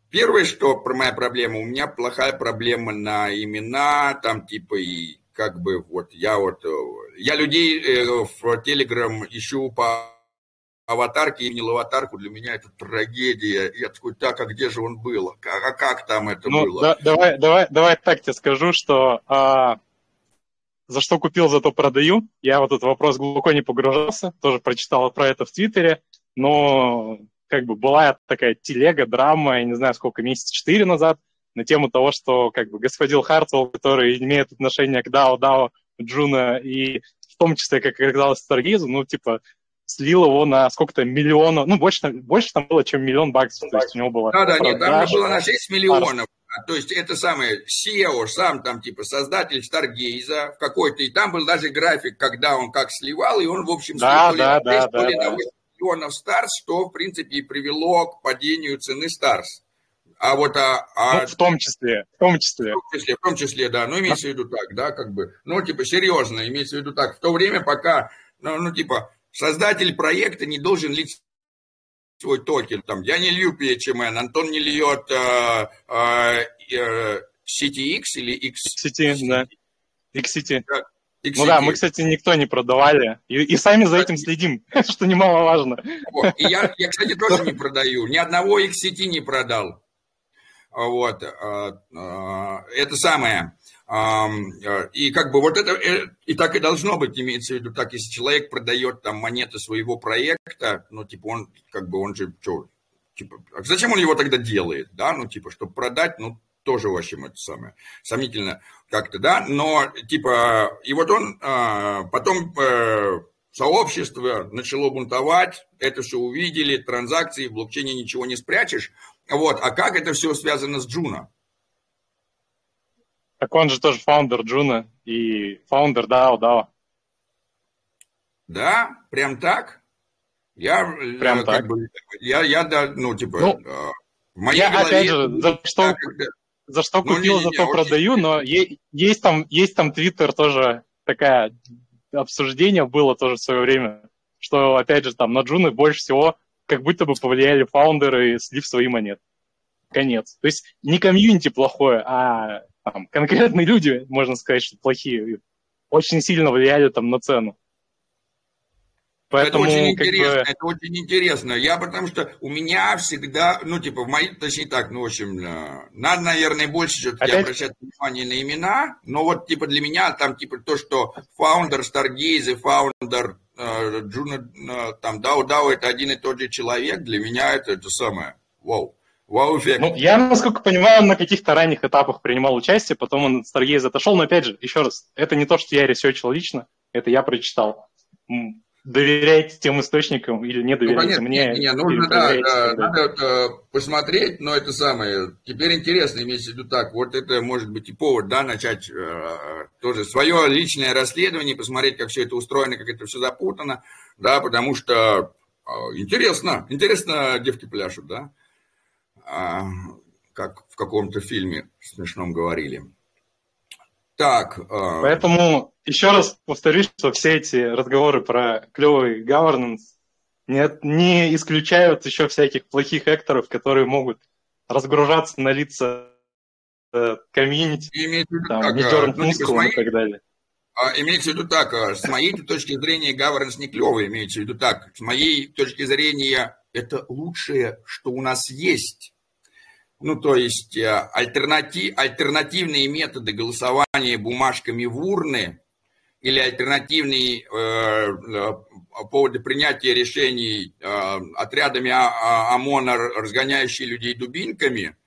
первое, что про моя проблема, у меня плохая проблема на имена, там, типа, и как бы, вот, я вот, э, я людей в Телеграм ищу по аватарке, и не аватарку, для меня это трагедия. Я такой, так, а где же он был? А, а как там это ну, было? Да, давай, давай, давай так тебе скажу, что а, за что купил, зато продаю. Я вот этот вопрос глубоко не погружался, тоже прочитал про это в Твиттере, но как бы была такая телега, драма, я не знаю, сколько, месяца четыре назад, на тему того, что как бы господин Хартвелл, который имеет отношение к DAO, DAO, Juno и в том числе, как оказалось, Stargaze -у, ну, типа, слил его на сколько-то миллионов, ну, больше, больше там было, чем миллион баксов, то есть у него было... Да-да, нет, там было на 6 миллионов. То есть это самое CEO, сам там типа создатель Stargaze -а в какой-то, и там был даже график, когда он как сливал, и он, в общем, да, да, да, да, да. миллионов Stars, что, в принципе, и привело к падению цены Stars. А вот а, а... Ну, в том числе, в том числе. В том числе, в том числе, да. Ну, имеется в виду так, да, как бы. Ну, типа, серьезно, имеется в виду так. В то время, пока, ну, ну типа, создатель проекта не должен лить свой токен. Там, я не лью PHMN, Антон не льет э, э, э, CTX или X... XCT, да. XCT. Да. XCT. Ну да, мы, кстати, никто не продавали. И, и сами за этим следим, *laughs* что немаловажно. Вот. И я, я, кстати, тоже не продаю. Ни одного XCT не продал. Вот. А, а, это самое. Э, и как бы вот это, э, и так и должно быть, имеется в виду, так, если человек продает там монеты своего проекта, ну, типа, он, как бы, он же, что, типа, а зачем он его тогда делает, да, ну, типа, чтобы продать, ну, тоже, в общем, это самое, сомнительно как-то, да, но, типа, и вот он а, потом э, сообщество начало бунтовать, это все увидели, транзакции, в блокчейне ничего не спрячешь, вот, а как это все связано с Juno? Так он же тоже фаундер Juno и фаундер DAO DAO. Да, прям так? Я, прям так. Бы, я, я, да, ну, типа, ну, э, в моей я, голове... опять же, за что, когда... за что ну, купил, не, не, за то не, продаю, очень... но есть там, есть там Твиттер тоже такая обсуждение было тоже в свое время, что, опять же, там на Джуны больше всего как будто бы повлияли фаундеры, слив свои монеты. Конец. То есть не комьюнити плохое, а там, конкретные люди, можно сказать, что плохие, очень сильно влияли там на цену. Поэтому, это очень интересно, бы... это очень интересно. Я потому что у меня всегда, ну, типа, в моей, точнее так, ну, в общем, э, надо, наверное, больше все-таки Опять? обращать внимание на имена, но вот, типа, для меня там, типа, то, что фаундер Stargaze и фаундер э, Juno, э, там, DAO DAO, это один и тот же человек, для меня это это самое, вау. Вау-эффект. Ну, я, насколько понимаю, на каких-то ранних этапах принимал участие, потом он от Stargaze отошел, но опять же, еще раз, это не то, что я ресерчил лично, это я прочитал. доверяете тем источникам или не доверяете ну, мне. Не, нужно, да, да, надо э, посмотреть, но это самое. Теперь интересно, имеется в виду так, вот это может быть и повод, да, начать э, тоже свое личное расследование, посмотреть, как все это устроено, как это все запутано, да, потому что э, интересно, интересно девки пляшут, да, как в каком-то фильме смешном говорили. Так. Э... Поэтому еще раз повторюсь, что все эти разговоры про клевый governance не, не исключают еще всяких плохих акторов, которые могут разгружаться на лица э, комьюнити, там, не дернуть ну, мускулом и так далее. А, имеется в виду так, а, с моей точки зрения, governance не клевый, имеется в виду так, с моей точки зрения, это лучшее, что у нас есть ну, то есть э, альтернатив, альтернативные методы голосования бумажками в урны или альтернативные э, э поводы принятия решений э, отрядами а, а, ОМОНа, разгоняющие людей дубинками,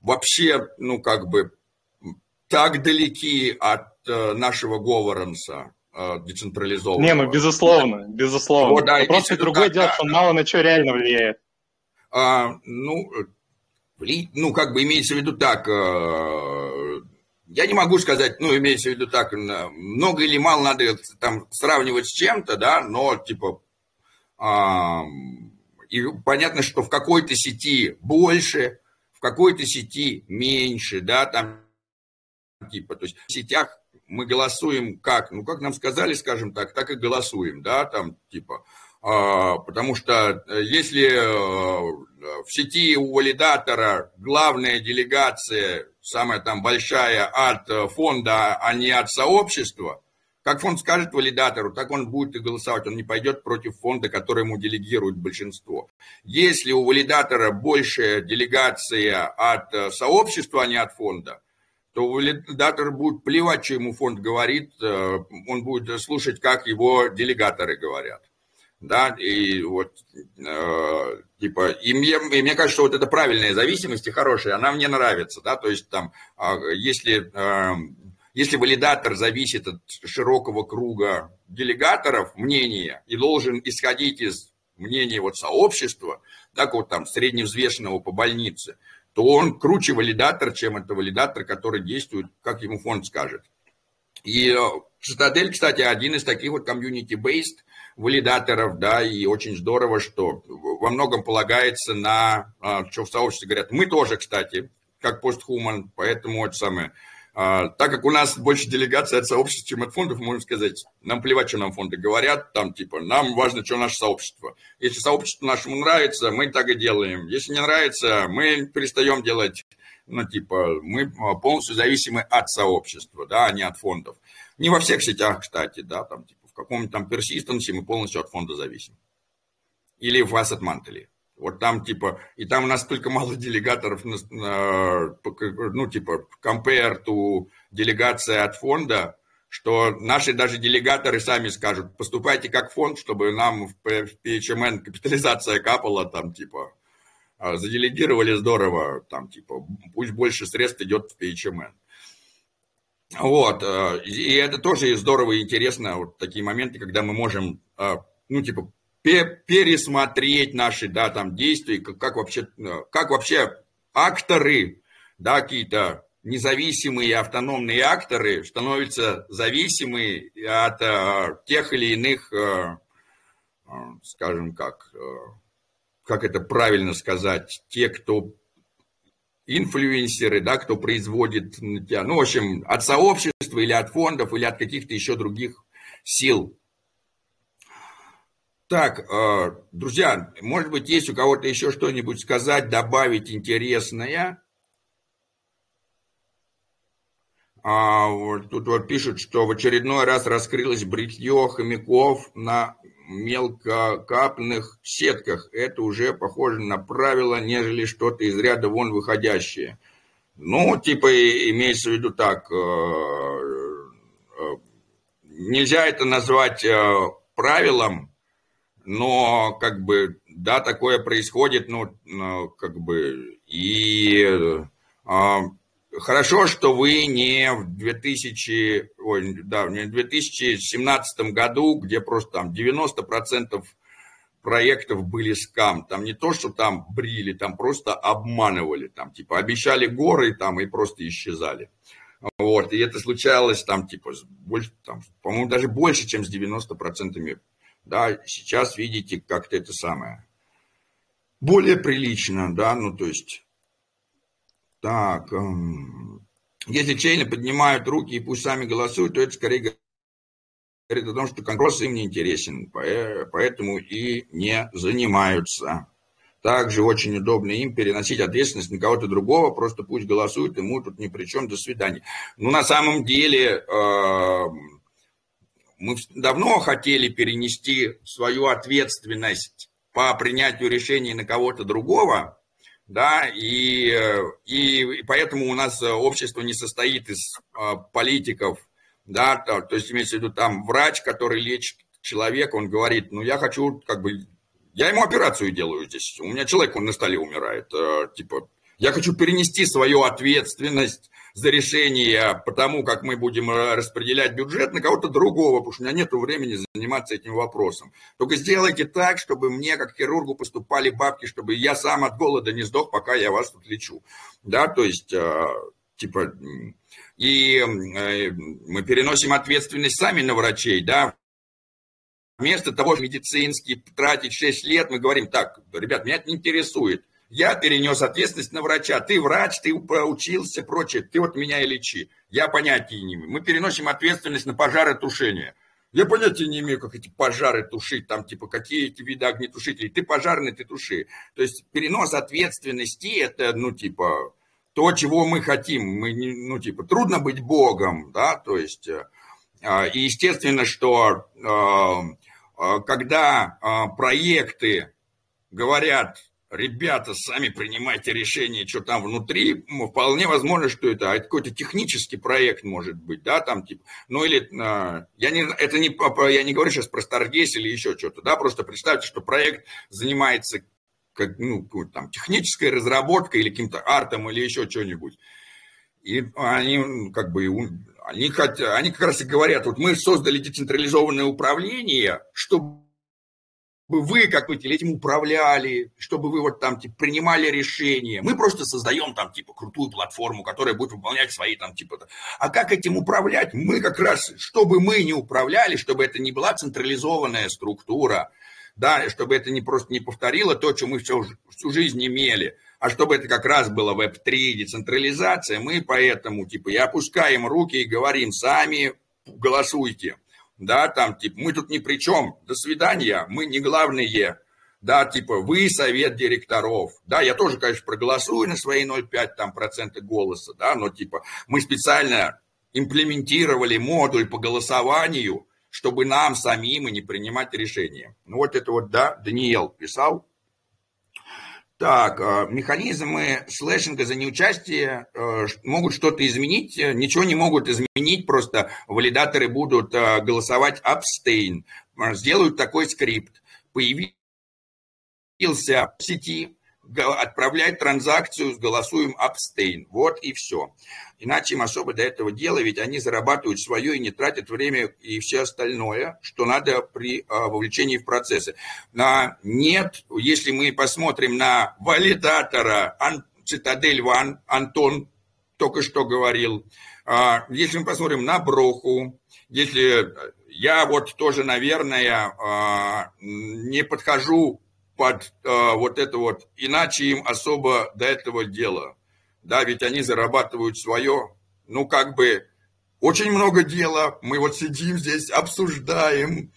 вообще, ну, как бы, так далеки от э, нашего говоренса э, децентрализованного. Не, ну, безусловно, безусловно. Вот, да, просто другое дело, да, что мало на что реально влияет. А, ну, ну, как бы имеется в виду так, э, я не могу сказать, ну, имеется в виду так, много или мало надо там сравнивать с чем-то, да, но, типа, и понятно, что в какой-то сети больше, в какой-то сети меньше, да, там, типа, то есть в сетях мы голосуем как, ну, как нам сказали, скажем так, так и голосуем, да, там, типа, потому что э, если э, в сети у валидатора главная делегация, самая там большая от э, фонда, а не от сообщества, как фонд скажет валидатору, так он будет и голосовать. Он не пойдет против фонда, который ему делегирует большинство. Если у валидатора большая делегация от сообщества, а не от фонда, то валидатор будет плевать, что ему фонд говорит, он будет слушать, как его делегаторы говорят да, и вот, э, типа, и мне, и мне кажется, что вот эта правильная зависимость и хорошая, она мне нравится, да, то есть там, э, если, э, если валидатор зависит от широкого круга делегаторов мнения и должен исходить из мнения вот сообщества, так вот там средневзвешенного по больнице, то он круче валидатор, чем это валидатор, который действует, как ему фонд скажет. И Цитадель, кстати, один из таких вот community-based валидаторов, да, и очень здорово, что во многом полагается на, а, что в сообществе говорят, мы тоже, кстати, как постхуман, поэтому это самое, а, так как у нас больше делегаций от сообщества, чем от фондов, можно сказать, нам плевать, что нам фонды говорят, там типа, нам важно, что наше сообщество. Если сообщество нашему нравится, мы так и делаем. Если не нравится, мы перестаем делать, ну типа, мы полностью зависимы от сообщества, да, а не от фондов. Не во всех сетях, кстати, да, там типа в каком-нибудь там персистенсе мы полностью от фонда зависим. Или в asset mantle. Вот там типа, и там у нас только мало делегаторов, ну типа, compare to делегация от фонда, что наши даже делегаторы сами скажут, поступайте как фонд, чтобы нам в PHMN капитализация капала, там типа, а, заделегировали здорово, там типа, пусть больше средств идет в PHMN. Вот, э, и это тоже здорово и интересно, вот такие моменты, когда мы можем, э, ну, типа, пересмотреть наши, да, там, действия, как, как вообще, э, как вообще акторы, да, какие-то независимые автономные акторы становятся зависимы от тех или иных, скажем, как, как это правильно сказать, те, кто инфлюенсеры, да, кто производит ну, в общем, от сообщества или от фондов, или от каких-то еще других сил. Так, э, друзья, может быть, есть у кого-то еще что-нибудь сказать, добавить интересное? А, вот тут вот пишут, что в очередной раз раскрылось бритье хомяков на мелкокапных сетках. Это уже похоже на правило, нежели что-то из ряда вон выходящее. Ну, типа, имеется в виду так, э, э, нельзя это назвать э, правилом, но, как бы, да, такое происходит, ну, как бы, и хорошо, что вы не в 2000, ой, да, не в 2017 году, где просто там 90% проектов были скам. Там не то, что там брили, там просто обманывали. Там типа обещали горы там и просто исчезали. Вот, и это случалось там типа, больше, там, по-моему, даже больше, чем с 90%. Да, сейчас видите, как-то это самое. Более прилично, да, ну то есть так, эм, если чейны поднимают руки и пусть сами голосуют, то это скорее говорит о том, что Конгресс им не интересен, поэтому и не занимаются. Также очень удобно им переносить ответственность на кого-то другого, просто пусть голосуют, ему тут ни при чем, до свидания. Ну, на самом деле, эм, мы давно хотели перенести свою ответственность по принятию решений на кого-то другого, да, и, и, и поэтому у нас общество не состоит из э, политиков, да, то, то есть имеется в виду там врач, который лечит человека, он говорит, ну я хочу как бы, я ему операцию делаю здесь, у меня человек, он на столе умирает, э, типа, я хочу перенести свою ответственность за решение по тому, как мы будем э, распределять бюджет на кого-то другого, потому что у меня нет времени заниматься этим вопросом. Только сделайте так, чтобы мне, как хирургу, поступали бабки, чтобы я сам от голода не сдох, пока я вас тут лечу. Да, то есть, э, типа, и э, мы переносим ответственность сами на врачей, да, Вместо того, чтобы медицинский тратить 6 лет, мы говорим, так, ребят, меня это не интересует. Я перенес ответственность на врача. Ты врач, ты учился, прочее. Ты вот меня и лечи. Я понятия не имею. Мы переносим ответственность на пожаротушение. Я понятия не имею, как эти пожары тушить, там, типа, какие эти виды огнетушителей. Ты пожарный, ты туши. То есть перенос ответственности, это, ну, типа, то, чего мы хотим. Мы, ну, типа, трудно быть Богом, да, то есть, э, а, и естественно, что э, э, когда проекты говорят, ребята, сами принимайте решение, что там внутри, вполне возможно, что это какой-то технический проект может быть, да, там типа, ну или, а, я не, это не, я не говорю сейчас про Stargaze или еще что-то, да, просто представьте, что проект занимается как, ну, там, технической разработкой или каким-то артом или еще что-нибудь. И они как бы они, хотят, они как раз и говорят, вот мы создали децентрализованное управление, чтобы чтобы вы как бы этим управляли, чтобы вы вот там типа принимали решения. Мы просто создаем там типа крутую платформу, которая будет выполнять свои там типа. А как этим управлять? Мы как раз, чтобы мы не управляли, чтобы это не была централизованная структура, да, чтобы это не просто не повторило то, что мы всю, всю жизнь имели, а чтобы это как раз было веб-3, децентрализация, мы поэтому типа и опускаем руки и говорим, сами голосуйте да, там, типа, мы тут ни при чем, до свидания, мы не главные, да, типа, вы совет директоров, да, я тоже, конечно, проголосую на свои 0,5 там процента голоса, да, но, типа, мы специально имплементировали модуль по голосованию, чтобы нам самим и не принимать решения. Ну, вот это вот, да, Даниил писал, так, э, механизмы слэшинга за неучастие э, могут что-то изменить, ничего не могут изменить, просто валидаторы будут э, голосовать abstain, сделают такой скрипт. Появился в сети отправлять транзакцию с голосуем abstain. Вот и все. Иначе им особо до этого дела, ведь они зарабатывают свое и не тратят время и все остальное, что надо при а, вовлечении в процессы. Но нет, если мы посмотрим на валидатора Цитадель Ван, Антон только что говорил, а, если мы посмотрим на Броху, если я вот тоже, наверное, а, не подхожу под вот это вот, иначе им особо до этого дела. Да, ведь они зарабатывают свое, ну, как бы, очень много дела, мы вот сидим здесь, обсуждаем,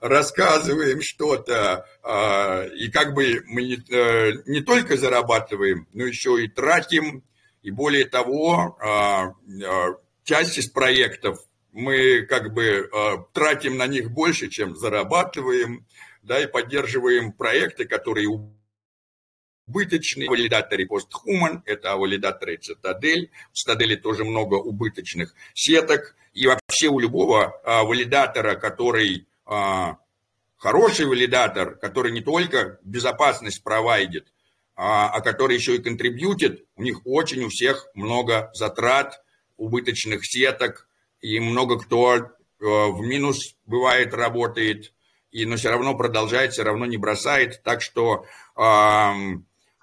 рассказываем что-то, э, и как бы мы не, э, не только зарабатываем, но еще и тратим, и более того, э, э, часть из проектов мы как бы тратим на них больше, чем зарабатываем, да, и поддерживаем проекты, которые убыточные. Валидаторы PostHuman, это валидаторы Citadel. В Citadel тоже много убыточных сеток. И вообще у любого а, валидатора, который а, хороший валидатор, который не только безопасность провайдит, а, а которые еще и контрибьютят, у них очень у всех много затрат, убыточных сеток, и много кто э, в минус бывает работает, и, но все равно продолжает, все равно не бросает. Так что э,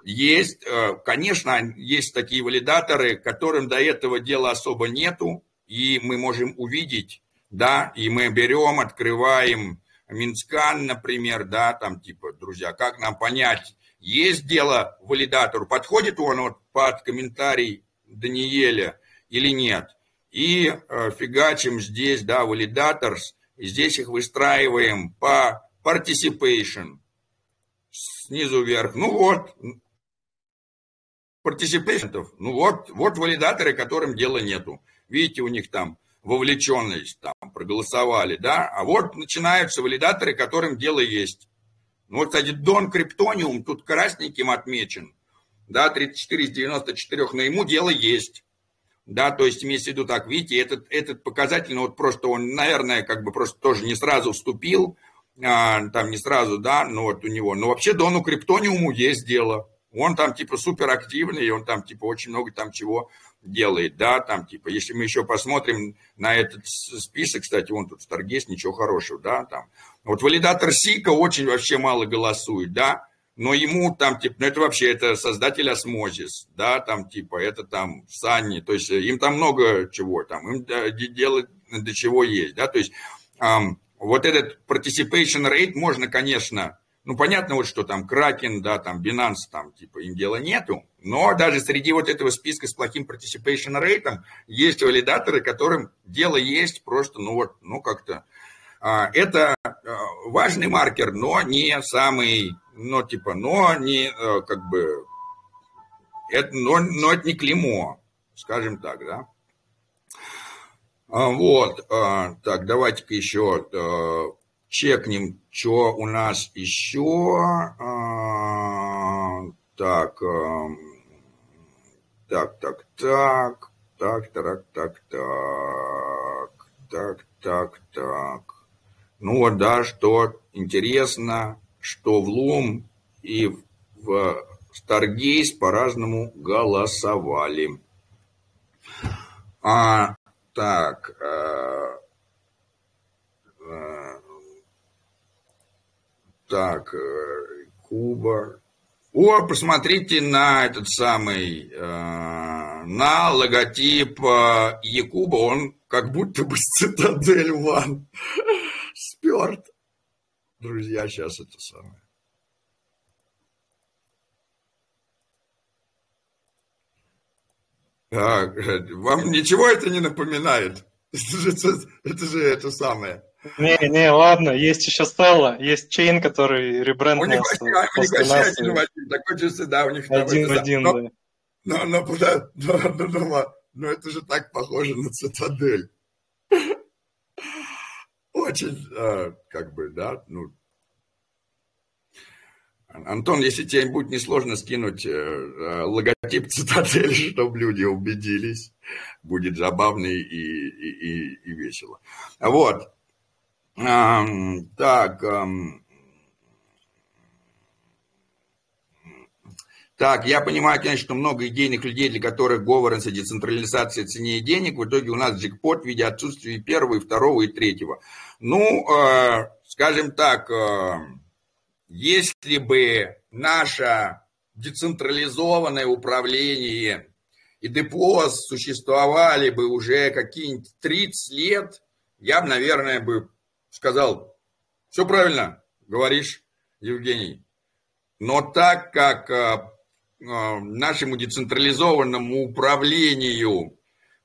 есть, э, конечно, есть такие валидаторы, которым до этого дела особо нету, и мы можем увидеть, да, и мы берем, открываем Mintscan, например, да, там типа, друзья, как нам понять, есть дело валидатору, подходит он вот под комментарий Даниэля или нет. И э, фигачим здесь, да, validators, здесь их выстраиваем по participation, снизу вверх. Ну вот, participation, ну вот, вот валидаторы, которым дела нету. Видите, у них там вовлеченность, там, проголосовали, да, а вот начинаются валидаторы, которым дело есть. Ну вот, кстати, Дон Криптониум тут красненьким отмечен, да, 34 из 94, но ему дело есть. Да, то есть имеется в виду так, видите, этот, этот показатель, ну вот просто он, наверное, как бы просто тоже не сразу вступил, а, там не сразу, да, но вот у него, но вообще Дону Криптониуму есть дело. Он там типа суперактивный, он там типа очень много там чего делает, да, там типа, если мы еще посмотрим на этот список, кстати, вон тут Stargaze, ничего хорошего, да, там. Вот валидатор Sikka очень вообще мало голосует, да, но ему там, типа, ну это вообще, это создатель Osmosis, да, там, типа, это там Санни, то есть им там много чего там, им делать до чего есть, да, то есть эм, вот этот participation rate можно, конечно, ну, понятно, вот что там Кракен, да, там Binance, там, типа, им дела нету, но даже среди вот этого списка с плохим participation rate есть валидаторы, которым дело есть просто, ну, вот, ну, как-то. А, это а, важный маркер, но не самый, ну, типа, но не, э, как бы, это, но, но это не клеймо, скажем так, да. А, вот, так, давайте-ка еще э, чекнем, что у нас еще. А, так, так, так, так, так, так, так, так, так, так, так. Ну вот, да, что интересно, что в Лум и в Старгейс по-разному голосовали. А, так, а, Так, э, Куба. О, посмотрите на этот самый, э, на логотип э, Якуба, он как будто бы *laughs* Цитадель Ван сперт. Друзья, сейчас это самое. Так, вам ничего это не напоминает? *laughs* Это же это, же это самое. Не, не, ладно, есть еще Стелла, есть Чейн, который ребренднулся. У них *laughs* вообще один в один, такой чувство, да, у них Один в один, да. Но, но, *laughs* но, но, но, но, но это же так похоже на Цитадель. Очень, а, как бы, да, ну, Антон, если тебе будет несложно скинуть э, э, логотип цитадели, *laughs* чтобы люди убедились, будет забавно и, и, и, и весело. Вот. Так, так, я понимаю, конечно, что много идейных людей, для которых governance и децентрализация ценнее денег. В итоге у нас джекпот в виде отсутствия первого, и второго, и третьего. Ну, э, скажем так, э, если бы наше децентрализованное управление и депоз существовали бы уже какие-нибудь 30 лет, я бы, наверное, бы сказал, все правильно говоришь, Евгений. Но так как э, э, нашему децентрализованному управлению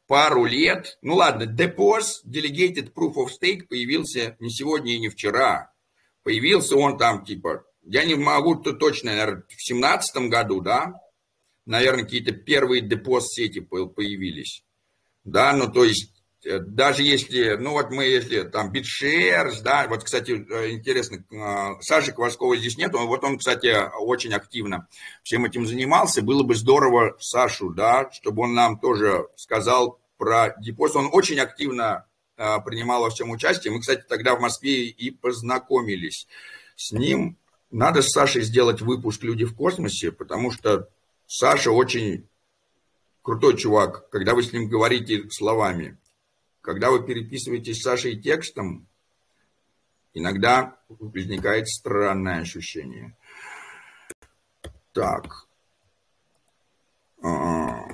пару лет, ну ладно, DPoS, Delegated Proof of Stake, появился не сегодня и не вчера. Появился он там типа, я не могу то точно, наверное, в семнадцатом году, да, наверное, какие-то первые депоз сети появились. Да, ну то есть даже если, ну вот мы, если там BitShares, да, вот, кстати, э, интересно, э, Саши Кваскова здесь нет, вот он, кстати, очень активно всем этим занимался, было бы здорово Сашу, да, чтобы он нам тоже сказал про депоз, он очень активно принимал во всем участие, мы, кстати, тогда в Москве и познакомились с ним, надо с Сашей сделать выпуск «Люди в космосе», потому что Саша очень крутой чувак, когда вы с ним говорите словами. Когда вы переписываетесь с Сашей текстом, иногда возникает странное ощущение. Так. А,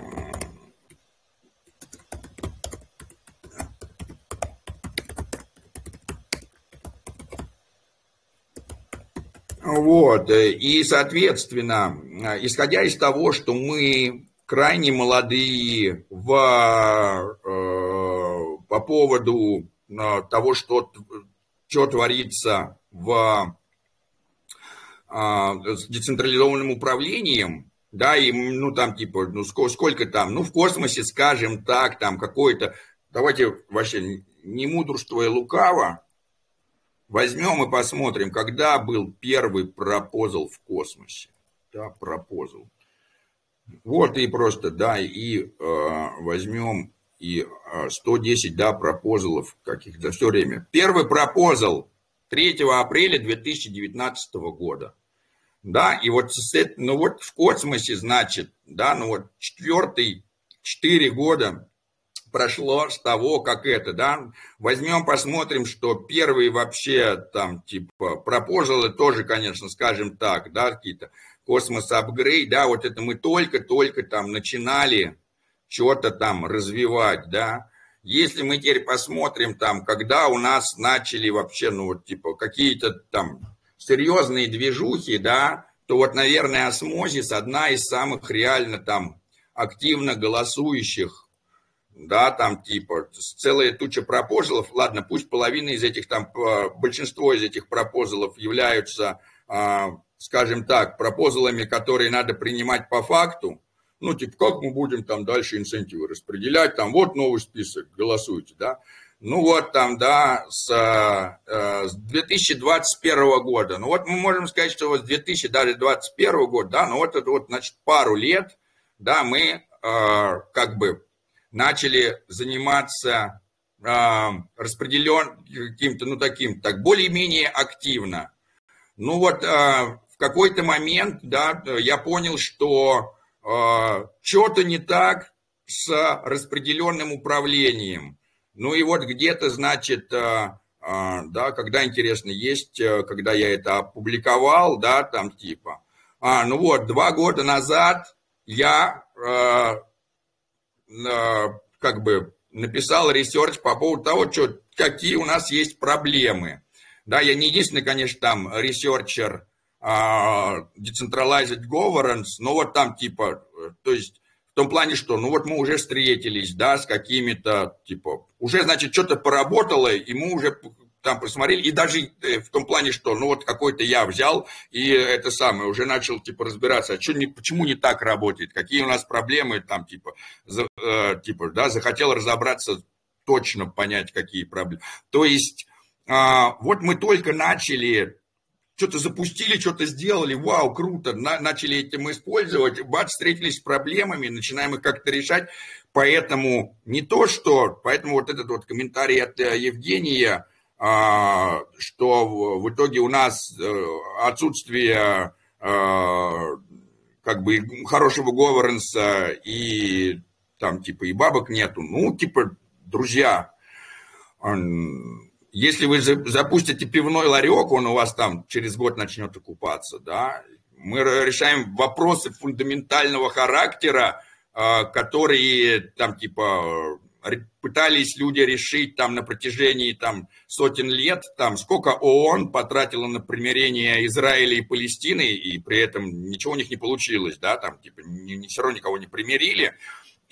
Вот, и, соответственно, исходя из того, что мы крайне молодые в, э, по поводу э, того, что, что творится в, э, с децентрализованным управлением, да, и, ну, там, типа, ну, сколько, сколько там, ну, в космосе, скажем так, там, какой-то, давайте вообще, не мудрствуя лукаво, возьмем и посмотрим, когда был первый пропозал в космосе, да, пропозал. Вот и просто, да, и э, возьмем и э, 110, да, пропозалов каких-то все время. Первый пропозал 3 апреля 2019 года. Да, и вот, ну вот в космосе, значит, да, ну вот четвертый, четыре года прошло с того, как это, да. Возьмем, посмотрим, что первые вообще там, типа, пропозалы тоже, конечно, скажем так, да, какие-то космос апгрейд, да, вот это мы только-только там начинали что-то там развивать, да. Если мы теперь посмотрим там, когда у нас начали вообще, ну вот типа какие-то там серьезные движухи, да, то вот, наверное, осмозис одна из самых реально там активно голосующих, да, там типа целая туча пропозалов, ладно, пусть половина из этих там, большинство из этих пропозалов являются а, скажем так, пропозалами, которые надо принимать по факту, ну, типа, как мы будем там дальше инцентивы распределять, там, вот новый список, голосуйте, да. Ну, вот там, да, с, э, с 2021 года. Ну, вот мы можем сказать, что вот с 2021 года, да, ну, вот это вот, значит, пару лет, да, мы э, как бы начали заниматься э, распределен каким-то, ну, таким, так, более-менее активно. Ну, вот э, какой-то момент, да, я понял, что что-то не так с распределенным управлением. Ну и вот где-то, значит, э, э, да, когда интересно, есть, э, когда я это опубликовал, да, там типа, а, ну вот, два года назад я э, э, как бы написал ресерч по поводу того, что, какие у нас есть проблемы. Да, я не единственный, конечно, там ресерчер, decentralized governance, но вот там типа, то есть в том плане, что ну вот мы уже встретились, да, с какими-то, типа, уже, значит, что-то поработало, и мы уже там посмотрели, и даже э, в том плане, что, ну вот какой-то я взял, и это самое, уже начал, типа, разбираться, а что, не, почему не так работает, какие у нас проблемы, там, типа, за, э, типа, да, захотел разобраться, точно понять, какие проблемы. То есть, э, вот мы только начали что-то запустили, что-то сделали, вау, круто, на, начали этим использовать, бац, встретились с проблемами, начинаем их как-то решать. Поэтому не то, что, поэтому вот этот вот комментарий от э, Евгения, а, что в итоге у нас э, отсутствие а, как бы хорошего говоренса и там типа и бабок нету, ну типа, друзья, если вы запустите пивной ларек, он у вас там через год начнет окупаться, да, мы решаем вопросы фундаментального характера, а, которые там типа пытались люди решить там на протяжении там сотен лет, там сколько ООН потратила на примирение Израиля и Палестины, и при этом ничего у них не получилось, да, там типа ни, ни все равно никого не примирили,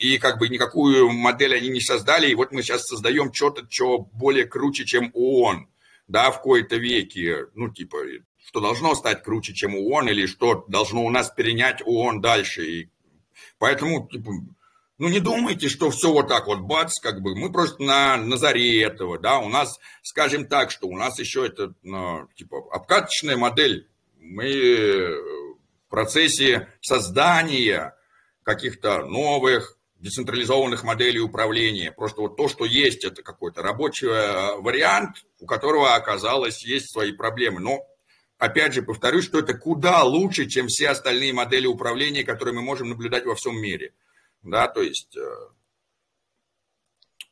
и как бы никакую модель они не создали, и вот мы сейчас создаем что-то, что более круче, чем ООН, да, в кои-то веке, ну, типа, что должно стать круче, чем ООН, или что должно у нас перенять ООН дальше, и поэтому, типа, ну, не думайте, что все вот так вот, бац, как бы, мы просто на, на заре этого, да, у нас, скажем так, что у нас еще это, ну, типа, обкаточная модель, мы в процессе создания каких-то новых децентрализованных моделей управления. Просто вот то, что есть, это какой-то рабочий э, вариант, у которого оказалось есть свои проблемы. Но опять же, повторюсь, что это куда лучше, чем все остальные модели управления, которые мы можем наблюдать во всем мире. Да, то есть э,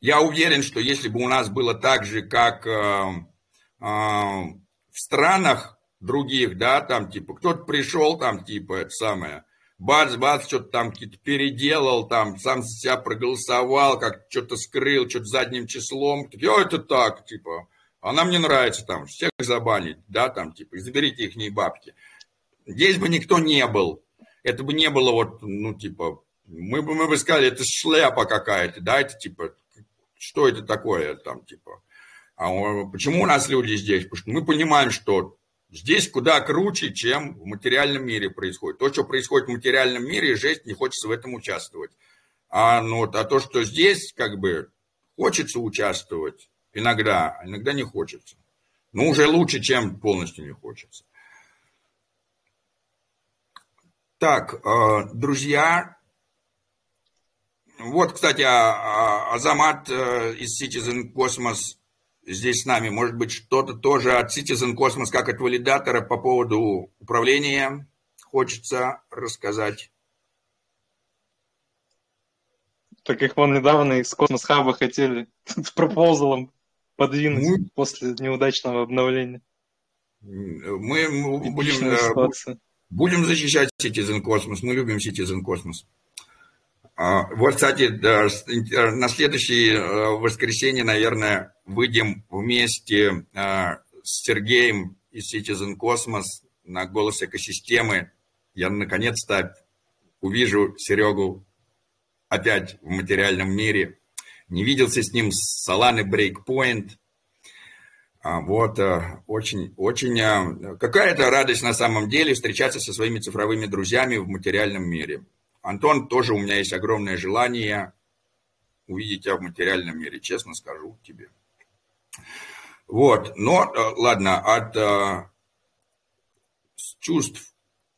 я уверен, что если бы у нас было так же, как э, в странах других, да, там типа кто-то пришел, там типа это самое, бац-бац, что-то там какие-то переделал, там сам себя проголосовал, как что-то скрыл, что-то задним числом. О, это так, типа, а нам не нравится там всех забанить, да, там, типа, заберите их бабки. Здесь бы никто не был. Это бы не было вот, ну, типа, мы бы, мы бы сказали, это шляпа какая-то, да, это типа, что это такое там, типа. А почему у нас люди здесь? Потому что мы понимаем, что Здесь куда круче, чем в материальном мире происходит. То, что происходит в материальном мире, жесть, не хочется в этом участвовать. А, ну, а то, что здесь, как бы, хочется участвовать иногда, а иногда не хочется. Ну, уже лучше, чем полностью не хочется. Так, э, друзья, вот, кстати, а, Азамат э, из Citizen Cosmos здесь с нами. Может быть, что-то тоже от Citizen Cosmos, как от валидатора по поводу управления хочется рассказать. Так их вон недавно из Космос Хаба хотели *laughs* с пропозалом подвинуть мы... после неудачного обновления. Мы, мы будем, э, будем защищать Citizen Cosmos. Мы любим Citizen Cosmos. А, вот, кстати, на следующее э, воскресенье, наверное, выйдем вместе э, с Сергеем из Citizen Cosmos на голос экосистемы. Я наконец-то увижу Серегу опять в материальном мире. Не виделся с ним с Solana Breakpoint. А, вот, э, очень, очень, какая-то радость на самом деле встречаться со своими цифровыми друзьями в материальном мире. Антон, тоже у меня есть огромное желание увидеть тебя в материальном мире, честно скажу тебе. Вот, но, э, ладно, от э, чувств,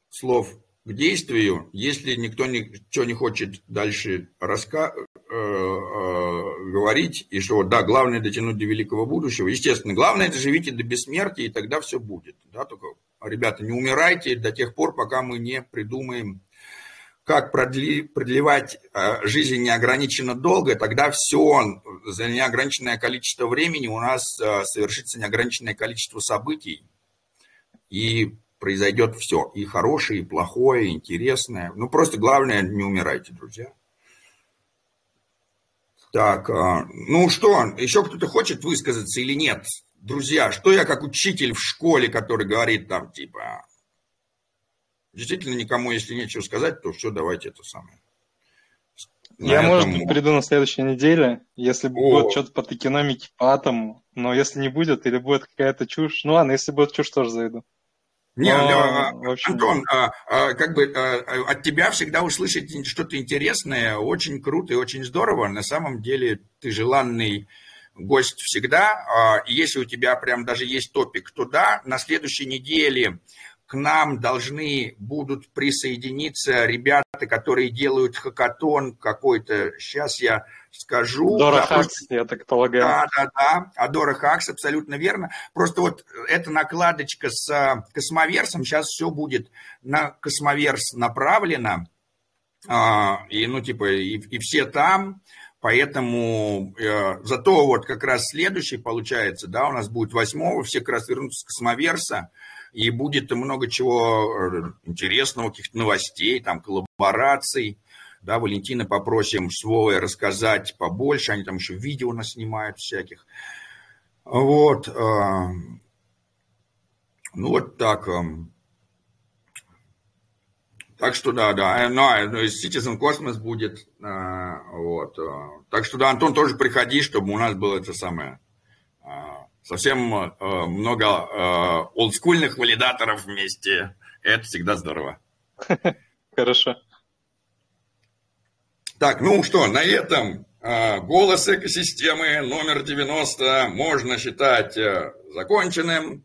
слов к действию, если никто ничего не хочет дальше раска э, э, говорить, и что, да, главное дотянуть до великого будущего, естественно, главное доживите до бессмертия, и тогда все будет, да, только, ребята, не умирайте до тех пор, пока мы не придумаем как продли, продлевать э, жизнь неограниченно долго, тогда все, за неограниченное количество времени у нас э, совершится неограниченное количество событий, и произойдет все, и хорошее, и плохое, и интересное. Ну, просто главное, не умирайте, друзья. Так, э, ну что, еще кто-то хочет высказаться или нет? Друзья, что я как учитель в школе, который говорит там, типа, Действительно, никому, если нечего сказать, то все, давайте это самое. На Я, этом... может быть, приду на следующей неделе, если О. будет что-то по экономике, по атому. Но если не будет, или будет какая-то чушь, ну ладно, если будет чушь, тоже зайду. Не, ну, общем... Антон, а, а, как бы а, от тебя всегда услышать что-то интересное, очень круто и очень здорово. На самом деле ты желанный гость всегда. А, если у тебя прям даже есть топик туда, на следующей неделе к нам должны будут присоединиться ребята, которые делают хакатон какой-то. Сейчас я скажу. Дора Хакс, я так полагаю. Да, да, да. Адора Хакс, абсолютно верно. Просто вот эта накладочка с э, космоверсом, сейчас все будет на космоверс направлено. А, и, ну, типа, и, и все там. Поэтому э, зато вот как раз следующий получается, да, у нас будет восьмого, все как раз вернутся с космоверса и будет много чего э, интересного, каких-то новостей, там, коллабораций. Да, Валентина попросим с Вовой рассказать побольше, они там еще видео нас снимают всяких. Вот. Э, ну, вот так. Э. Так что да, да, ну, Citizen Cosmos будет, вот. Так что да, Антон, тоже приходи, чтобы у нас было это самое, совсем э, много э, олдскульных валидаторов вместе. Это всегда здорово. *laughs* Хорошо. Так, ну что, на этом э, голос экосистемы номер 90 можно считать э, законченным.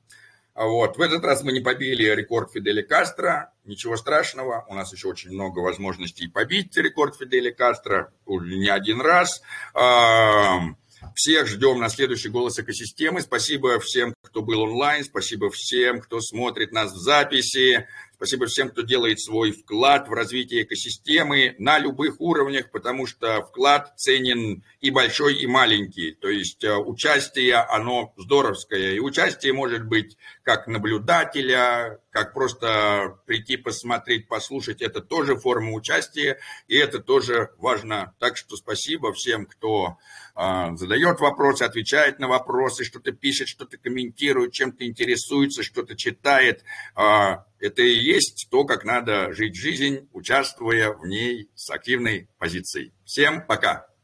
Вот. В этот раз мы не побили рекорд Фидели Кастро. Ничего страшного. У нас еще очень много возможностей побить рекорд Фидели Кастро. Уже не один раз. Всех ждем на следующий «Голос экосистемы». Спасибо всем, кто был онлайн. Спасибо всем, кто смотрит нас в записи. Спасибо всем, кто делает свой вклад в развитие экосистемы на любых уровнях, потому что вклад ценен и большой, и маленький. То есть э, участие, оно здоровское. И участие может быть как наблюдателя, как просто прийти посмотреть, послушать. Это тоже форма участия, и это тоже важно. Так что спасибо всем, кто а, задает вопросы, отвечает на вопросы, что-то пишет, что-то комментирует, чем-то интересуется, что-то читает. А, это и есть то, как надо жить жизнь, участвуя в ней с активной позицией. Всем пока!